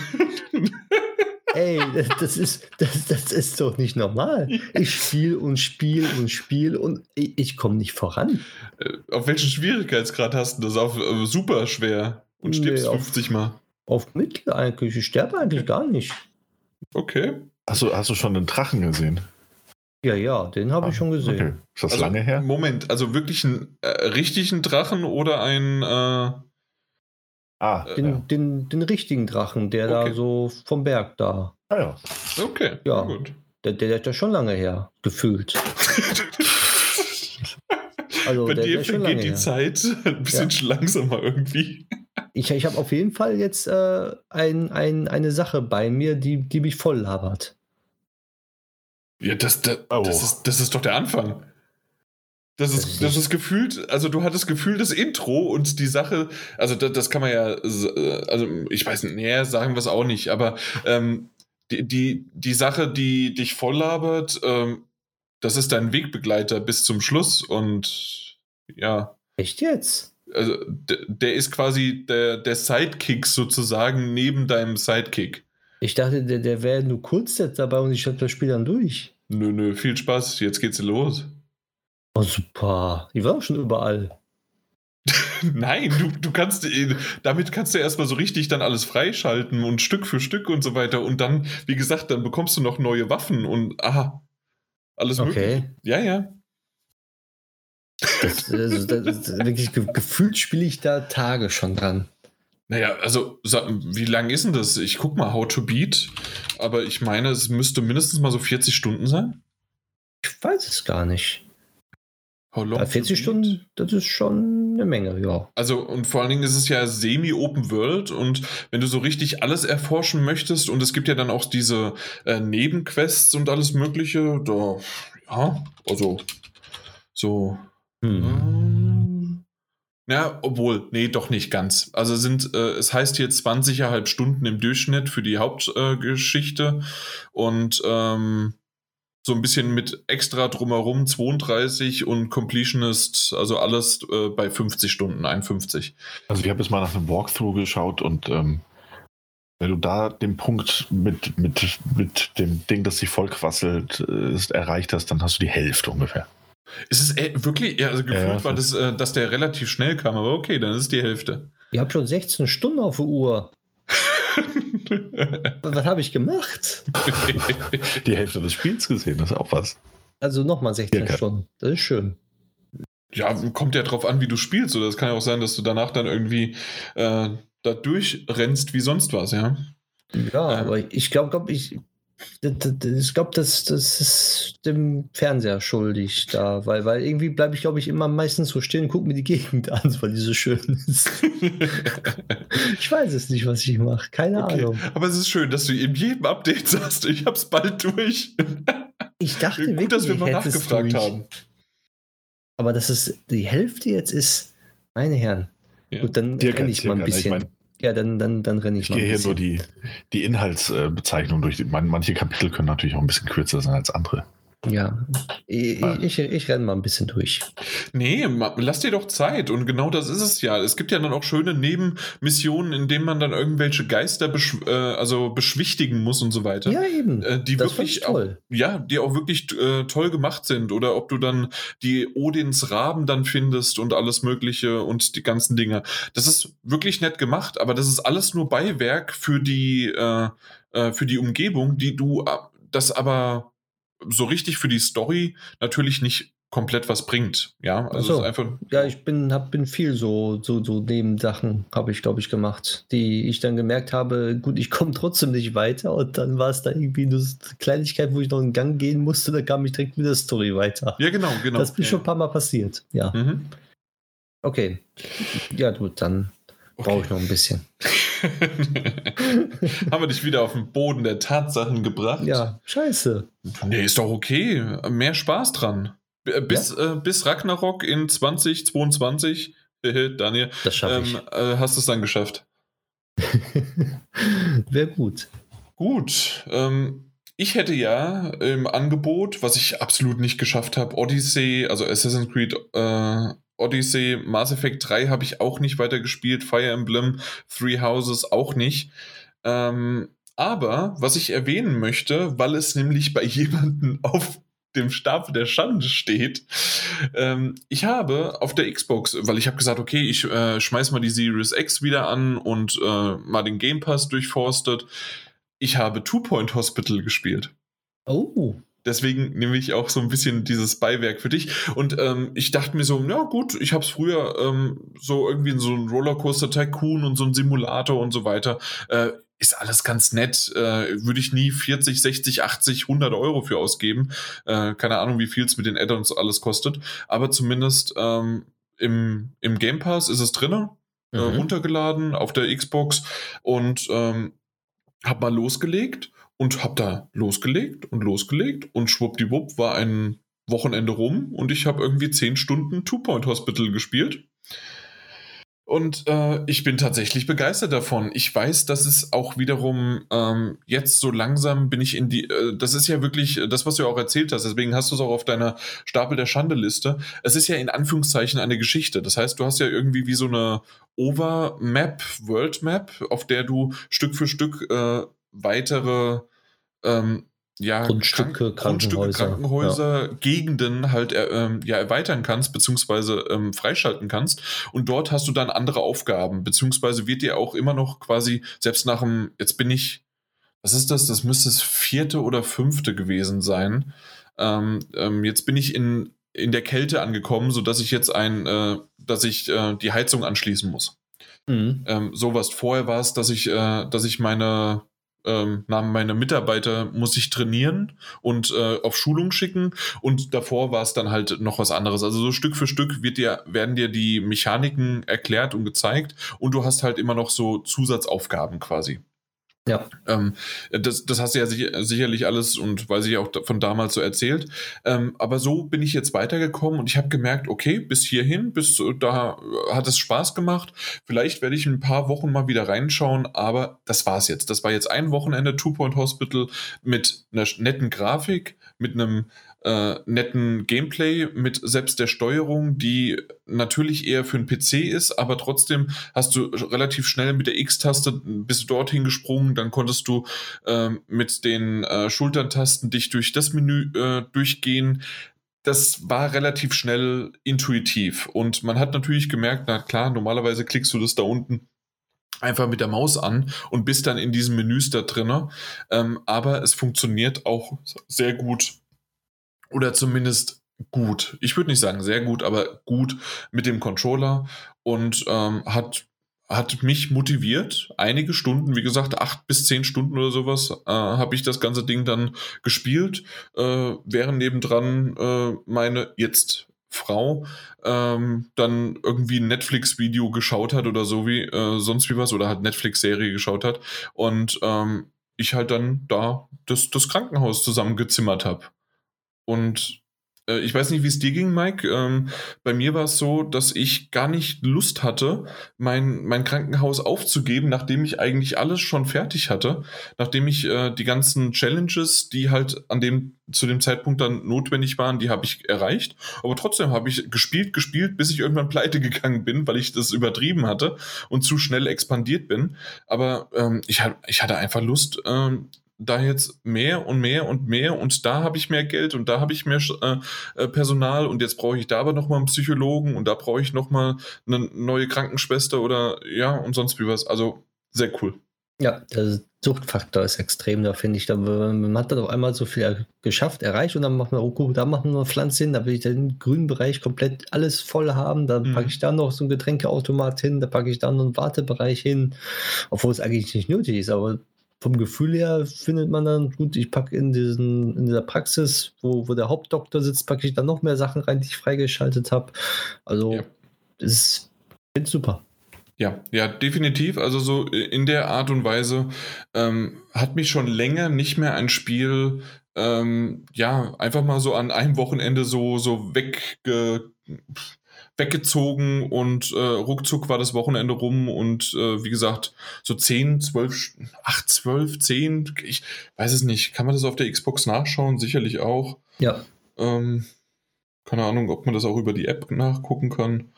Speaker 2: Ey, das, das, ist, das, das ist doch nicht normal. Ich spiele und spiele und spiele und ich, ich komme nicht voran.
Speaker 1: Äh, Auf welchen Schwierigkeitsgrad hast du das? Auf äh, super schwer und stirbst
Speaker 2: Nee, auf-
Speaker 1: 50 Mal.
Speaker 2: Auf Mittel eigentlich. Ich sterbe eigentlich gar nicht.
Speaker 1: Okay.
Speaker 3: Hast du, hast du schon einen Drachen gesehen?
Speaker 2: Ja, ja, den habe ich schon gesehen.
Speaker 3: Okay. Ist das
Speaker 1: Also,
Speaker 3: lange her?
Speaker 1: Moment, also wirklich einen äh, richtigen Drachen oder ein. Äh,
Speaker 3: Ah,
Speaker 1: äh,
Speaker 2: Den,
Speaker 3: ja.
Speaker 2: den, den richtigen Drachen, der
Speaker 1: Okay.
Speaker 2: da so vom Berg da.
Speaker 3: Ah, ja.
Speaker 1: okay,
Speaker 2: Ja.
Speaker 1: gut.
Speaker 2: Der, der, der ist ja schon lange her, gefühlt. *laughs* Also,
Speaker 1: Bei
Speaker 2: der,
Speaker 1: dir
Speaker 2: ist schon lange
Speaker 1: vergeht die
Speaker 2: her.
Speaker 1: Zeit *laughs* ein bisschen langsamer irgendwie.
Speaker 2: Ich, ich habe auf jeden Fall jetzt äh, ein, ein, eine Sache bei mir, die, die mich voll labert.
Speaker 1: Ja, das, das,
Speaker 3: Oh.
Speaker 1: das, ist, das ist doch der Anfang. Das
Speaker 2: ist
Speaker 1: das ist gefühlt, also du hattest Gefühl das Intro und die Sache, also das, das kann man ja, äh, also ich weiß nicht, nee, sagen wir es auch nicht, aber ähm, die, die, die Sache, die dich voll labert, ähm, das ist dein Wegbegleiter bis zum Schluss und ja,
Speaker 2: Echt jetzt?
Speaker 1: also der, der ist quasi der, der Sidekick sozusagen neben deinem Sidekick.
Speaker 2: Ich dachte, der, der wäre nur kurz jetzt dabei und ich habe das Spiel dann durch.
Speaker 1: Nö, nö, viel Spaß, jetzt geht's los.
Speaker 2: Oh, super. Ich war auch schon überall. *laughs*
Speaker 1: Nein, du, du kannst, äh, damit kannst du erstmal so richtig dann alles freischalten und Stück für Stück und so weiter. Und dann, wie gesagt, dann bekommst du noch neue Waffen und aha, alles.
Speaker 2: Okay.
Speaker 1: Ja, ja.
Speaker 2: Das, das, das, das, wirklich ge gefühlt spiele ich da Tage schon dran.
Speaker 1: Naja, also, wie lang ist denn das? Ich guck mal, How to Beat, aber ich meine, es müsste mindestens mal so 40 Stunden sein.
Speaker 2: Ich weiß es gar nicht.
Speaker 1: How long
Speaker 2: Bei
Speaker 1: to
Speaker 2: 40
Speaker 1: Beat?
Speaker 2: Stunden, das ist schon eine Menge, ja.
Speaker 1: Also, und vor allen Dingen ist es ja semi-open world und wenn du so richtig alles erforschen möchtest und es gibt ja dann auch diese äh, Nebenquests und alles Mögliche, da, ja, also, so,
Speaker 2: Hm.
Speaker 1: Ja, obwohl, nee, doch nicht ganz. Also sind, äh, es heißt hier 20,5 Stunden im Durchschnitt für die Hauptgeschichte äh, und ähm, so ein bisschen mit extra drumherum 32 und Completionist, also alles äh, bei 50 Stunden, 51.
Speaker 3: Also ich habe jetzt mal nach einem Walkthrough geschaut und ähm, wenn du da den Punkt mit, mit, mit dem Ding, das sich vollquasselt, ist, erreicht hast, dann hast du die Hälfte ungefähr.
Speaker 1: Ist es äh, wirklich, also gefühlt
Speaker 3: Ja,
Speaker 1: war das, äh, dass der relativ schnell kam, aber okay, dann ist es die Hälfte.
Speaker 2: Ihr habt schon 16 Stunden auf der Uhr. *laughs* Was habe ich gemacht? *laughs*
Speaker 3: Die Hälfte des Spiels gesehen, das ist auch was.
Speaker 2: Also nochmal 16
Speaker 3: Circa.
Speaker 2: Stunden. Das ist schön.
Speaker 1: ja, kommt ja drauf an, wie du spielst. Oder es kann ja auch sein, dass du danach dann irgendwie äh, da durchrennst wie sonst was, ja.
Speaker 2: Ja,
Speaker 1: Ja.
Speaker 2: aber ich glaube, glaub, ich, ich glaube, das, das ist dem Fernseher schuldig da, weil, weil irgendwie bleibe ich, glaube ich, immer meistens so stehen und gucke mir die Gegend *laughs* an, weil die so schön ist. *laughs* ich weiß es nicht, was ich mache. Keine
Speaker 1: Okay.
Speaker 2: Ahnung.
Speaker 1: Aber es ist schön, dass du in jedem Update sagst, ich hab's bald durch.
Speaker 2: Ich dachte
Speaker 1: Gut,
Speaker 2: wirklich,
Speaker 1: dass wir mal nachgefragt
Speaker 2: durch.
Speaker 1: haben.
Speaker 2: Aber dass es die Hälfte jetzt ist, meine Herren.
Speaker 1: Ja.
Speaker 2: Gut, dann
Speaker 3: Circa,
Speaker 2: renne ich mal ein
Speaker 3: ne? Ich
Speaker 2: bisschen.
Speaker 3: mein-
Speaker 2: ja, dann, dann, dann renne ich,
Speaker 3: Ich
Speaker 2: mal
Speaker 3: gehe
Speaker 2: ein
Speaker 3: hier nur die, die Inhaltsbezeichnung durch. Man- Manche Kapitel können natürlich auch ein bisschen kürzer sein als andere.
Speaker 2: Ja, ich, ich, ich renne mal ein bisschen durch.
Speaker 1: Nee, lass dir doch Zeit. Und genau das ist es ja. Es gibt ja dann auch schöne Nebenmissionen, in denen man dann irgendwelche Geister besch äh, also beschwichtigen muss und so weiter.
Speaker 2: Ja, eben.
Speaker 1: Äh, die
Speaker 2: das
Speaker 1: wirklich auch,
Speaker 2: toll.
Speaker 1: ja, die auch wirklich äh, toll gemacht sind. Oder ob du dann die Odins Raben dann findest und alles Mögliche und die ganzen Dinge. Das ist wirklich nett gemacht, aber das ist alles nur Beiwerk für die, äh, äh, für die Umgebung, die du äh, das aber so richtig für die Story natürlich nicht komplett was bringt. Ja, also
Speaker 2: so.
Speaker 1: einfach.
Speaker 2: Ja, ich bin, hab, bin viel so, so, so Nebensachen, habe ich, glaube ich, gemacht, die ich dann gemerkt habe, gut, ich komme *laughs* trotzdem nicht weiter und dann war es da irgendwie nur eine Kleinigkeit, wo ich noch einen Gang gehen musste, da kam ich direkt mit der Story weiter.
Speaker 1: Ja, genau, genau.
Speaker 2: das ist
Speaker 1: ja.
Speaker 2: schon ein paar Mal passiert. Ja,
Speaker 1: Mhm.
Speaker 2: okay. Ja, gut, dann brauche ich noch ein bisschen. *laughs*
Speaker 1: Haben wir dich wieder auf den Boden der Tatsachen gebracht?
Speaker 2: Ja, scheiße.
Speaker 1: Nee, ist doch okay. Mehr Spaß dran. B- Bis, äh, bis Ragnarok in 2022, äh, Daniel,
Speaker 2: Das
Speaker 1: ähm, äh, hast du es dann geschafft. *laughs*
Speaker 2: Wäre gut.
Speaker 1: Gut. Ähm, ich hätte ja im Angebot, was ich absolut nicht geschafft habe, Odyssey, also Assassin's Creed äh, Odyssey, Mass Effect 3 habe ich auch nicht weitergespielt, Fire Emblem, Three Houses auch nicht. Ähm, aber was ich erwähnen möchte, weil es nämlich bei *laughs* jemandem auf dem Stapel der Schande steht. Ähm, ich habe auf der Xbox, weil ich habe gesagt, okay, ich äh, schmeiß mal die Series X wieder an und äh, mal den Game Pass durchforstet. Ich habe Two Point Hospital gespielt.
Speaker 2: Oh,
Speaker 1: Deswegen nehme ich auch so ein bisschen dieses Beiwerk für dich. Und ähm, ich dachte mir so, ja gut, ich habe es früher ähm, so irgendwie in so ein Rollercoaster Tycoon und so ein Simulator und so weiter. Äh, ist alles ganz nett. Äh, Würde ich nie 40, 60, 80, 100 Euro für ausgeben. Äh, keine Ahnung, wie viel es mit den Add-ons alles kostet. Aber zumindest ähm, im, im Game Pass ist es drinne äh,
Speaker 2: Mhm.
Speaker 1: runtergeladen auf der Xbox und ähm, hab mal losgelegt und hab da losgelegt und losgelegt und schwuppdiwupp war ein Wochenende rum und ich habe irgendwie 10 Stunden Two Point Hospital gespielt. Und äh, ich bin tatsächlich begeistert davon. Ich weiß, dass es auch wiederum ähm, jetzt so langsam bin ich in die. Äh, das ist ja wirklich äh, das, was du auch erzählt hast. Deswegen hast du es auch auf deiner Stapel der Schande-Liste. Es ist ja in Anführungszeichen eine Geschichte. Das heißt, du hast ja irgendwie wie so eine Over-Map, World Map, auf der du Stück für Stück äh, weitere ähm, ja,
Speaker 2: Grundstücke,
Speaker 1: Grundstücke,
Speaker 2: Krankenhäuser,
Speaker 1: Krankenhäuser, Gegenden halt äh, ähm, ja, erweitern kannst, beziehungsweise ähm, freischalten kannst. Und dort hast du dann andere Aufgaben, beziehungsweise wird dir auch immer noch quasi, selbst nach dem, jetzt bin ich, was ist das? Das müsste das vierte oder fünfte gewesen sein. Ähm, ähm, jetzt bin ich in, in der Kälte angekommen, sodass ich jetzt ein, äh, dass ich äh, die Heizung anschließen muss.
Speaker 2: Mhm.
Speaker 1: Ähm, sowas. Vorher war es, dass ich, äh, dass ich meine, ähm, Namen Mitarbeiter muss ich trainieren und äh, auf Schulung schicken und davor war es dann halt noch was anderes. Also so Stück für Stück wird dir, werden dir die Mechaniken erklärt und gezeigt und du hast halt immer noch so Zusatzaufgaben quasi.
Speaker 2: Ja.
Speaker 1: Ähm, das, das hast du ja sicher, sicherlich alles und weiß ich auch von damals so erzählt. Ähm, aber so bin ich jetzt weitergekommen und ich habe gemerkt, okay, bis hierhin, bis da hat es Spaß gemacht. Vielleicht werde ich in ein paar Wochen mal wieder reinschauen, aber das war's jetzt. Das war jetzt ein Wochenende Two Point Hospital mit einer netten Grafik, mit einem äh, netten Gameplay mit selbst der Steuerung, die natürlich eher für einen PC ist, aber trotzdem hast du relativ schnell mit der X-Taste bist du dorthin gesprungen, dann konntest du äh, mit den äh, Schultertasten dich durch das Menü äh, durchgehen. Das war relativ schnell intuitiv und man hat natürlich gemerkt, na klar, normalerweise klickst du das da unten einfach mit der Maus an und bist dann in diesen Menüs da drin. Ähm, aber es funktioniert auch sehr gut oder zumindest gut. Ich würde nicht sagen sehr gut, aber gut mit dem Controller und ähm, hat hat mich motiviert. Einige Stunden, wie gesagt, acht bis zehn Stunden oder sowas, äh, habe ich das ganze Ding dann gespielt, äh, während nebendran äh, meine jetzt Frau ähm, dann irgendwie ein Netflix-Video geschaut hat oder so wie äh, sonst wie was oder halt Netflix-Serie geschaut hat und ähm, ich halt dann da das, das Krankenhaus zusammengezimmert habe. Und äh, ich weiß nicht, wie es dir ging, Mike. Ähm, bei mir war es so, dass ich gar nicht Lust hatte, mein, mein Krankenhaus aufzugeben, nachdem ich eigentlich alles schon fertig hatte, nachdem ich äh, die ganzen Challenges, die halt an dem zu dem Zeitpunkt dann notwendig waren, die habe ich erreicht. Aber trotzdem habe ich gespielt, gespielt, bis ich irgendwann pleite gegangen bin, weil ich das übertrieben hatte und zu schnell expandiert bin. Aber ähm, ich, ich hatte einfach Lust, ähm, da jetzt mehr und mehr und mehr und da habe ich mehr Geld und da habe ich mehr äh, äh, Personal und jetzt brauche ich da aber nochmal einen Psychologen und da brauche ich nochmal eine neue Krankenschwester oder ja und sonst wie was. Also sehr cool.
Speaker 2: Ja, der Suchtfaktor ist extrem, da finde ich. Da, man hat dann auf einmal so viel geschafft, erreicht und dann macht man, oh da machen wir Pflanzen hin, da will ich den grünen Bereich komplett alles voll haben, dann mhm. packe ich da noch so ein Getränkeautomat hin, da packe ich dann noch einen Wartebereich hin, obwohl es eigentlich nicht nötig ist, aber vom Gefühl her findet man dann, gut, ich packe in, in dieser Praxis, wo, wo der Hauptdoktor sitzt, packe ich dann noch mehr Sachen rein, die ich freigeschaltet habe. Also, ja. ist super.
Speaker 1: Ja, ja, definitiv. Also so in der Art und Weise ähm, hat mich schon länger nicht mehr ein Spiel ähm, ja einfach mal so an einem Wochenende so so wegge weggezogen und äh, ruckzuck war das Wochenende rum und äh, wie gesagt, so 10, 12, 8, 12, 10, ich weiß es nicht. Kann man das auf der Xbox nachschauen? Sicherlich auch.
Speaker 2: Ja.
Speaker 1: Ähm, keine Ahnung, ob man das auch über die App nachgucken kann.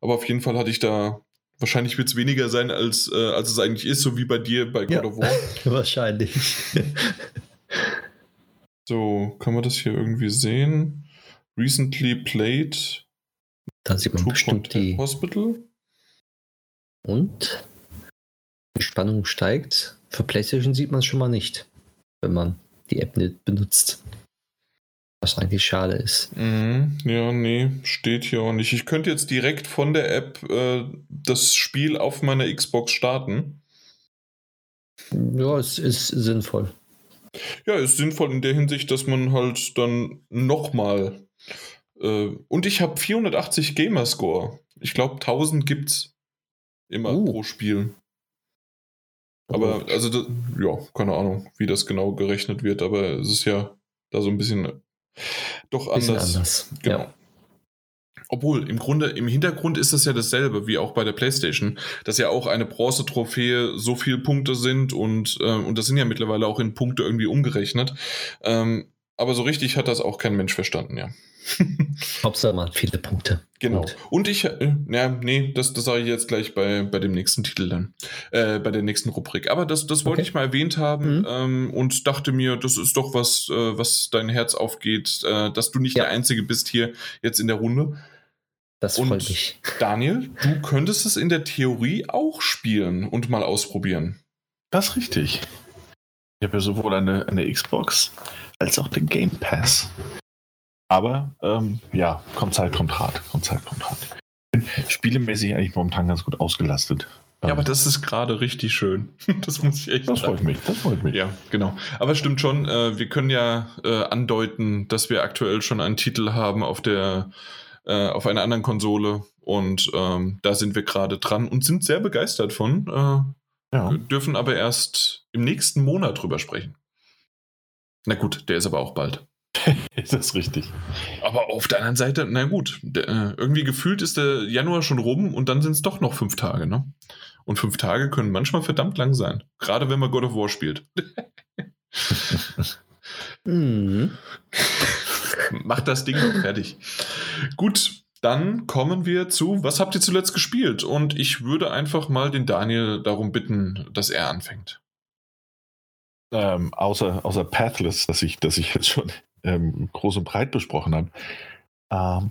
Speaker 1: Aber auf jeden Fall hatte ich da, wahrscheinlich wird es weniger sein, als, äh, als es eigentlich ist, so wie bei dir bei God ja. of War. *laughs*
Speaker 2: wahrscheinlich.
Speaker 1: so, kann man das hier irgendwie sehen? Recently played
Speaker 2: da sieht man bestimmt die.
Speaker 1: Hospital.
Speaker 2: Und die Spannung steigt. Für PlayStation sieht man es schon mal nicht, wenn man die App nicht benutzt. Was eigentlich schade ist.
Speaker 1: Mhm, ja, nee, steht hier auch nicht. Ich könnte jetzt direkt von der App äh, das Spiel auf meiner Xbox starten.
Speaker 2: Ja, es ist sinnvoll.
Speaker 1: Ja, ist sinnvoll in der Hinsicht, dass man halt dann nochmal und ich habe 480 Gamerscore. Ich glaube, 1000 gibt's immer uh. pro Spiel. Aber, oh. also, das, ja, keine Ahnung, wie das genau gerechnet wird, aber es ist ja da so ein bisschen doch anders. anders. Genau. Ja. Obwohl, im Grunde, im Hintergrund ist das ja dasselbe wie auch bei der PlayStation, dass ja auch eine Bronze-Trophäe so viele Punkte sind und, äh, und das sind ja mittlerweile auch in Punkte irgendwie umgerechnet. Ähm, aber so richtig hat das auch kein Mensch verstanden, ja. *laughs*
Speaker 2: Hauptsache mal viele Punkte.
Speaker 1: Genau. Gut. Und ich, äh, ja, nee, das, das sage ich jetzt gleich bei, bei dem nächsten Titel dann, äh, bei der nächsten Rubrik. Aber das, das wollte okay. ich mal erwähnt haben mhm. ähm, und dachte mir, das ist doch was, äh, was dein Herz aufgeht, äh, dass du nicht ja. der Einzige bist hier jetzt in der Runde.
Speaker 2: Das freut und mich. *laughs*
Speaker 1: Daniel, du könntest es in der Theorie auch spielen und mal ausprobieren.
Speaker 3: Das ist richtig. Ich habe ja sowohl eine, eine Xbox als auch den Game Pass. Aber ähm, ja, kommt Zeit, kommt Rat. Kommt Zeit, kommt Rat. Bin spielemäßig eigentlich momentan ganz gut ausgelastet.
Speaker 1: Ja, aber das ist gerade richtig schön. *laughs* Das muss ich echt
Speaker 3: Das freut mich, das freut mich.
Speaker 1: Ja, genau. Aber stimmt schon, äh, wir können ja äh, andeuten, dass wir aktuell schon einen Titel haben auf der äh, auf einer anderen Konsole und ähm, da sind wir gerade dran und sind sehr begeistert von. Äh, Ja. Wir dürfen aber erst im nächsten Monat drüber sprechen. Na gut, der ist aber auch bald. *laughs*
Speaker 3: ist das richtig?
Speaker 1: Aber auf der anderen Seite, na gut, äh, irgendwie gefühlt ist der Januar schon rum und dann sind es doch noch fünf Tage, ne? Und fünf Tage können manchmal verdammt lang sein. Gerade wenn man God of War spielt. *laughs* mhm. *laughs* Macht das Ding noch fertig. Gut, dann kommen wir zu, was habt ihr zuletzt gespielt? Und ich würde einfach mal den Daniel darum bitten, dass er anfängt.
Speaker 3: Ähm, außer, außer Pathless, das ich, das ich jetzt schon ähm, groß und breit besprochen habe. Ähm,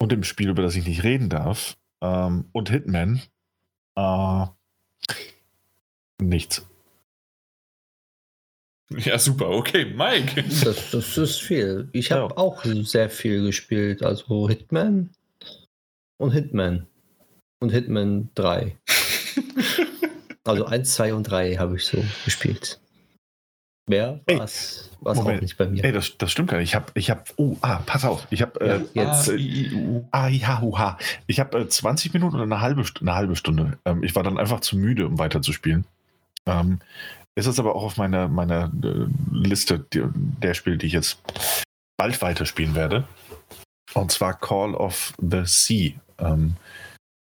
Speaker 3: und im Spiel, über das ich nicht reden darf. Ähm, und Hitman. Äh, nichts.
Speaker 1: Ja, super. Okay, Mike.
Speaker 2: Das, das ist viel. Ich habe ja. auch sehr viel gespielt. Also Hitman und Hitman. Und Hitman 3. *laughs* also 1, 2 und 3 habe ich so gespielt. Mehr war es auch nicht bei mir.
Speaker 3: Ey, das, das stimmt gar nicht. Ich habe, ich habe, oh, ah, pass auf. Ich habe äh, jetzt, äh, ah, ja, huha. Ich habe äh, 20 Minuten oder eine halbe, eine halbe Stunde. Ähm, ich war dann einfach zu müde, um weiterzuspielen. Ähm, ist es aber auch auf meiner, meiner äh, Liste der, der Spiele, die ich jetzt bald weiterspielen werde. Und zwar Call of the Sea. Ähm,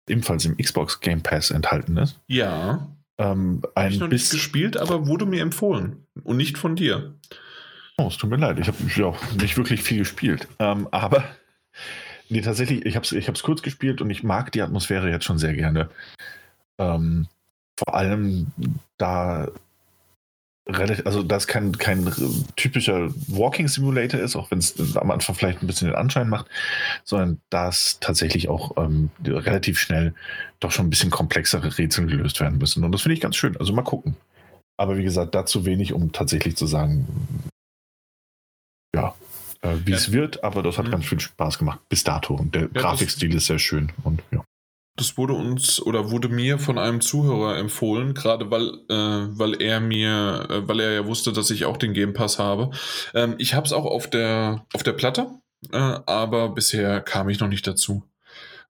Speaker 3: ebenfalls im Xbox Game Pass enthalten ist.
Speaker 1: Ja. Ähm, ein Hab ich noch nicht gespielt, aber wurde mir empfohlen. Und nicht von dir.
Speaker 3: Oh, es tut mir leid. Ich habe ja nicht wirklich viel gespielt. Ähm, aber nee, tatsächlich, ich habe es ich kurz gespielt und ich mag die Atmosphäre jetzt schon sehr gerne. Ähm, vor allem, da relativ, also das kein, kein typischer Walking Simulator ist, auch wenn es am Anfang vielleicht ein bisschen den Anschein macht, sondern dass tatsächlich auch ähm, relativ schnell doch schon ein bisschen komplexere Rätsel gelöst werden müssen. Und das finde ich ganz schön. Also mal gucken. Aber wie gesagt, dazu wenig, um tatsächlich zu sagen, ja, äh, wie ja. es wird, aber das hat mhm. ganz viel Spaß gemacht bis dato. Und der ja, Grafikstil ist sehr schön und ja.
Speaker 1: Das wurde uns oder wurde mir von einem Zuhörer empfohlen, gerade weil, äh, weil er mir, äh, weil er ja wusste, dass ich auch den Game Pass habe. Ähm, ich habe es auch auf der, auf der Platte, äh, aber bisher kam ich noch nicht dazu.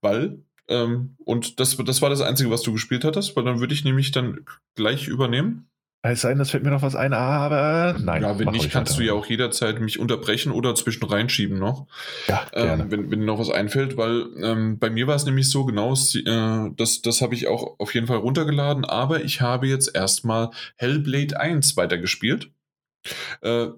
Speaker 1: Weil, ähm, und das, das war das Einzige, was du gespielt hattest, weil dann würde ich nämlich dann gleich übernehmen.
Speaker 3: Es sei denn, es fällt mir noch was ein, aber nein.
Speaker 1: Ja, wenn nicht, kannst weiter. du ja auch jederzeit mich unterbrechen oder zwischen reinschieben noch. Ja, gerne. Ähm, wenn, wenn dir noch was einfällt, weil ähm, bei mir war es nämlich so genau, äh, das, das habe ich auch auf jeden Fall runtergeladen, aber ich habe jetzt erstmal Hellblade 1 weitergespielt. Äh,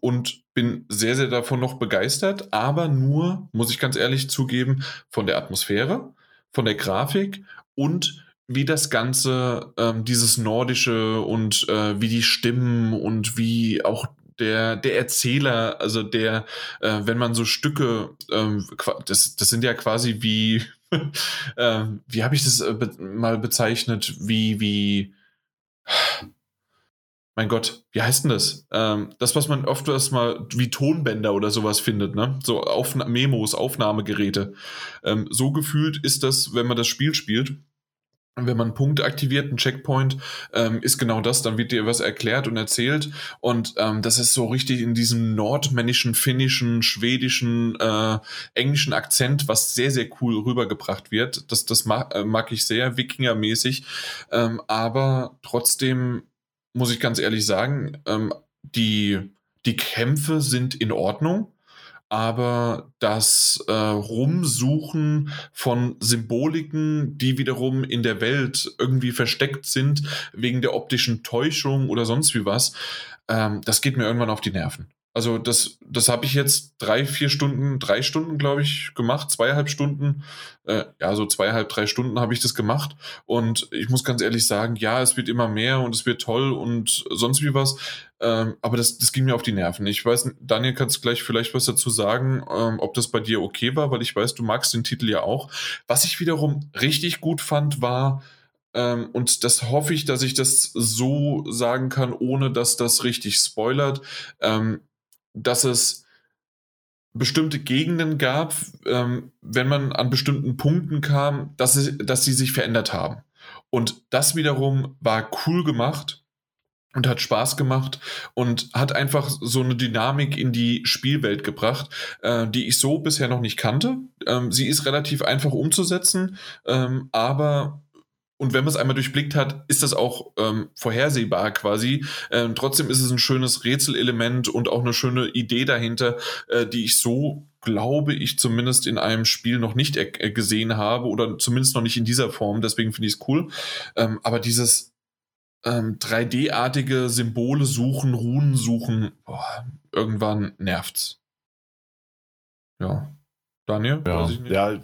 Speaker 1: und bin sehr, sehr davon noch begeistert, aber nur, muss ich ganz ehrlich zugeben, von der Atmosphäre, von der Grafik und wie das Ganze, ähm, dieses Nordische und äh, wie die Stimmen und wie auch der, der Erzähler, also der, äh, wenn man so Stücke, ähm, das, das sind ja quasi wie, *laughs* äh, wie habe ich das äh, be mal bezeichnet, wie, wie, mein Gott, wie heißt denn das? Ähm, das, was man oft erstmal wie Tonbänder oder sowas findet, ne? So Aufna Memos, Aufnahmegeräte. Ähm, so gefühlt ist das, wenn man das Spiel spielt wenn man einen Punkt aktiviert, einen Checkpoint, ähm, ist genau das, dann wird dir was erklärt und erzählt. Und ähm, das ist so richtig in diesem nordmännischen, finnischen, schwedischen, äh, englischen Akzent, was sehr, sehr cool rübergebracht wird. Das, das mag, äh, mag ich sehr, Wikinger-mäßig. Ähm, aber trotzdem muss ich ganz ehrlich sagen, ähm, die, die Kämpfe sind in Ordnung aber das äh, Rumsuchen von Symboliken, die wiederum in der Welt irgendwie versteckt sind, wegen der optischen Täuschung oder sonst wie was, ähm, das geht mir irgendwann auf die Nerven. Also das, das habe ich jetzt drei, vier Stunden, drei Stunden, glaube ich, gemacht, zweieinhalb Stunden. Äh, ja, so zweieinhalb, drei Stunden habe ich das gemacht. Und ich muss ganz ehrlich sagen, ja, es wird immer mehr und es wird toll und sonst wie was. Ähm, aber das, das ging mir auf die Nerven. Ich weiß, Daniel, kannst gleich vielleicht was dazu sagen, ähm, ob das bei dir okay war, weil ich weiß, du magst den Titel ja auch. Was ich wiederum richtig gut fand, war, ähm, und das hoffe ich, dass ich das so sagen kann, ohne dass das richtig spoilert. Ähm, dass es bestimmte Gegenden gab, ähm, wenn man an bestimmten Punkten kam, dass, sie, dass sie sich verändert haben. Und das wiederum war cool gemacht und hat Spaß gemacht und hat einfach so eine Dynamik in die Spielwelt gebracht, äh, die ich so bisher noch nicht kannte. Ähm, sie ist relativ einfach umzusetzen, ähm, aber und wenn man es einmal durchblickt hat, ist das auch ähm, vorhersehbar quasi. Ähm, trotzdem ist es ein schönes Rätselelement und auch eine schöne Idee dahinter, äh, die ich so, glaube ich, zumindest in einem Spiel noch nicht äh, gesehen habe oder zumindest noch nicht in dieser Form. Deswegen finde ich es cool. Ähm, aber dieses ähm, 3D-artige Symbole suchen, Runen suchen, boah, irgendwann nervt's. Ja. Daniel?
Speaker 3: Ja, ja,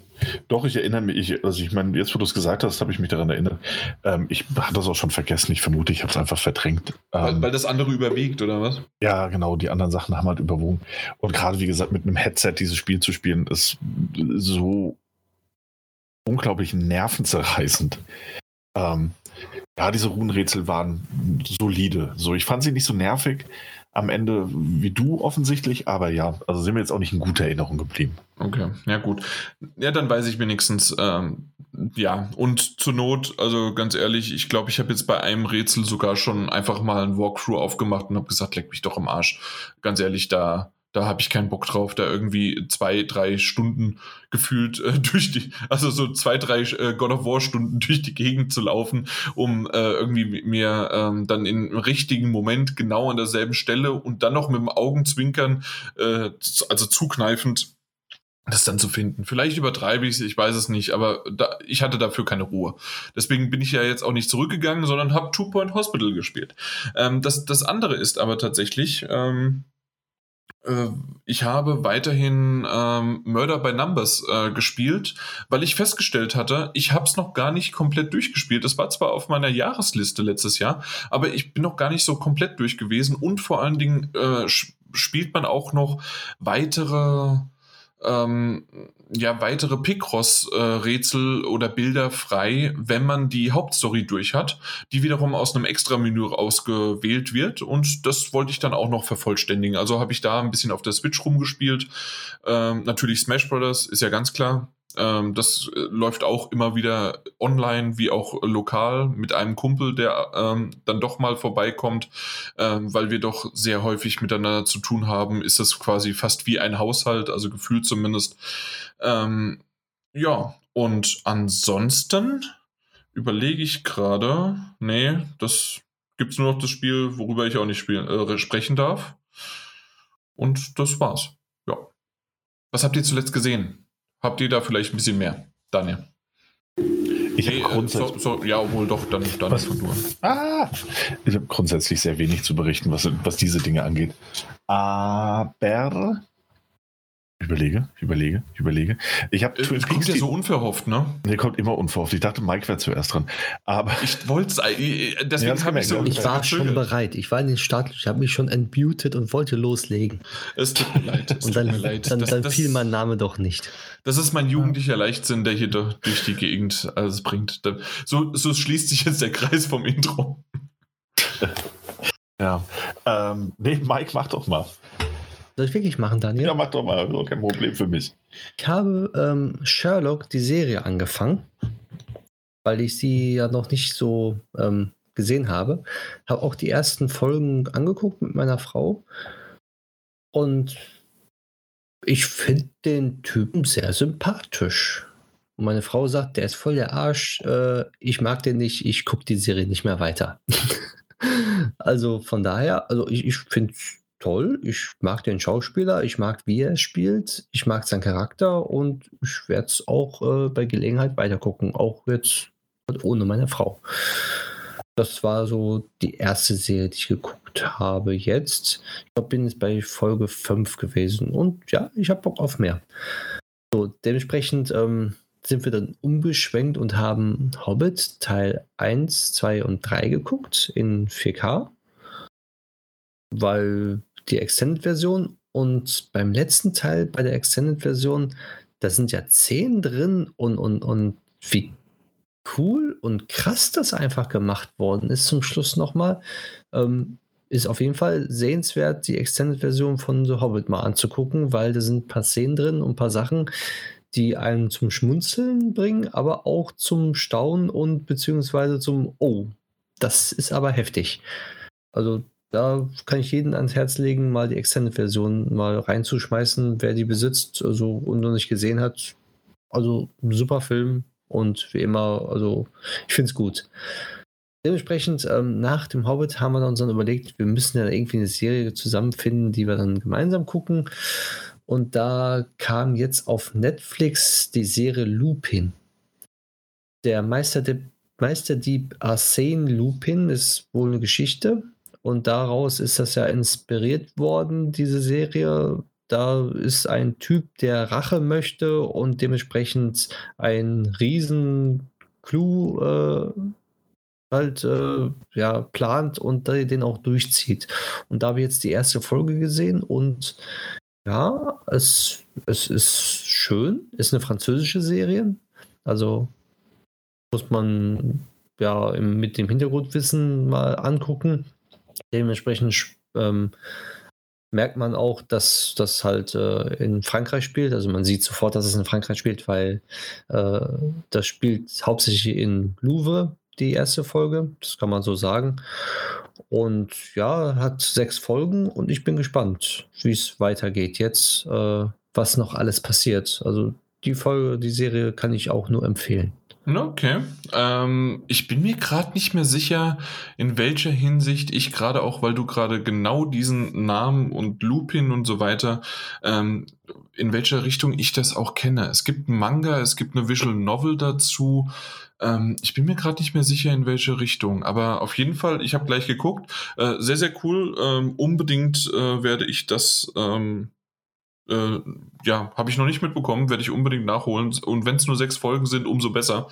Speaker 3: doch, ich erinnere mich, ich, also ich meine, jetzt wo du es gesagt hast, habe ich mich daran erinnert. Ähm, ich hatte das auch schon vergessen, ich vermute, ich habe es einfach verdrängt.
Speaker 1: Ähm, weil, weil, das andere überwiegt, oder was?
Speaker 3: Ja, genau, die anderen Sachen haben halt überwogen. Und gerade, wie gesagt, mit einem Headset dieses Spiel zu spielen, ist so unglaublich nervenzerreißend. Ähm, ja, diese Runenrätsel waren solide. So, ich fand sie nicht so nervig, am Ende wie du offensichtlich, aber ja, also sind wir jetzt auch nicht in guter Erinnerung geblieben.
Speaker 1: Okay, ja gut. Ja, dann weiß ich wenigstens, ähm, ja, und zur Not, also ganz ehrlich, ich glaube, ich habe jetzt bei einem Rätsel sogar schon einfach mal ein Walkthrough aufgemacht und habe gesagt, leck mich doch im Arsch. Ganz ehrlich, da da habe ich keinen Bock drauf, da irgendwie zwei, drei Stunden gefühlt äh, *laughs* durch die, also so zwei, drei äh, God of War Stunden durch die Gegend zu laufen, um äh, irgendwie mir ähm, dann im richtigen Moment genau an derselben Stelle und dann noch mit dem Augenzwinkern, äh, also zukneifend, das dann zu finden. Vielleicht übertreibe ich es, ich weiß es nicht, aber da, ich hatte dafür keine Ruhe. Deswegen bin ich ja jetzt auch nicht zurückgegangen, sondern habe Two Point Hospital gespielt. Ähm, das, das andere ist aber tatsächlich, ähm, äh, ich habe weiterhin ähm, Murder by Numbers äh, gespielt, weil ich festgestellt hatte, ich habe es noch gar nicht komplett durchgespielt. Das war zwar auf meiner Jahresliste letztes Jahr, aber ich bin noch gar nicht so komplett durch gewesen und vor allen Dingen äh, spielt man auch noch weitere ähm, ja weitere Picross-Rätsel äh, oder Bilder frei, wenn man die Hauptstory durch hat, die wiederum aus einem Extra-Menü ausgewählt wird. Und das wollte ich dann auch noch vervollständigen. Also habe ich da ein bisschen auf der Switch rumgespielt. Ähm, natürlich Smash Brothers ist ja ganz klar. Ähm, das äh, läuft auch immer wieder online wie auch lokal mit einem Kumpel, der ähm, dann doch mal vorbeikommt, ähm, weil wir doch sehr häufig miteinander zu tun haben. Ist das quasi fast wie ein Haushalt, also gefühlt zumindest. Ähm, ja, und ansonsten überlege ich gerade, nee, das gibt es nur noch das Spiel, worüber ich auch nicht spielen, äh, sprechen darf. Und das war's. Ja. Was habt ihr zuletzt gesehen? Habt ihr da vielleicht ein bisschen mehr, Daniel?
Speaker 3: Ich habe äh, grundsätzlich.
Speaker 1: So, so, ja, wohl doch, dann, dann
Speaker 3: was, von nur. Ah, ich habe grundsätzlich sehr wenig zu berichten, was, was diese Dinge angeht. Aber überlege, ich überlege, ich überlege. Ich habe
Speaker 1: äh, Twin Peaks. ja so unverhofft, ne?
Speaker 3: Der kommt immer unverhofft. Ich dachte, Mike wäre zuerst dran. Aber *laughs*
Speaker 1: ich wollte es. Deswegen
Speaker 2: ja, habe ich so. Ich war schon bereit. Ich war in den Start. Ich habe mich schon entmutet und wollte loslegen.
Speaker 1: Es tut mir leid.
Speaker 2: und dann, leid. dann, das, dann das, fiel mein Name doch nicht.
Speaker 1: Das ist mein jugendlicher Leichtsinn, der hier durch die Gegend alles bringt. So, so schließt sich jetzt der Kreis vom Intro. *laughs*
Speaker 3: ja. Ähm, nee, Mike, mach doch mal.
Speaker 2: Soll ich wirklich machen, Daniel?
Speaker 3: Ja, mach doch mal. Kein Problem für mich.
Speaker 2: Ich habe ähm, Sherlock, die Serie, angefangen, weil ich sie ja noch nicht so ähm, gesehen habe. Habe auch die ersten Folgen angeguckt mit meiner Frau. Und ich finde den Typen sehr sympathisch. Und meine Frau sagt, der ist voll der Arsch. Äh, ich mag den nicht. Ich gucke die Serie nicht mehr weiter. *laughs* also von daher, also ich, ich finde es toll. Ich mag den Schauspieler, ich mag, wie er spielt, ich mag seinen Charakter und ich werde es auch äh, bei Gelegenheit weitergucken, auch jetzt ohne meine Frau. Das war so die erste Serie, die ich geguckt habe jetzt. Ich glaub, bin jetzt bei Folge 5 gewesen und ja, ich habe Bock auf mehr. So, dementsprechend ähm, sind wir dann umgeschwenkt und haben Hobbit Teil 1, 2 und 3 geguckt in 4K. Weil die Extended-Version und beim letzten Teil bei der Extended-Version, da sind ja 10 drin und, und, und wie cool und krass das einfach gemacht worden ist zum Schluss nochmal. Ähm, ist auf jeden Fall sehenswert, die Extended-Version von The Hobbit mal anzugucken, weil da sind ein paar Szenen drin und ein paar Sachen, die einen zum Schmunzeln bringen, aber auch zum Staunen und beziehungsweise zum Oh, das ist aber heftig. Also da kann ich jeden ans Herz legen, mal die Extended-Version mal reinzuschmeißen, wer die besitzt also, und noch nicht gesehen hat. Also super Film, und wie immer, also ich finde es gut. Dementsprechend, ähm, nach dem Hobbit haben wir uns dann überlegt, wir müssen ja irgendwie eine Serie zusammenfinden, die wir dann gemeinsam gucken. Und da kam jetzt auf Netflix die Serie Lupin. Der Meisterdieb, Arsène Lupin ist wohl eine Geschichte. Und daraus ist das ja inspiriert worden, diese Serie. Da ist ein Typ, der Rache möchte und dementsprechend ein riesen Clou äh, halt äh, ja, plant und den auch durchzieht. Und da habe ich jetzt die erste Folge gesehen und ja, es, es ist schön, ist eine französische Serie. Also muss man ja mit dem Hintergrundwissen mal angucken. Dementsprechend ähm, merkt man auch, dass das halt äh, in Frankreich spielt. Also man sieht sofort, dass es in Frankreich spielt, weil äh, das spielt hauptsächlich in Louvre, die erste Folge. Das kann man so sagen. Und ja, hat sechs Folgen und ich bin gespannt, wie es weitergeht jetzt, äh, was noch alles passiert. Also die Folge, die Serie kann ich auch nur empfehlen.
Speaker 1: Okay. Ähm, ich bin mir gerade nicht mehr sicher, in welcher Hinsicht ich gerade auch, weil du gerade genau diesen Namen und Lupin und so weiter, ähm, in welcher Richtung ich das auch kenne. Es gibt einen Manga, es gibt eine Visual Novel dazu. Ähm, ich bin mir gerade nicht mehr sicher, in welche Richtung. Aber auf jeden Fall, ich habe gleich geguckt. Äh, sehr, sehr cool. Ähm, unbedingt äh, werde ich das ähm, äh, ja, habe ich noch nicht mitbekommen, werde ich unbedingt nachholen. Und wenn es nur sechs Folgen sind, umso besser.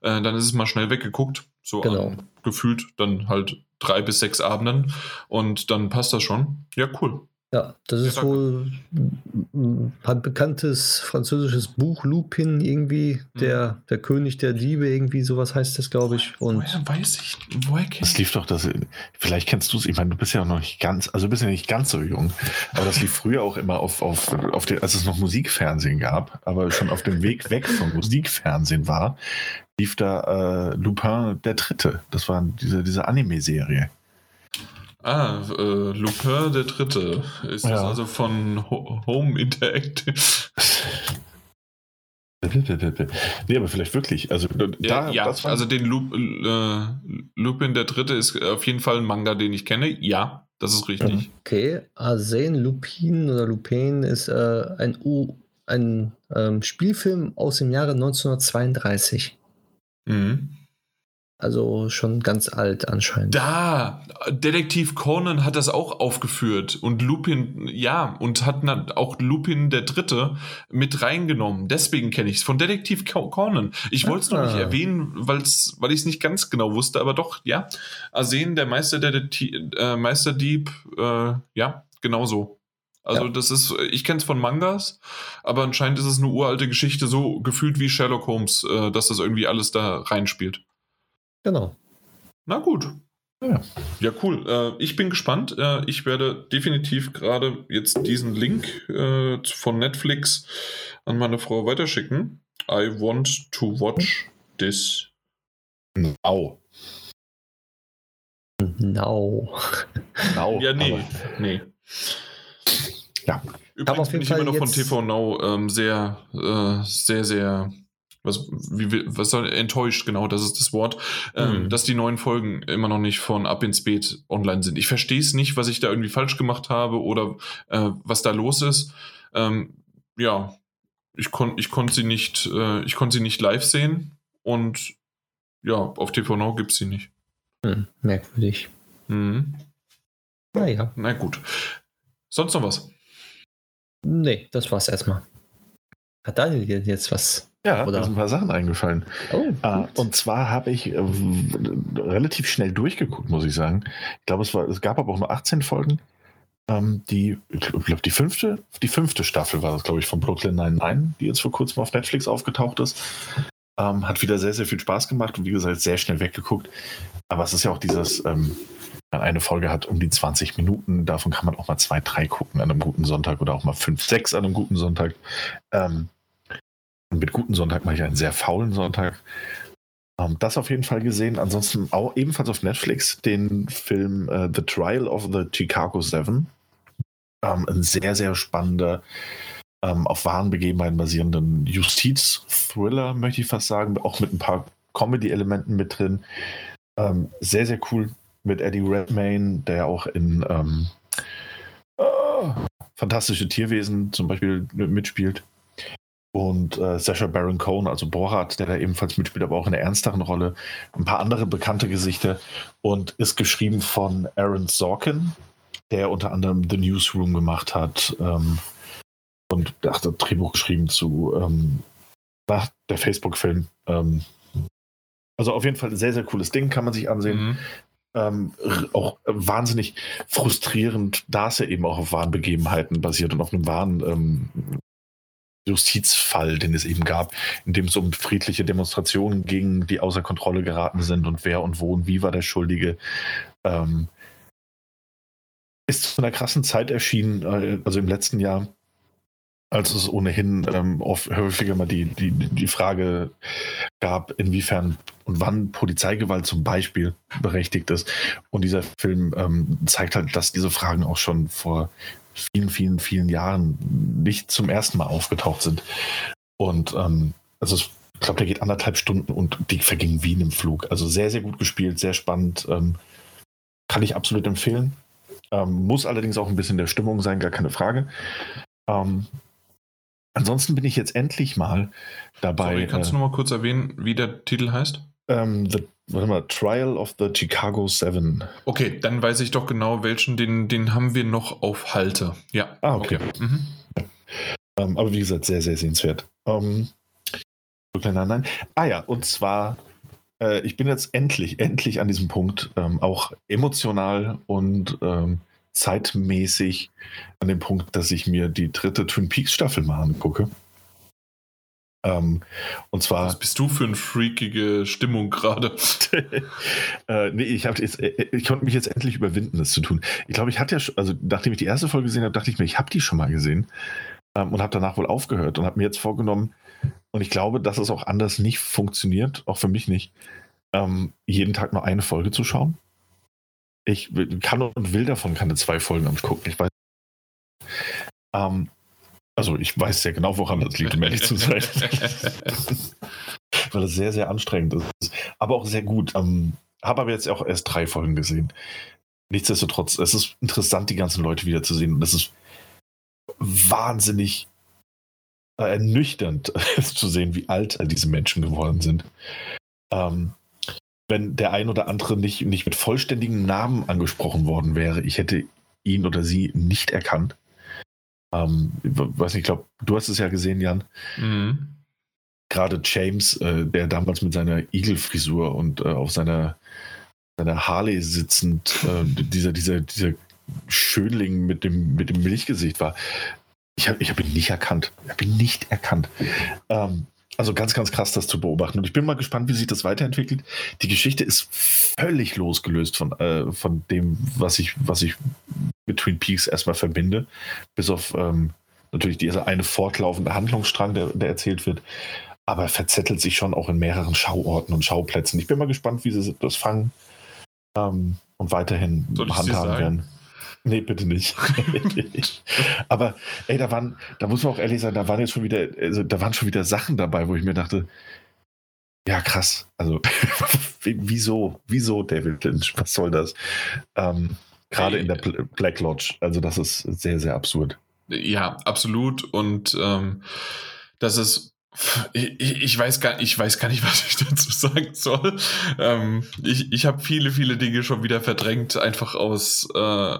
Speaker 1: Äh, dann ist es mal schnell weggeguckt. So genau. gefühlt dann halt drei bis sechs Abenden. Und dann passt das schon. Ja, cool.
Speaker 2: Ja, das ist wohl ein bekanntes französisches Buch, Lupin, irgendwie, mhm. der, der König der Diebe, irgendwie sowas heißt das, glaube ich. Und
Speaker 1: woher weiß ich, woher kennst
Speaker 3: Das lief doch, das, vielleicht kennst du es, ich meine, du bist ja auch noch nicht ganz, also du bist ja nicht ganz so jung, aber das lief früher auch immer auf, auf, auf den, als es noch Musikfernsehen gab, aber schon auf dem Weg weg vom Musikfernsehen war, lief da äh, Lupin der Dritte. Das war diese, diese Anime-Serie.
Speaker 1: Ah, äh, Lupin der Dritte. Ist ja. das also von Ho Home Interactive? *laughs*
Speaker 3: nee, aber vielleicht wirklich. Also,
Speaker 1: da, ja, also den Lup, äh, Lupin der Dritte ist auf jeden Fall ein Manga, den ich kenne. Ja, das ist richtig.
Speaker 2: Okay, Arsène Lupin oder Lupin ist äh, ein, U ein ähm, Spielfilm aus dem Jahre 1932. Mhm. Also schon ganz alt anscheinend.
Speaker 1: Da, Detektiv Conan hat das auch aufgeführt und Lupin, ja, und hat auch Lupin der Dritte mit reingenommen. Deswegen kenne ich es von Detektiv Conan. Ich wollte es noch nicht ah. erwähnen, weil's, weil ich es nicht ganz genau wusste, aber doch, ja. Arsen, der Meister der äh, Meisterdieb, äh, ja, genauso. Also ja. das ist, ich kenne es von Mangas, aber anscheinend ist es eine uralte Geschichte, so gefühlt wie Sherlock Holmes, äh, dass das irgendwie alles da reinspielt.
Speaker 2: Genau.
Speaker 1: Na gut. Ja, ja cool. Äh, ich bin gespannt. Äh, ich werde definitiv gerade jetzt diesen Link äh, von Netflix an meine Frau weiterschicken. I want to watch this
Speaker 3: now.
Speaker 2: Now.
Speaker 1: now. Ja, nee. nee. Ja. Übrigens bin ich immer noch von TV Now ähm, sehr, äh, sehr, sehr was, wie, was soll, enttäuscht, genau, das ist das Wort, ähm, mhm. dass die neuen Folgen immer noch nicht von Ab ins Beet online sind. Ich verstehe es nicht, was ich da irgendwie falsch gemacht habe oder äh, was da los ist. Ähm, ja, ich konnte ich konnt sie nicht, äh, ich konnte sie nicht live sehen und ja, auf TV Now gibt es sie nicht.
Speaker 2: Hm, merkwürdig. Mhm.
Speaker 1: Naja. Na gut. Sonst noch was?
Speaker 2: Nee, das war's erstmal. Hat Daniel jetzt was
Speaker 3: ja, Oder? da sind ein paar Sachen eingefallen. Oh, uh, und zwar habe ich äh, relativ schnell durchgeguckt, muss ich sagen. Ich glaube, es, es gab aber auch nur 18 Folgen. Ähm, die, ich glaube, die fünfte, die fünfte Staffel war das, glaube ich, von Brooklyn 99, die jetzt vor kurzem auf Netflix aufgetaucht ist. Ähm, hat wieder sehr, sehr viel Spaß gemacht und wie gesagt, sehr schnell weggeguckt. Aber es ist ja auch dieses, ähm, eine Folge hat um die 20 Minuten, davon kann man auch mal zwei, drei gucken an einem guten Sonntag oder auch mal fünf, sechs an einem guten Sonntag. Ähm, mit guten Sonntag mache ich einen sehr faulen Sonntag. Ähm, das auf jeden Fall gesehen. Ansonsten auch ebenfalls auf Netflix den Film äh, The Trial of the Chicago Seven. Ähm, ein sehr, sehr spannender ähm, auf wahren Begebenheiten basierenden Justiz-Thriller, möchte ich fast sagen, auch mit ein paar Comedy-Elementen mit drin. Ähm, sehr, sehr cool mit Eddie Redmayne, der ja auch in ähm, äh, Fantastische Tierwesen zum Beispiel mitspielt. Und äh, Sasha Baron Cohen, also Borat, der da ebenfalls mitspielt, aber auch in der ernsteren Rolle. Ein paar andere bekannte Gesichter und ist geschrieben von Aaron Sorkin, der unter anderem The Newsroom gemacht hat ähm, und der hat Drehbuch geschrieben zu ähm, der Facebook-Film. Ähm, also auf jeden Fall ein sehr, sehr cooles Ding, kann man sich ansehen. Mhm. Ähm, auch wahnsinnig frustrierend, da es ja eben auch auf wahren Begebenheiten basiert und auf einem wahren ähm, Justizfall, den es eben gab, in dem es um friedliche Demonstrationen ging, die außer Kontrolle geraten sind und wer und wo und wie war der Schuldige. Ähm, ist zu einer krassen Zeit erschienen, äh, also im letzten Jahr, als es ohnehin ähm, oft häufiger mal die, die, die Frage gab, inwiefern und wann Polizeigewalt zum Beispiel berechtigt ist. Und dieser Film ähm, zeigt halt, dass diese Fragen auch schon vor vielen, vielen, vielen Jahren nicht zum ersten Mal aufgetaucht sind. Und ähm, also ich glaube, der geht anderthalb Stunden und die vergingen wie in einem Flug. Also sehr, sehr gut gespielt, sehr spannend. Ähm, kann ich absolut empfehlen. Ähm, muss allerdings auch ein bisschen der Stimmung sein, gar keine Frage. Ähm, ansonsten bin ich jetzt endlich mal dabei. Sorry,
Speaker 1: kannst äh, du noch mal kurz erwähnen, wie der Titel heißt?
Speaker 3: Ähm, the warte mal, Trial of the Chicago Seven.
Speaker 1: Okay, dann weiß ich doch genau, welchen, den, den haben wir noch auf Halte. Ja.
Speaker 3: Ah, okay. okay. Mhm. Ähm, aber wie gesagt, sehr, sehr sehenswert. Ähm, nein, nein. Ah ja, und zwar, äh, ich bin jetzt endlich, endlich an diesem Punkt, ähm, auch emotional und ähm, zeitmäßig an dem Punkt, dass ich mir die dritte Twin Peaks Staffel mal angucke. Ähm, und zwar.
Speaker 1: Was bist du für eine freakige Stimmung gerade? *laughs*
Speaker 3: äh, nee, ich, jetzt, äh, ich konnte mich jetzt endlich überwinden, das zu tun. Ich glaube, ich hatte ja, schon, also nachdem ich die erste Folge gesehen habe, dachte ich mir, ich habe die schon mal gesehen ähm, und habe danach wohl aufgehört und habe mir jetzt vorgenommen, und ich glaube, dass es auch anders nicht funktioniert, auch für mich nicht, ähm, jeden Tag nur eine Folge zu schauen. Ich kann und will davon keine zwei Folgen am gucken. Ich weiß. Ähm, also ich weiß sehr genau, woran das liegt, um ehrlich zu sein. *laughs* Weil es sehr, sehr anstrengend ist. Aber auch sehr gut. Ähm, Habe aber jetzt auch erst drei Folgen gesehen. Nichtsdestotrotz, es ist interessant, die ganzen Leute wiederzusehen. Und es ist wahnsinnig äh, ernüchternd *laughs* zu sehen, wie alt diese Menschen geworden sind. Ähm, wenn der ein oder andere nicht, nicht mit vollständigen Namen angesprochen worden wäre, ich hätte ihn oder sie nicht erkannt. Ähm, weiß nicht, ich glaube, du hast es ja gesehen, Jan. Mhm. Gerade James, äh, der damals mit seiner Igelfrisur und äh, auf seiner, seiner Harley sitzend, äh, dieser, dieser, dieser Schönling mit dem, mit dem Milchgesicht war. Ich habe ich hab ihn nicht erkannt. Ich habe ihn nicht erkannt. Ähm, also ganz, ganz krass, das zu beobachten. Und ich bin mal gespannt, wie sich das weiterentwickelt. Die Geschichte ist völlig losgelöst von, äh, von dem, was ich, was ich mit Twin Peaks erstmal verbinde. Bis auf ähm, natürlich diese eine fortlaufende Handlungsstrang, der, der erzählt wird. Aber verzettelt sich schon auch in mehreren Schauorten und Schauplätzen. Ich bin mal gespannt, wie sie das fangen ähm, und weiterhin handhaben werden. Nee, bitte nicht. *laughs* Aber ey, da waren, da muss man auch ehrlich sein, da waren jetzt schon wieder, also da waren schon wieder Sachen dabei, wo ich mir dachte, ja, krass. Also, *laughs* wieso, wieso David Lynch? Was soll das? Ähm, Gerade in der Black Lodge. Also, das ist sehr, sehr absurd.
Speaker 1: Ja, absolut. Und ähm, das ist ich, ich, weiß gar, ich weiß gar nicht, *laughs* was ich dazu sagen soll. Ähm, ich ich habe viele, viele Dinge schon wieder verdrängt, einfach aus äh,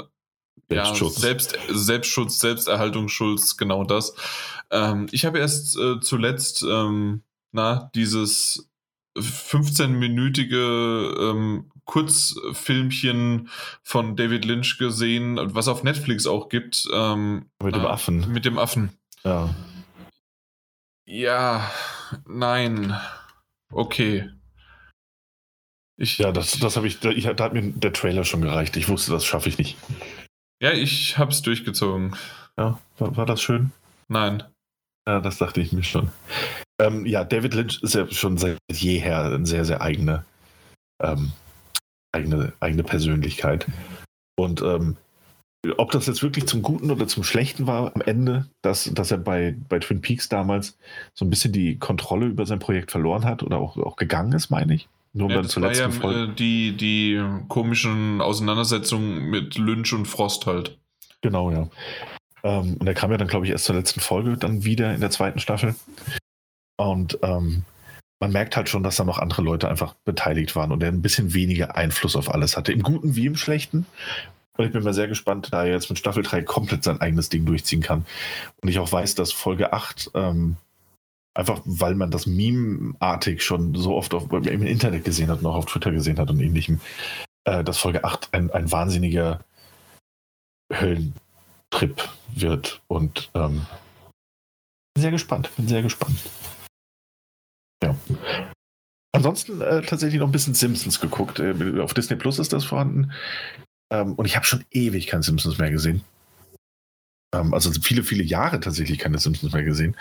Speaker 1: Selbstschutz. Ja, Selbst, Selbstschutz, Selbsterhaltungsschutz, genau das. Ähm, ich habe erst äh, zuletzt ähm, na, dieses 15-minütige ähm, Kurzfilmchen von David Lynch gesehen, was auf Netflix auch gibt. Ähm,
Speaker 3: mit dem Affen.
Speaker 1: Mit dem Affen.
Speaker 3: Ja.
Speaker 1: Ja, nein. Okay.
Speaker 3: Ich, ja, das, das habe ich, ich, da hat mir der Trailer schon gereicht. Ich wusste, das schaffe ich nicht.
Speaker 1: Ja, ich hab's durchgezogen.
Speaker 3: Ja, war, war das schön?
Speaker 1: Nein.
Speaker 3: Ja, das dachte ich mir schon. Ähm, ja, David Lynch ist ja schon seit jeher eine sehr, sehr eigene, ähm, eigene, eigene Persönlichkeit. Und ähm, ob das jetzt wirklich zum Guten oder zum Schlechten war am Ende, dass, dass er bei, bei Twin Peaks damals so ein bisschen die Kontrolle über sein Projekt verloren hat oder auch, auch gegangen ist, meine ich.
Speaker 1: Nur um ja, dann zur letzten ja, Folge. Äh, die, die komischen Auseinandersetzungen mit Lynch und Frost halt.
Speaker 3: Genau, ja. Ähm, und er kam ja dann, glaube ich, erst zur letzten Folge dann wieder in der zweiten Staffel. Und ähm, man merkt halt schon, dass da noch andere Leute einfach beteiligt waren und er ein bisschen weniger Einfluss auf alles hatte. Im Guten wie im Schlechten. Und ich bin mal sehr gespannt, da er jetzt mit Staffel 3 komplett sein eigenes Ding durchziehen kann. Und ich auch weiß, dass Folge 8, ähm, einfach weil man das Meme-artig schon so oft auf, im Internet gesehen hat und auch auf Twitter gesehen hat und ähnlichem, äh, dass Folge 8 ein, ein wahnsinniger Höllentrip wird. Und ähm, bin sehr gespannt, bin sehr gespannt. Ja. Ansonsten äh, tatsächlich noch ein bisschen Simpsons geguckt. Äh, auf Disney Plus ist das vorhanden. Ähm, und ich habe schon ewig kein Simpsons mehr gesehen. Ähm, also viele, viele Jahre tatsächlich keine Simpsons mehr gesehen.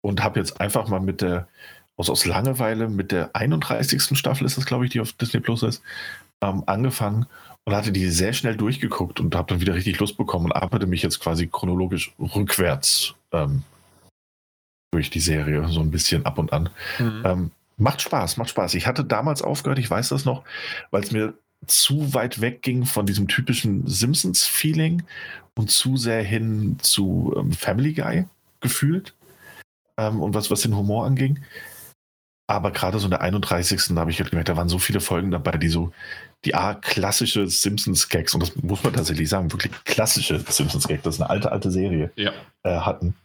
Speaker 3: Und habe jetzt einfach mal mit der, aus, aus Langeweile, mit der 31. Staffel ist das, glaube ich, die auf Disney Plus ist, ähm, angefangen und hatte die sehr schnell durchgeguckt und habe dann wieder richtig Lust bekommen und arbeite mich jetzt quasi chronologisch rückwärts ähm, durch die Serie, so ein bisschen ab und an. Mhm. Ähm, macht Spaß, macht Spaß. Ich hatte damals aufgehört, ich weiß das noch, weil es mir zu weit weg ging von diesem typischen Simpsons-Feeling und zu sehr hin zu ähm, Family Guy gefühlt ähm, und was, was den Humor anging. Aber gerade so in der 31. da habe ich halt gemerkt, da waren so viele Folgen dabei, die so die A, klassische Simpsons-Gags, und das muss man tatsächlich sagen, wirklich klassische Simpsons-Gags, das ist eine alte, alte Serie,
Speaker 1: ja.
Speaker 3: äh, hatten.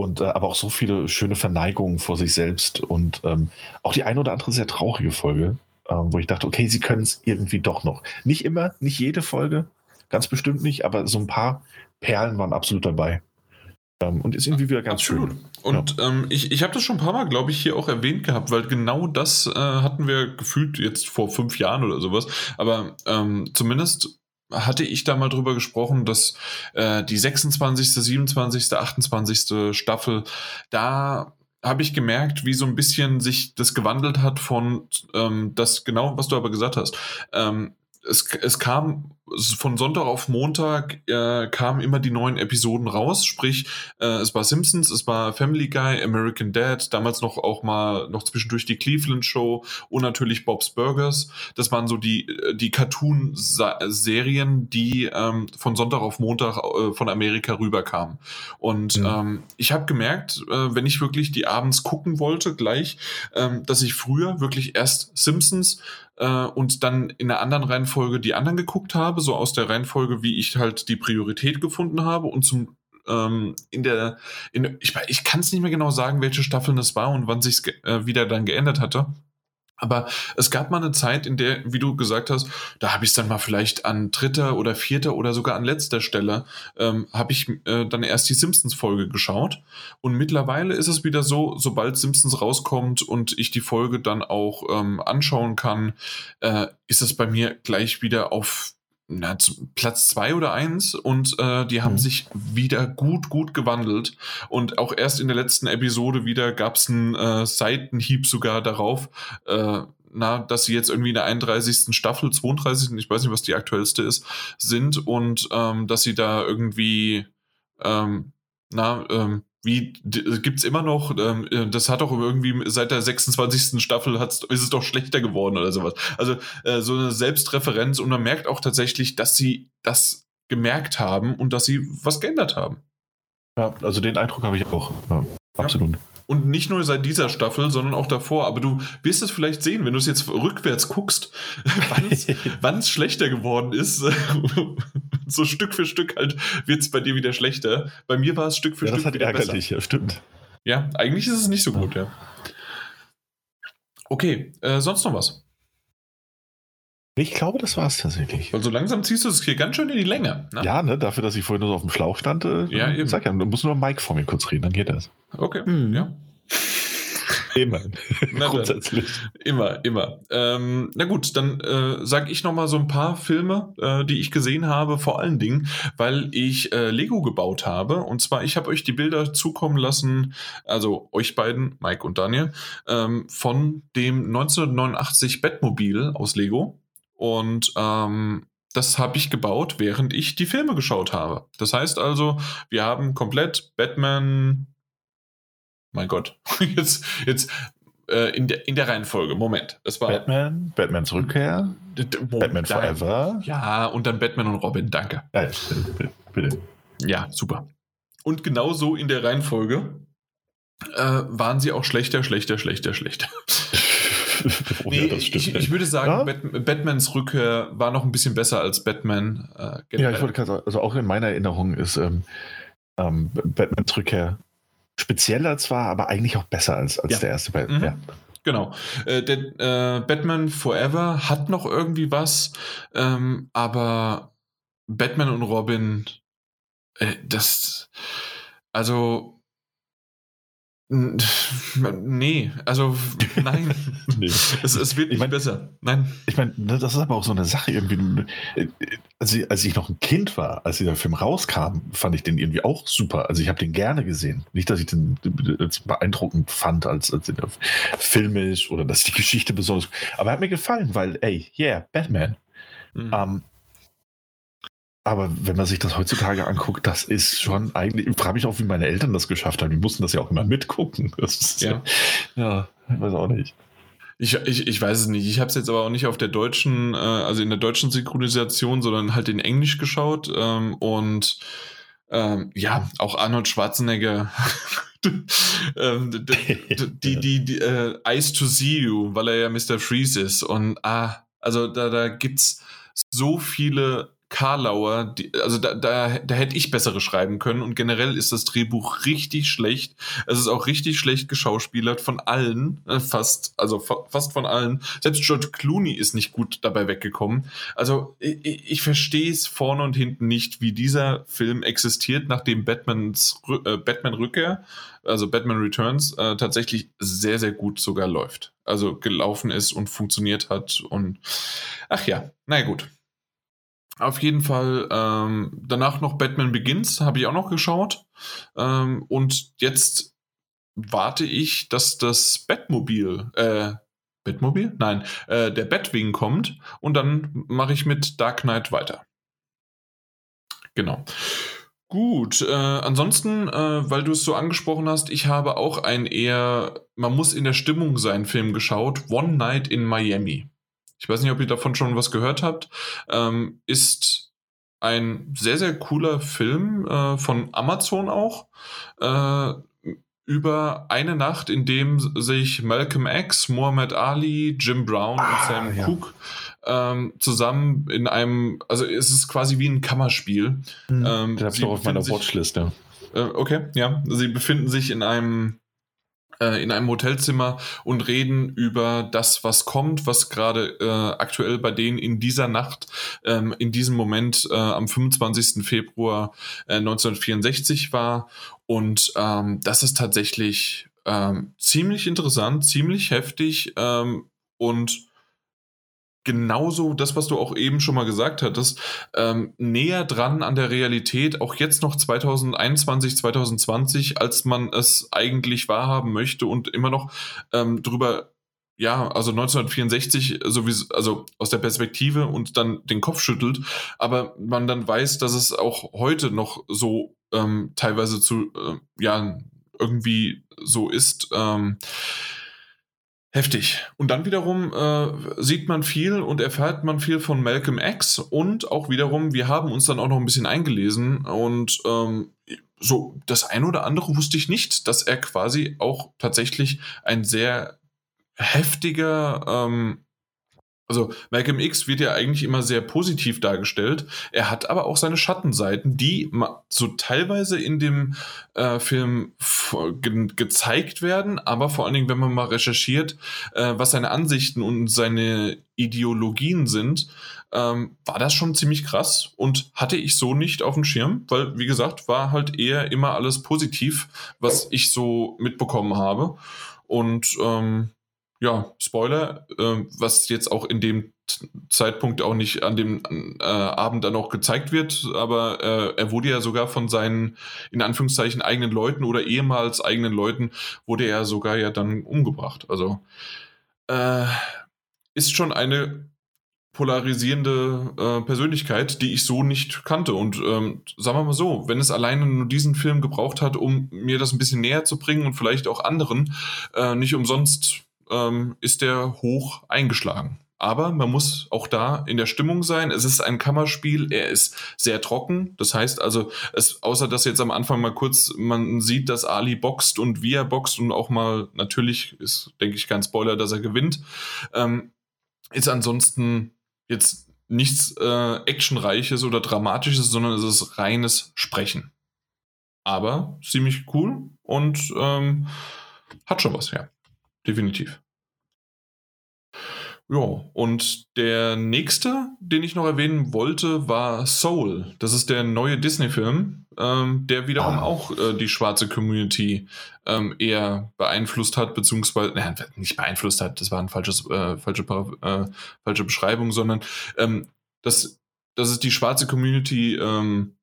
Speaker 3: Und äh, aber auch so viele schöne Verneigungen vor sich selbst und ähm, auch die eine oder andere sehr traurige Folge, ähm, wo ich dachte, okay, sie können es irgendwie doch noch. Nicht immer, nicht jede Folge, ganz bestimmt nicht, aber so ein paar Perlen waren absolut dabei. Ähm, und ist irgendwie wieder ganz Absolut. schön.
Speaker 1: Und ja. ähm, ich, ich habe das schon ein paar Mal, glaube ich, hier auch erwähnt gehabt, weil genau das äh, hatten wir gefühlt jetzt vor fünf Jahren oder sowas. Aber ähm, zumindest hatte ich da mal drüber gesprochen, dass äh, die 26., 27., 28. Staffel, da habe ich gemerkt, wie so ein bisschen sich das gewandelt hat von ähm, das genau, was du aber gesagt hast. Ähm, es, es kam von Sonntag auf Montag äh, kamen immer die neuen Episoden raus, sprich äh, es war Simpsons, es war Family Guy, American Dad, damals noch auch mal noch zwischendurch die Cleveland Show und natürlich Bob's Burgers. Das waren so die die Cartoon Serien, die ähm, von Sonntag auf Montag äh, von Amerika rüberkamen. Und mhm. ähm, ich habe gemerkt, äh, wenn ich wirklich die abends gucken wollte, gleich, ähm, dass ich früher wirklich erst Simpsons äh, und dann in einer anderen Reihenfolge die anderen geguckt habe so aus der Reihenfolge, wie ich halt die Priorität gefunden habe und zum ähm, in der, in, ich, ich kann es nicht mehr genau sagen, welche Staffeln das war und wann sich äh, wieder dann geändert hatte. Aber es gab mal eine Zeit, in der, wie du gesagt hast, da habe ich es dann mal vielleicht an dritter oder vierter oder sogar an letzter Stelle, ähm, habe ich äh, dann erst die Simpsons-Folge geschaut. Und mittlerweile ist es wieder so, sobald Simpsons rauskommt und ich die Folge dann auch ähm, anschauen kann, äh, ist es bei mir gleich wieder auf na, Platz zwei oder eins und äh, die haben mhm. sich wieder gut, gut gewandelt. Und auch erst in der letzten Episode wieder gab es einen äh, Seitenhieb sogar darauf, äh, na, dass sie jetzt irgendwie in der 31. Staffel, 32. ich weiß nicht, was die aktuellste ist, sind und ähm, dass sie da irgendwie ähm, na, ähm, wie gibt's immer noch, ähm, äh, das hat doch irgendwie seit der 26. Staffel hat's, ist es doch schlechter geworden oder sowas. Also äh, so eine Selbstreferenz und man merkt auch tatsächlich, dass sie das gemerkt haben und dass sie was geändert haben.
Speaker 3: Ja, also den Eindruck habe ich auch. Ja, absolut. Ja.
Speaker 1: Und nicht nur seit dieser Staffel, sondern auch davor. Aber du wirst es vielleicht sehen, wenn du es jetzt rückwärts guckst, *laughs* wann es *laughs* schlechter geworden ist. *laughs* so Stück für Stück halt wird es bei dir wieder schlechter. Bei mir war es Stück für
Speaker 3: ja,
Speaker 1: Stück
Speaker 3: das hat wieder ärgerlich, besser. Ja, stimmt.
Speaker 1: Ja, eigentlich ist es nicht so gut, ja. Okay, äh, sonst noch was?
Speaker 3: Ich glaube, das war es tatsächlich.
Speaker 1: Also langsam ziehst du es hier ganz schön in die Länge.
Speaker 3: Ne? Ja, ne, dafür, dass ich vorhin nur so auf dem Schlauch stand. Äh, ja, eben. Sag ja, du musst nur Mike vor mir kurz reden, dann geht das.
Speaker 1: Okay, mhm. ja.
Speaker 3: Immer. *laughs* *laughs*
Speaker 1: Grundsätzlich. Immer, immer. Ähm, na gut, dann äh, sage ich nochmal so ein paar Filme, äh, die ich gesehen habe, vor allen Dingen, weil ich äh, Lego gebaut habe. Und zwar, ich habe euch die Bilder zukommen lassen, also euch beiden, Mike und Daniel, ähm, von dem 1989 Bettmobil aus Lego. Und ähm, das habe ich gebaut, während ich die Filme geschaut habe. Das heißt also, wir haben komplett Batman. Mein Gott, *laughs* jetzt, jetzt äh, in, der, in der Reihenfolge. Moment,
Speaker 3: es war Batman, Batmans Rückkehr,
Speaker 1: Batman Forever. Ja, und dann Batman und Robin. Danke.
Speaker 3: Ja, bitte, bitte.
Speaker 1: Ja, super. Und genauso in der Reihenfolge äh, waren sie auch schlechter, schlechter, schlechter, schlechter. *laughs* oh, nee, ja, ich, ich, würde sagen, ja? Bat Batmans Rückkehr war noch ein bisschen besser als Batman.
Speaker 3: Äh, ja, ich wollte gerade sagen, also auch in meiner Erinnerung ist ähm, ähm, Batmans Rückkehr spezieller zwar, aber eigentlich auch besser als, als ja. der erste Batman. Mhm. Ja.
Speaker 1: Genau. Äh, der, äh, Batman Forever hat noch irgendwie was, ähm, aber Batman und Robin, äh, das, also Nee, also *laughs* nein. nee. es, es, wird nicht ich mein, besser. Nein.
Speaker 3: Ich meine, ne, das ist aber auch so eine Sache irgendwie. Als ich, als ich noch ein Kind war, als dieser Film rauskam, fand ich den irgendwie auch super. Also ich habe den gerne gesehen. Nicht, dass ich den beeindruckend fand als, als filmisch oder dass die Geschichte besonders. Aber er hat mir gefallen, weil, ey, yeah, Batman. Mhm. Um, ähm, aber wenn man sich das heutzutage anguckt, das ist schon eigentlich, ich frage mich auch, wie meine Eltern das geschafft haben. Die mussten das ja auch immer mitgucken. *laughs* Ist, ja. ja, ich weiß auch nicht.
Speaker 1: Ich, ich, ich weiß es nicht. Ich habe es jetzt aber auch nicht auf der deutschen, äh, also in der deutschen Synchronisation, sondern halt in Englisch geschaut. Ähm, und ähm, ja, auch Arnold Schwarzenegger. *laughs* ähm, die, *laughs* die, die, die äh, Eyes to See You, weil er ja Mr. Freeze ist. Und ah, also da, da gibt's so viele Karlauer, die, also da, da, da hätte ich bessere schreiben können und generell ist das Drehbuch richtig schlecht. Es ist auch richtig schlecht geschauspielert von allen, äh, fast, also fast von allen. Selbst George Clooney ist nicht gut dabei weggekommen. Also ich, ich verstehe es vorne und hinten nicht, wie dieser Film existiert, nachdem Batmans äh, Batman Rückkehr, also Batman Returns, äh, tatsächlich sehr, sehr gut sogar läuft. Also gelaufen ist und funktioniert hat und ach ja, naja gut. Auf jeden Fall ähm, danach noch Batman Begins, habe ich auch noch geschaut. Ähm, und jetzt warte ich, dass das Batmobil, äh, Batmobil? Nein, äh, der Batwing kommt und dann mache ich mit Dark Knight weiter. Genau. Gut, äh, ansonsten, äh, weil du es so angesprochen hast, ich habe auch ein eher, man muss in der Stimmung sein Film geschaut, One Night in Miami ich weiß nicht, ob ihr davon schon was gehört habt, ähm, ist ein sehr, sehr cooler Film äh, von Amazon auch. Äh, über eine Nacht, in dem sich Malcolm X, Muhammad Ali, Jim Brown ah, und Sam ja. Cooke ähm, zusammen in einem, also es ist quasi wie ein Kammerspiel.
Speaker 3: Mhm. Ähm, das ist doch auf meiner Watchlist, ja.
Speaker 1: Äh, okay, ja. Sie befinden sich in einem äh, in einem Hotelzimmer und reden über das, was kommt, was gerade äh, aktuell bei denen in dieser Nacht, ähm, in diesem Moment äh, am 25. Februar äh, 1964 war. Und ähm, das ist tatsächlich ähm, ziemlich interessant, ziemlich heftig ähm, und genauso das, was du auch eben schon mal gesagt hattest, ähm, näher dran an der Realität, auch jetzt noch 2021, 2020, als man es eigentlich wahrhaben möchte und immer noch ähm, drüber ja, also 1964 sowieso, also aus der Perspektive und dann den Kopf schüttelt, aber man dann weiß, dass es auch heute noch so ähm, teilweise zu, äh, ja, irgendwie so ist. Ähm, Heftig. Und dann wiederum äh, sieht man viel und erfährt man viel von Malcolm X und auch wiederum, wir haben uns dann auch noch ein bisschen eingelesen und ähm, so das ein oder andere wusste ich nicht, dass er quasi auch tatsächlich ein sehr heftiger ähm, also Malcolm X wird ja eigentlich immer sehr positiv dargestellt. Er hat aber auch seine Schattenseiten, die so teilweise in dem äh, Film ge gezeigt werden, aber vor allen Dingen, wenn man mal recherchiert, äh, was seine Ansichten und seine Ideologien sind, ähm, war das schon ziemlich krass und hatte ich so nicht auf dem Schirm, weil, wie gesagt, war halt eher immer alles positiv, was ich so mitbekommen habe. Und ähm, ja, Spoiler, äh, was jetzt auch in dem Zeitpunkt auch nicht an dem äh, Abend dann auch gezeigt wird, aber äh, er wurde ja sogar von seinen, in Anführungszeichen, eigenen Leuten oder ehemals eigenen Leuten, wurde er sogar ja dann umgebracht. Also äh, ist schon eine polarisierende äh, Persönlichkeit, die ich so nicht kannte. Und ähm, sagen wir mal so, wenn es alleine nur diesen Film gebraucht hat, um mir das ein bisschen näher zu bringen und vielleicht auch anderen, äh, nicht umsonst ähm, ist der hoch eingeschlagen. Aber man muss auch da in der Stimmung sein. Es ist ein Kammerspiel, er ist sehr trocken. Das heißt also, es, außer dass jetzt am Anfang mal kurz man sieht, dass Ali boxt und wie er boxt und auch mal, natürlich ist, denke ich, kein Spoiler, dass er gewinnt, ähm, ist ansonsten jetzt nichts äh, Actionreiches oder Dramatisches, sondern es ist reines Sprechen. Aber ziemlich cool und ähm, hat schon was, ja. Definitiv. Ja, und der nächste, den ich noch erwähnen wollte, war Soul. Das ist der neue Disney-Film, ähm, der wiederum ah. auch äh, die schwarze Community ähm, eher beeinflusst hat, beziehungsweise, nein, nicht beeinflusst hat, das war eine äh, falsche, äh, falsche Beschreibung, sondern ähm, das, das ist die schwarze Community ähm,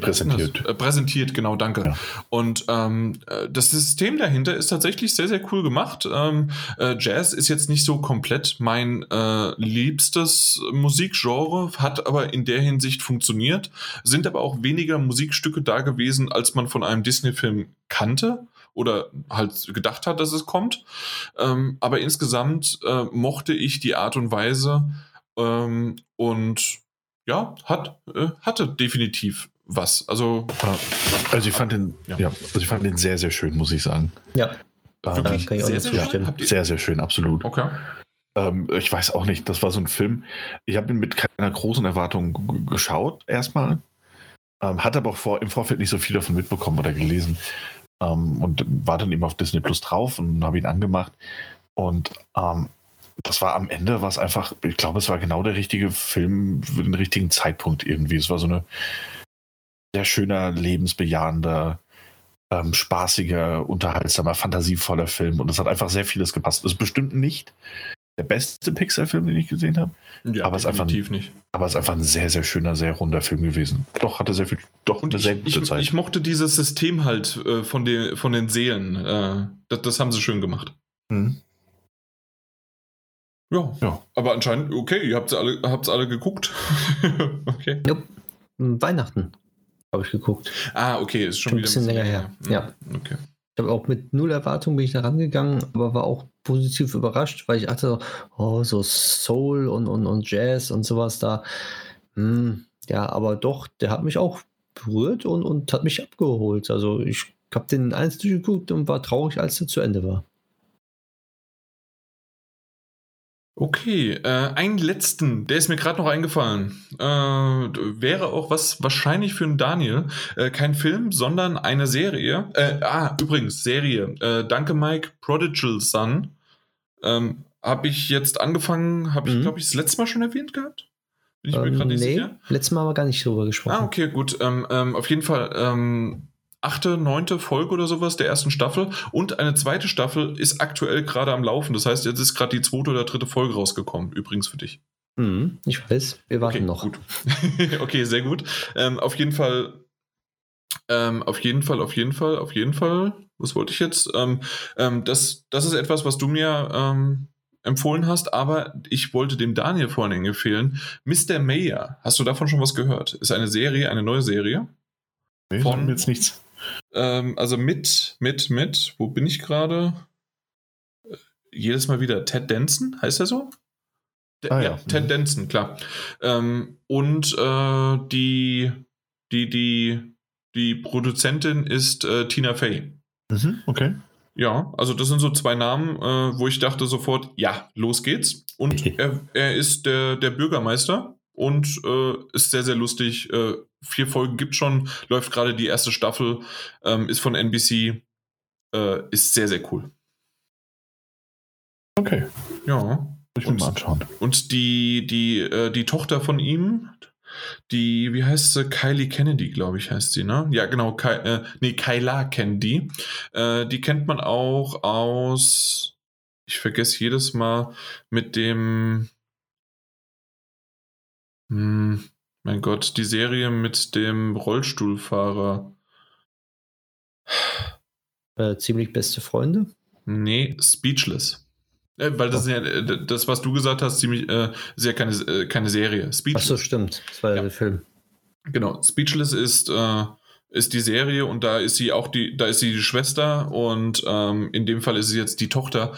Speaker 3: Präsentiert.
Speaker 1: Äh, präsentiert, genau, danke. Ja. Und ähm, äh, das System dahinter ist tatsächlich sehr, sehr cool gemacht. Ähm, äh, Jazz ist jetzt nicht so komplett mein äh, liebstes Musikgenre, hat aber in der Hinsicht funktioniert, sind aber auch weniger Musikstücke da gewesen, als man von einem Disney-Film kannte oder halt gedacht hat, dass es kommt. Ähm, aber insgesamt äh, mochte ich die Art und Weise ähm, und ja, hat, äh, hatte definitiv was. Also,
Speaker 3: also ich fand den, ja. ja. also ich fand den sehr, sehr schön, muss ich sagen.
Speaker 2: Ja.
Speaker 3: Wirklich kann ich auch sehr, sehr, schön? sehr, sehr schön, absolut.
Speaker 1: Okay.
Speaker 3: Ähm, ich weiß auch nicht, das war so ein Film. Ich habe ihn mit keiner großen Erwartung geschaut, erstmal. Ähm, hatte aber auch vor, im Vorfeld nicht so viel davon mitbekommen oder gelesen. Ähm, und war dann eben auf Disney Plus drauf und habe ihn angemacht. Und ähm, das war am Ende, war es einfach, ich glaube, es war genau der richtige Film für den richtigen Zeitpunkt irgendwie. Es war so eine sehr schöner, lebensbejahender, ähm, spaßiger, unterhaltsamer, fantasievoller Film. Und es hat einfach sehr vieles gepasst. Es ist bestimmt nicht der beste Pixar-Film, den ich gesehen habe.
Speaker 1: Ja, aber es, einfach ein, nicht.
Speaker 3: aber es ist einfach ein sehr, sehr schöner, sehr runder Film gewesen. Doch, hatte sehr viel, doch
Speaker 1: Und eine sehr gute ich, Zeit. Ich mochte dieses System halt äh, von, den, von den Seelen. Äh, das, das, haben sie schön gemacht. Mhm. Ja, ja, aber anscheinend, okay, ihr habt es alle, alle geguckt. *laughs*
Speaker 2: okay. Ja, Weihnachten habe ich geguckt.
Speaker 1: Ah, okay, ist schon, schon
Speaker 2: ein bisschen länger her. Ja. Okay. Ich habe auch mit null Erwartung bin ich da rangegangen, aber war auch positiv überrascht, weil ich dachte, oh, so Soul und, und, und Jazz und sowas da. Hm, ja, aber doch, der hat mich auch berührt und, und hat mich abgeholt. Also ich habe den eins durchgeguckt und war traurig, als er zu Ende war.
Speaker 1: Okay, äh, einen letzten, der ist mir gerade noch eingefallen. Äh, wäre auch was wahrscheinlich für einen Daniel. Äh, kein Film, sondern eine Serie. Äh, ah, übrigens, Serie. Äh, danke, Mike. Prodigal Son. Ähm, habe ich jetzt angefangen, habe ich, mhm. glaube ich, das letzte Mal schon erwähnt gehabt?
Speaker 2: Bin ich ähm, mir gerade nicht nee, sicher. Letztes Mal haben wir gar nicht drüber gesprochen.
Speaker 1: Ah, okay, gut. Ähm, ähm auf jeden Fall ähm, achte, neunte Folge oder sowas der ersten Staffel. Und eine zweite Staffel ist aktuell gerade am Laufen. Das heißt, jetzt ist gerade die zweite oder dritte Folge rausgekommen. Übrigens für dich.
Speaker 2: Mhm, ich weiß, wir warten
Speaker 1: okay,
Speaker 2: noch.
Speaker 1: Gut. *laughs* okay, sehr gut. Ähm, auf jeden Fall, ähm, auf jeden Fall, auf jeden Fall, auf jeden Fall. Was wollte ich jetzt? Ähm, ähm das, das ist etwas, was du mir ähm, empfohlen hast, aber ich wollte dem Daniel vorhin empfehlen. Mr. Mayer, hast du davon schon was gehört? Ist eine Serie, eine neue Serie.
Speaker 3: Nee, von jetzt nichts.
Speaker 1: Ähm, also mit, mit, mit, wo bin ich gerade? Jedes Mal wieder Ted Denson, heißt er so? ah, ja, ja, Ted mhm. Denson, klar. Ähm, und äh, die, die, die, die Produzentin ist äh, Tina Fey.
Speaker 3: Mhm, okay.
Speaker 1: Ja, also das sind so zwei Namen, äh, wo ich dachte sofort, ja, los geht's. Und er, er ist der, der Bürgermeister und äh, ist sehr, sehr lustig. Äh, vier Folgen gibt schon, läuft gerade die erste Staffel, ähm, ist von NBC, äh, ist sehr, sehr cool.
Speaker 3: Okay.
Speaker 1: Ja.
Speaker 3: Ich will mal anschauen.
Speaker 1: Und die, die, äh, die Tochter von ihm, die, wie heißt sie? Kylie Kennedy, glaube ich, heißt sie, ne? Ja, genau, Ky äh, nee, Kyla Kennedy. Äh, die kennt man auch aus, ich vergesse jedes Mal, mit dem, hm, mein Gott, die Serie mit dem Rollstuhlfahrer.
Speaker 2: Äh, ziemlich beste Freunde?
Speaker 1: Nee, Speechless. Äh, weil das ist ja äh, das, was du gesagt hast, ziemlich äh, ist ja keine, äh, keine Serie.
Speaker 2: Speechless. Ach so, stimmt. Das war ja, der Film.
Speaker 1: Genau. Speechless ist, äh, ist die Serie und da ist sie auch die, da ist sie die Schwester und ähm, in dem Fall ist sie jetzt die Tochter.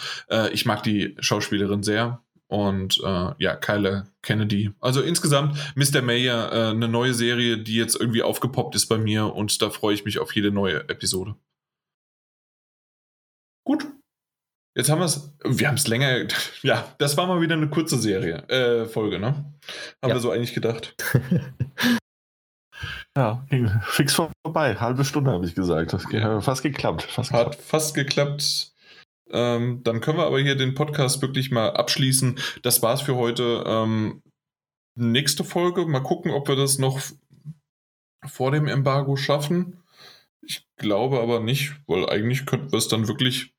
Speaker 1: Ich mag die Schauspielerin sehr und äh, ja, Kyla Kennedy. Also insgesamt Mr. Mayer, äh, eine neue Serie, die jetzt irgendwie aufgepoppt ist bei mir und da freue ich mich auf jede neue Episode. Gut. Jetzt haben wir es, wir haben es länger, *laughs* ja, das war mal wieder eine kurze Serie, äh, Folge, ne? Haben ja. wir so eigentlich gedacht. *laughs*
Speaker 3: ja, fix vorbei, halbe Stunde habe ich gesagt. Das hat fast geklappt. Fast
Speaker 1: Hat fast geklappt. Ähm, dann können wir aber hier den Podcast wirklich mal abschließen. Das war's für heute. Ähm, nächste Folge, mal gucken, ob wir das noch vor dem Embargo schaffen. Ich glaube aber nicht, weil eigentlich könnten wir es dann wirklich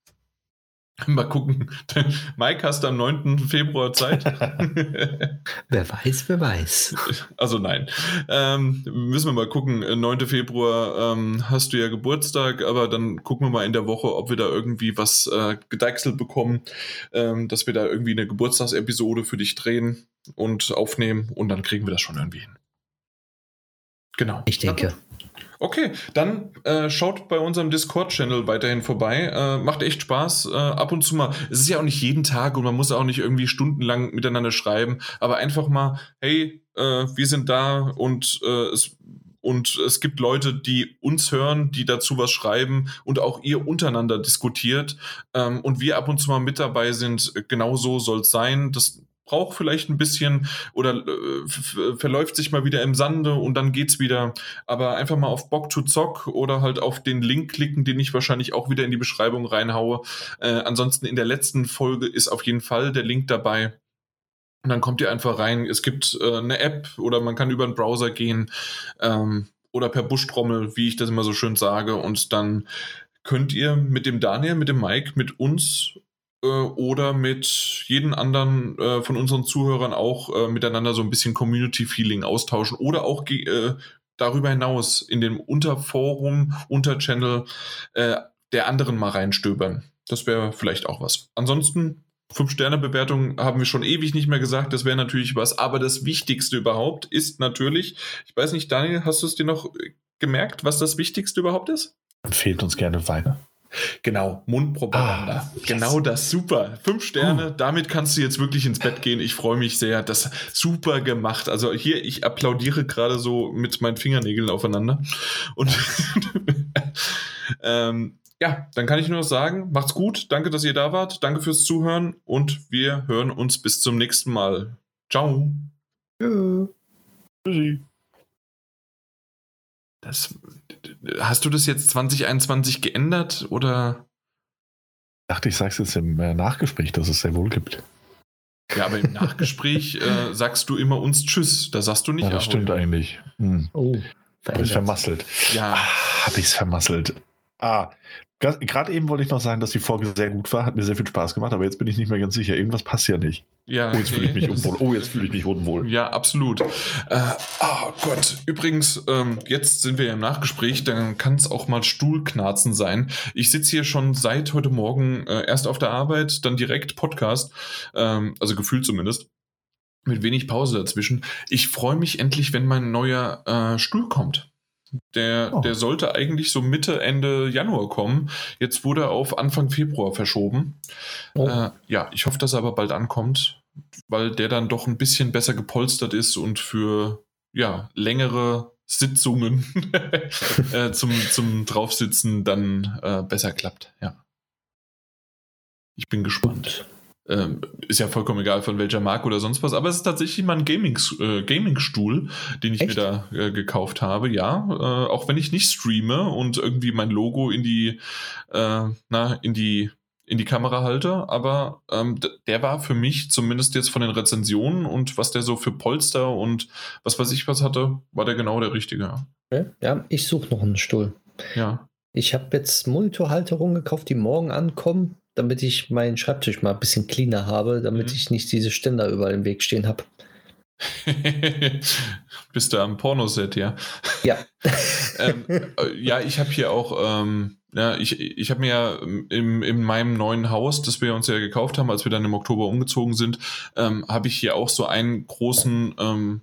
Speaker 1: *laughs* Mal gucken. *laughs* Mike, hast du am 9. Februar Zeit? *laughs*
Speaker 2: wer weiß, wer weiß.
Speaker 1: Also nein. Ähm, müssen wir mal gucken. 9. Februar ähm, hast du ja Geburtstag, aber dann gucken wir mal in der Woche, ob wir da irgendwie was äh, gedeichselt bekommen, ähm, dass wir da irgendwie eine Geburtstagsepisode für dich drehen und aufnehmen und dann kriegen wir das schon irgendwie hin. Genau.
Speaker 2: Ich denke.
Speaker 1: Okay, dann äh, schaut bei unserem Discord-Channel weiterhin vorbei. Äh, macht echt Spaß. Äh, ab und zu mal. Es ist ja auch nicht jeden Tag und man muss auch nicht irgendwie stundenlang miteinander schreiben, aber einfach mal, hey, äh, wir sind da und äh, es und es gibt Leute, die uns hören, die dazu was schreiben und auch ihr untereinander diskutiert ähm, und wir ab und zu mal mit dabei sind. Genau so soll es sein. Das braucht vielleicht ein bisschen oder äh, verläuft sich mal wieder im Sande und dann geht's wieder. Aber einfach mal auf Bock to Zock oder halt auf den Link klicken, den ich wahrscheinlich auch wieder in die Beschreibung reinhaue. Äh, ansonsten in der letzten Folge ist auf jeden Fall der Link dabei. Und dann kommt ihr einfach rein. Es gibt äh, eine App oder man kann über einen Browser gehen ähm, oder per Buschtrommel, wie ich das immer so schön sage. Und dann könnt ihr mit dem Daniel, mit dem Mike, mit uns äh, oder mit jeden anderen äh, von unseren Zuhörern auch äh, miteinander so ein bisschen Community-Feeling austauschen oder auch äh, darüber hinaus in dem Unterforum, Unterchannel äh, der anderen mal reinstöbern. Das wäre vielleicht auch was. Ansonsten Fünf-Sterne-Bewertung haben wir schon ewig nicht mehr gesagt, das wäre natürlich was. Aber das Wichtigste überhaupt ist natürlich, ich weiß nicht, Daniel, hast du es dir noch gemerkt, was das Wichtigste überhaupt ist?
Speaker 3: Empfehlt uns gerne weiter.
Speaker 1: Genau, Mundpropaganda. Ah, yes. Genau das, super. Fünf Sterne, uh. damit kannst du jetzt wirklich ins Bett gehen. Ich freue mich sehr. Das super gemacht. Also hier, ich applaudiere gerade so mit meinen Fingernägeln aufeinander. Und *laughs* ähm, ja, dann kann ich nur noch sagen, macht's gut. Danke, dass ihr da wart. Danke fürs Zuhören und wir hören uns bis zum nächsten Mal. Ciao. Ja. Tschüssi. Das, hast du das jetzt 2021 geändert oder?
Speaker 3: Ich dachte, ich sag's jetzt im äh, Nachgespräch, dass es sehr wohl gibt.
Speaker 1: Ja, aber im Nachgespräch *laughs* äh, sagst du immer uns Tschüss. Da sagst du nicht. Ja,
Speaker 3: das stimmt eigentlich. Hm. Oh, Habe ich vermasselt. Ja. Ah, Habe ich es vermasselt. Ah, Gerade eben wollte ich noch sagen, dass die Folge sehr gut war, hat mir sehr viel Spaß gemacht, aber jetzt bin ich nicht mehr ganz sicher. Irgendwas passt ja nicht.
Speaker 1: Ja,
Speaker 3: oh, jetzt fühle ich mich *laughs* unwohl. Oh, jetzt fühle ich mich unwohl.
Speaker 1: Ja, absolut. Äh, oh Gott, übrigens, ähm, jetzt sind wir ja im Nachgespräch, dann kann es auch mal Stuhlknarzen sein. Ich sitze hier schon seit heute Morgen äh, erst auf der Arbeit, dann direkt Podcast, ähm, also gefühlt zumindest mit wenig Pause dazwischen. Ich freue mich endlich, wenn mein neuer äh, Stuhl kommt. Der, oh. der sollte eigentlich so Mitte, Ende Januar kommen. Jetzt wurde er auf Anfang Februar verschoben. Oh. Äh, ja, ich hoffe, dass er aber bald ankommt, weil der dann doch ein bisschen besser gepolstert ist und für ja, längere Sitzungen *laughs* äh, zum, zum Draufsitzen dann äh, besser klappt. Ja. Ich bin gespannt. Ähm, ist ja vollkommen egal von welcher Marke oder sonst was, aber es ist tatsächlich mal ein Gaming, äh, Gaming-Stuhl, den ich Echt? mir da äh, gekauft habe, ja. Äh, auch wenn ich nicht streame und irgendwie mein Logo in die, äh, na, in die, in die Kamera halte, aber ähm, der war für mich zumindest jetzt von den Rezensionen und was der so für Polster und was weiß ich was hatte, war der genau der richtige.
Speaker 2: Okay. Ja, ich suche noch einen Stuhl.
Speaker 1: Ja.
Speaker 2: Ich habe jetzt Monitorhalterungen gekauft, die morgen ankommen damit ich meinen Schreibtisch mal ein bisschen cleaner habe, damit mhm. ich nicht diese Ständer überall im Weg stehen habe. *laughs*
Speaker 1: Bist du am Pornoset, ja?
Speaker 2: Ja. *laughs*
Speaker 1: ähm, äh, ja, ich habe hier auch ähm, Ja, ich, ich habe mir ja im, in meinem neuen Haus, das wir uns ja gekauft haben, als wir dann im Oktober umgezogen sind, ähm, habe ich hier auch so einen großen, ähm,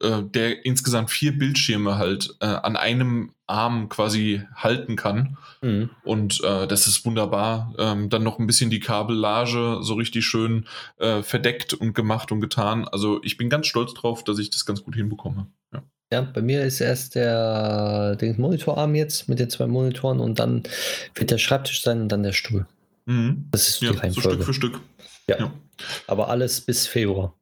Speaker 1: äh, der insgesamt vier Bildschirme halt äh, an einem Arm quasi halten kann.
Speaker 2: Mhm.
Speaker 1: Und äh, das ist wunderbar. Ähm, dann noch ein bisschen die Kabellage so richtig schön äh, verdeckt und gemacht und getan. Also ich bin ganz stolz drauf, dass ich das ganz gut hinbekomme. Ja.
Speaker 2: Ja, bei mir ist erst der, der Monitorarm jetzt mit den zwei Monitoren und dann wird der Schreibtisch sein und dann der Stuhl.
Speaker 1: Mhm.
Speaker 2: Das ist die
Speaker 1: Ja, so
Speaker 2: Reihenfolge.
Speaker 1: Stück für Stück.
Speaker 2: Ja.
Speaker 1: Ja.
Speaker 2: Aber alles bis Februar.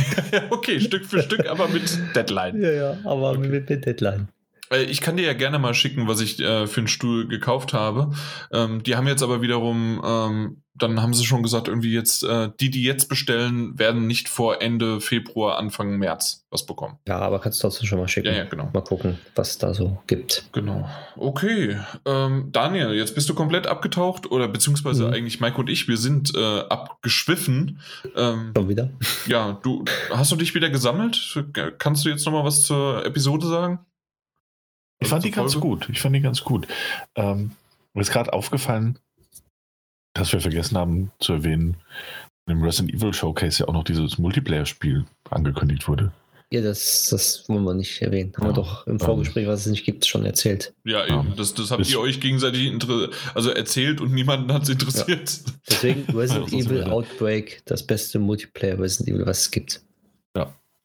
Speaker 2: *laughs*
Speaker 1: okay, Stück für Stück, aber mit Deadline.
Speaker 2: Ja, ja, aber
Speaker 1: Okay.
Speaker 2: mit, mit Deadline.
Speaker 1: Äh, Ich kann dir ja gerne mal schicken, was ich äh, für einen Stuhl gekauft habe. Ähm, die haben jetzt aber wiederum, ähm, dann haben sie schon gesagt, irgendwie jetzt, äh, die, die jetzt bestellen, werden nicht vor Ende Februar, Anfang März was bekommen.
Speaker 2: Ja, aber kannst du trotzdem schon mal schicken.
Speaker 1: Ja, ja, genau.
Speaker 2: Mal gucken, was es da so gibt.
Speaker 1: Genau. Okay. Ähm, Daniel, jetzt bist du komplett abgetaucht oder beziehungsweise
Speaker 2: Mhm.
Speaker 1: eigentlich Mike und ich, wir sind äh, abgeschwiffen. Ähm,
Speaker 2: Schon wieder?
Speaker 1: ja, du hast du dich wieder gesammelt? Kannst du jetzt noch mal was zur Episode sagen?
Speaker 3: Ich fand die ganz gut. Ich fand die ganz gut. Ähm, mir ist gerade aufgefallen, dass wir vergessen haben zu erwähnen, im Resident Evil Showcase ja auch noch dieses Multiplayer-Spiel angekündigt wurde.
Speaker 2: Ja, das, das wollen wir nicht erwähnen. Haben
Speaker 3: Ja.
Speaker 2: wir doch im Vorgespräch, was es nicht gibt, schon erzählt.
Speaker 1: Ja,
Speaker 3: Ja.
Speaker 1: eben. Das, das habt ihr euch gegenseitig also erzählt und niemanden hat es interessiert.
Speaker 2: Deswegen Resident *laughs*
Speaker 3: Ja, das ist
Speaker 2: Evil Outbreak, das beste Multiplayer Resident Evil, was es gibt.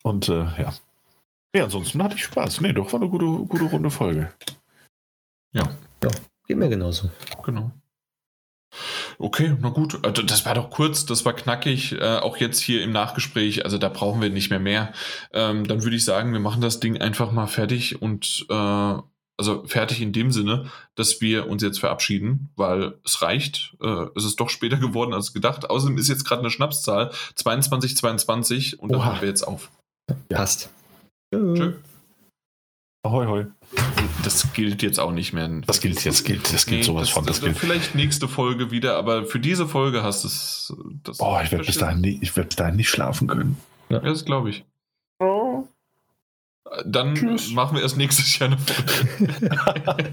Speaker 3: Und äh, ja. Ja, ansonsten hatte ich Spaß. Nee, doch war eine gute, gute runde Folge.
Speaker 2: Geht mir genauso.
Speaker 1: Genau. Okay, na gut. Also das war doch kurz, das war knackig. Äh, auch jetzt hier im Nachgespräch, also da brauchen wir nicht mehr mehr. Ähm, dann würde ich sagen, wir machen das Ding einfach mal fertig und äh, also fertig in dem Sinne, dass wir uns jetzt verabschieden, weil es reicht. Äh, es ist doch später *laughs* geworden als gedacht. Außerdem ist jetzt gerade eine Schnapszahl 22, 22 und dann
Speaker 3: Oha.
Speaker 1: hören wir jetzt auf.
Speaker 2: Passt.
Speaker 1: Tschö.
Speaker 3: Ahoi, hoi.
Speaker 1: Das gilt jetzt auch nicht mehr.
Speaker 3: Das gilt jetzt, gilt, das gilt
Speaker 1: Nee,
Speaker 3: sowas
Speaker 1: das,
Speaker 3: von. Das
Speaker 1: das,
Speaker 3: gilt.
Speaker 1: vielleicht nächste Folge wieder, aber für diese Folge hast du es. das-
Speaker 3: Oh, ich werde bis dahin nie, ich werd bis dahin nicht schlafen können.
Speaker 1: Ja, das glaube ich. Dann
Speaker 3: Tschüss.
Speaker 1: machen wir erst nächstes Jahr eine Folge. *laughs*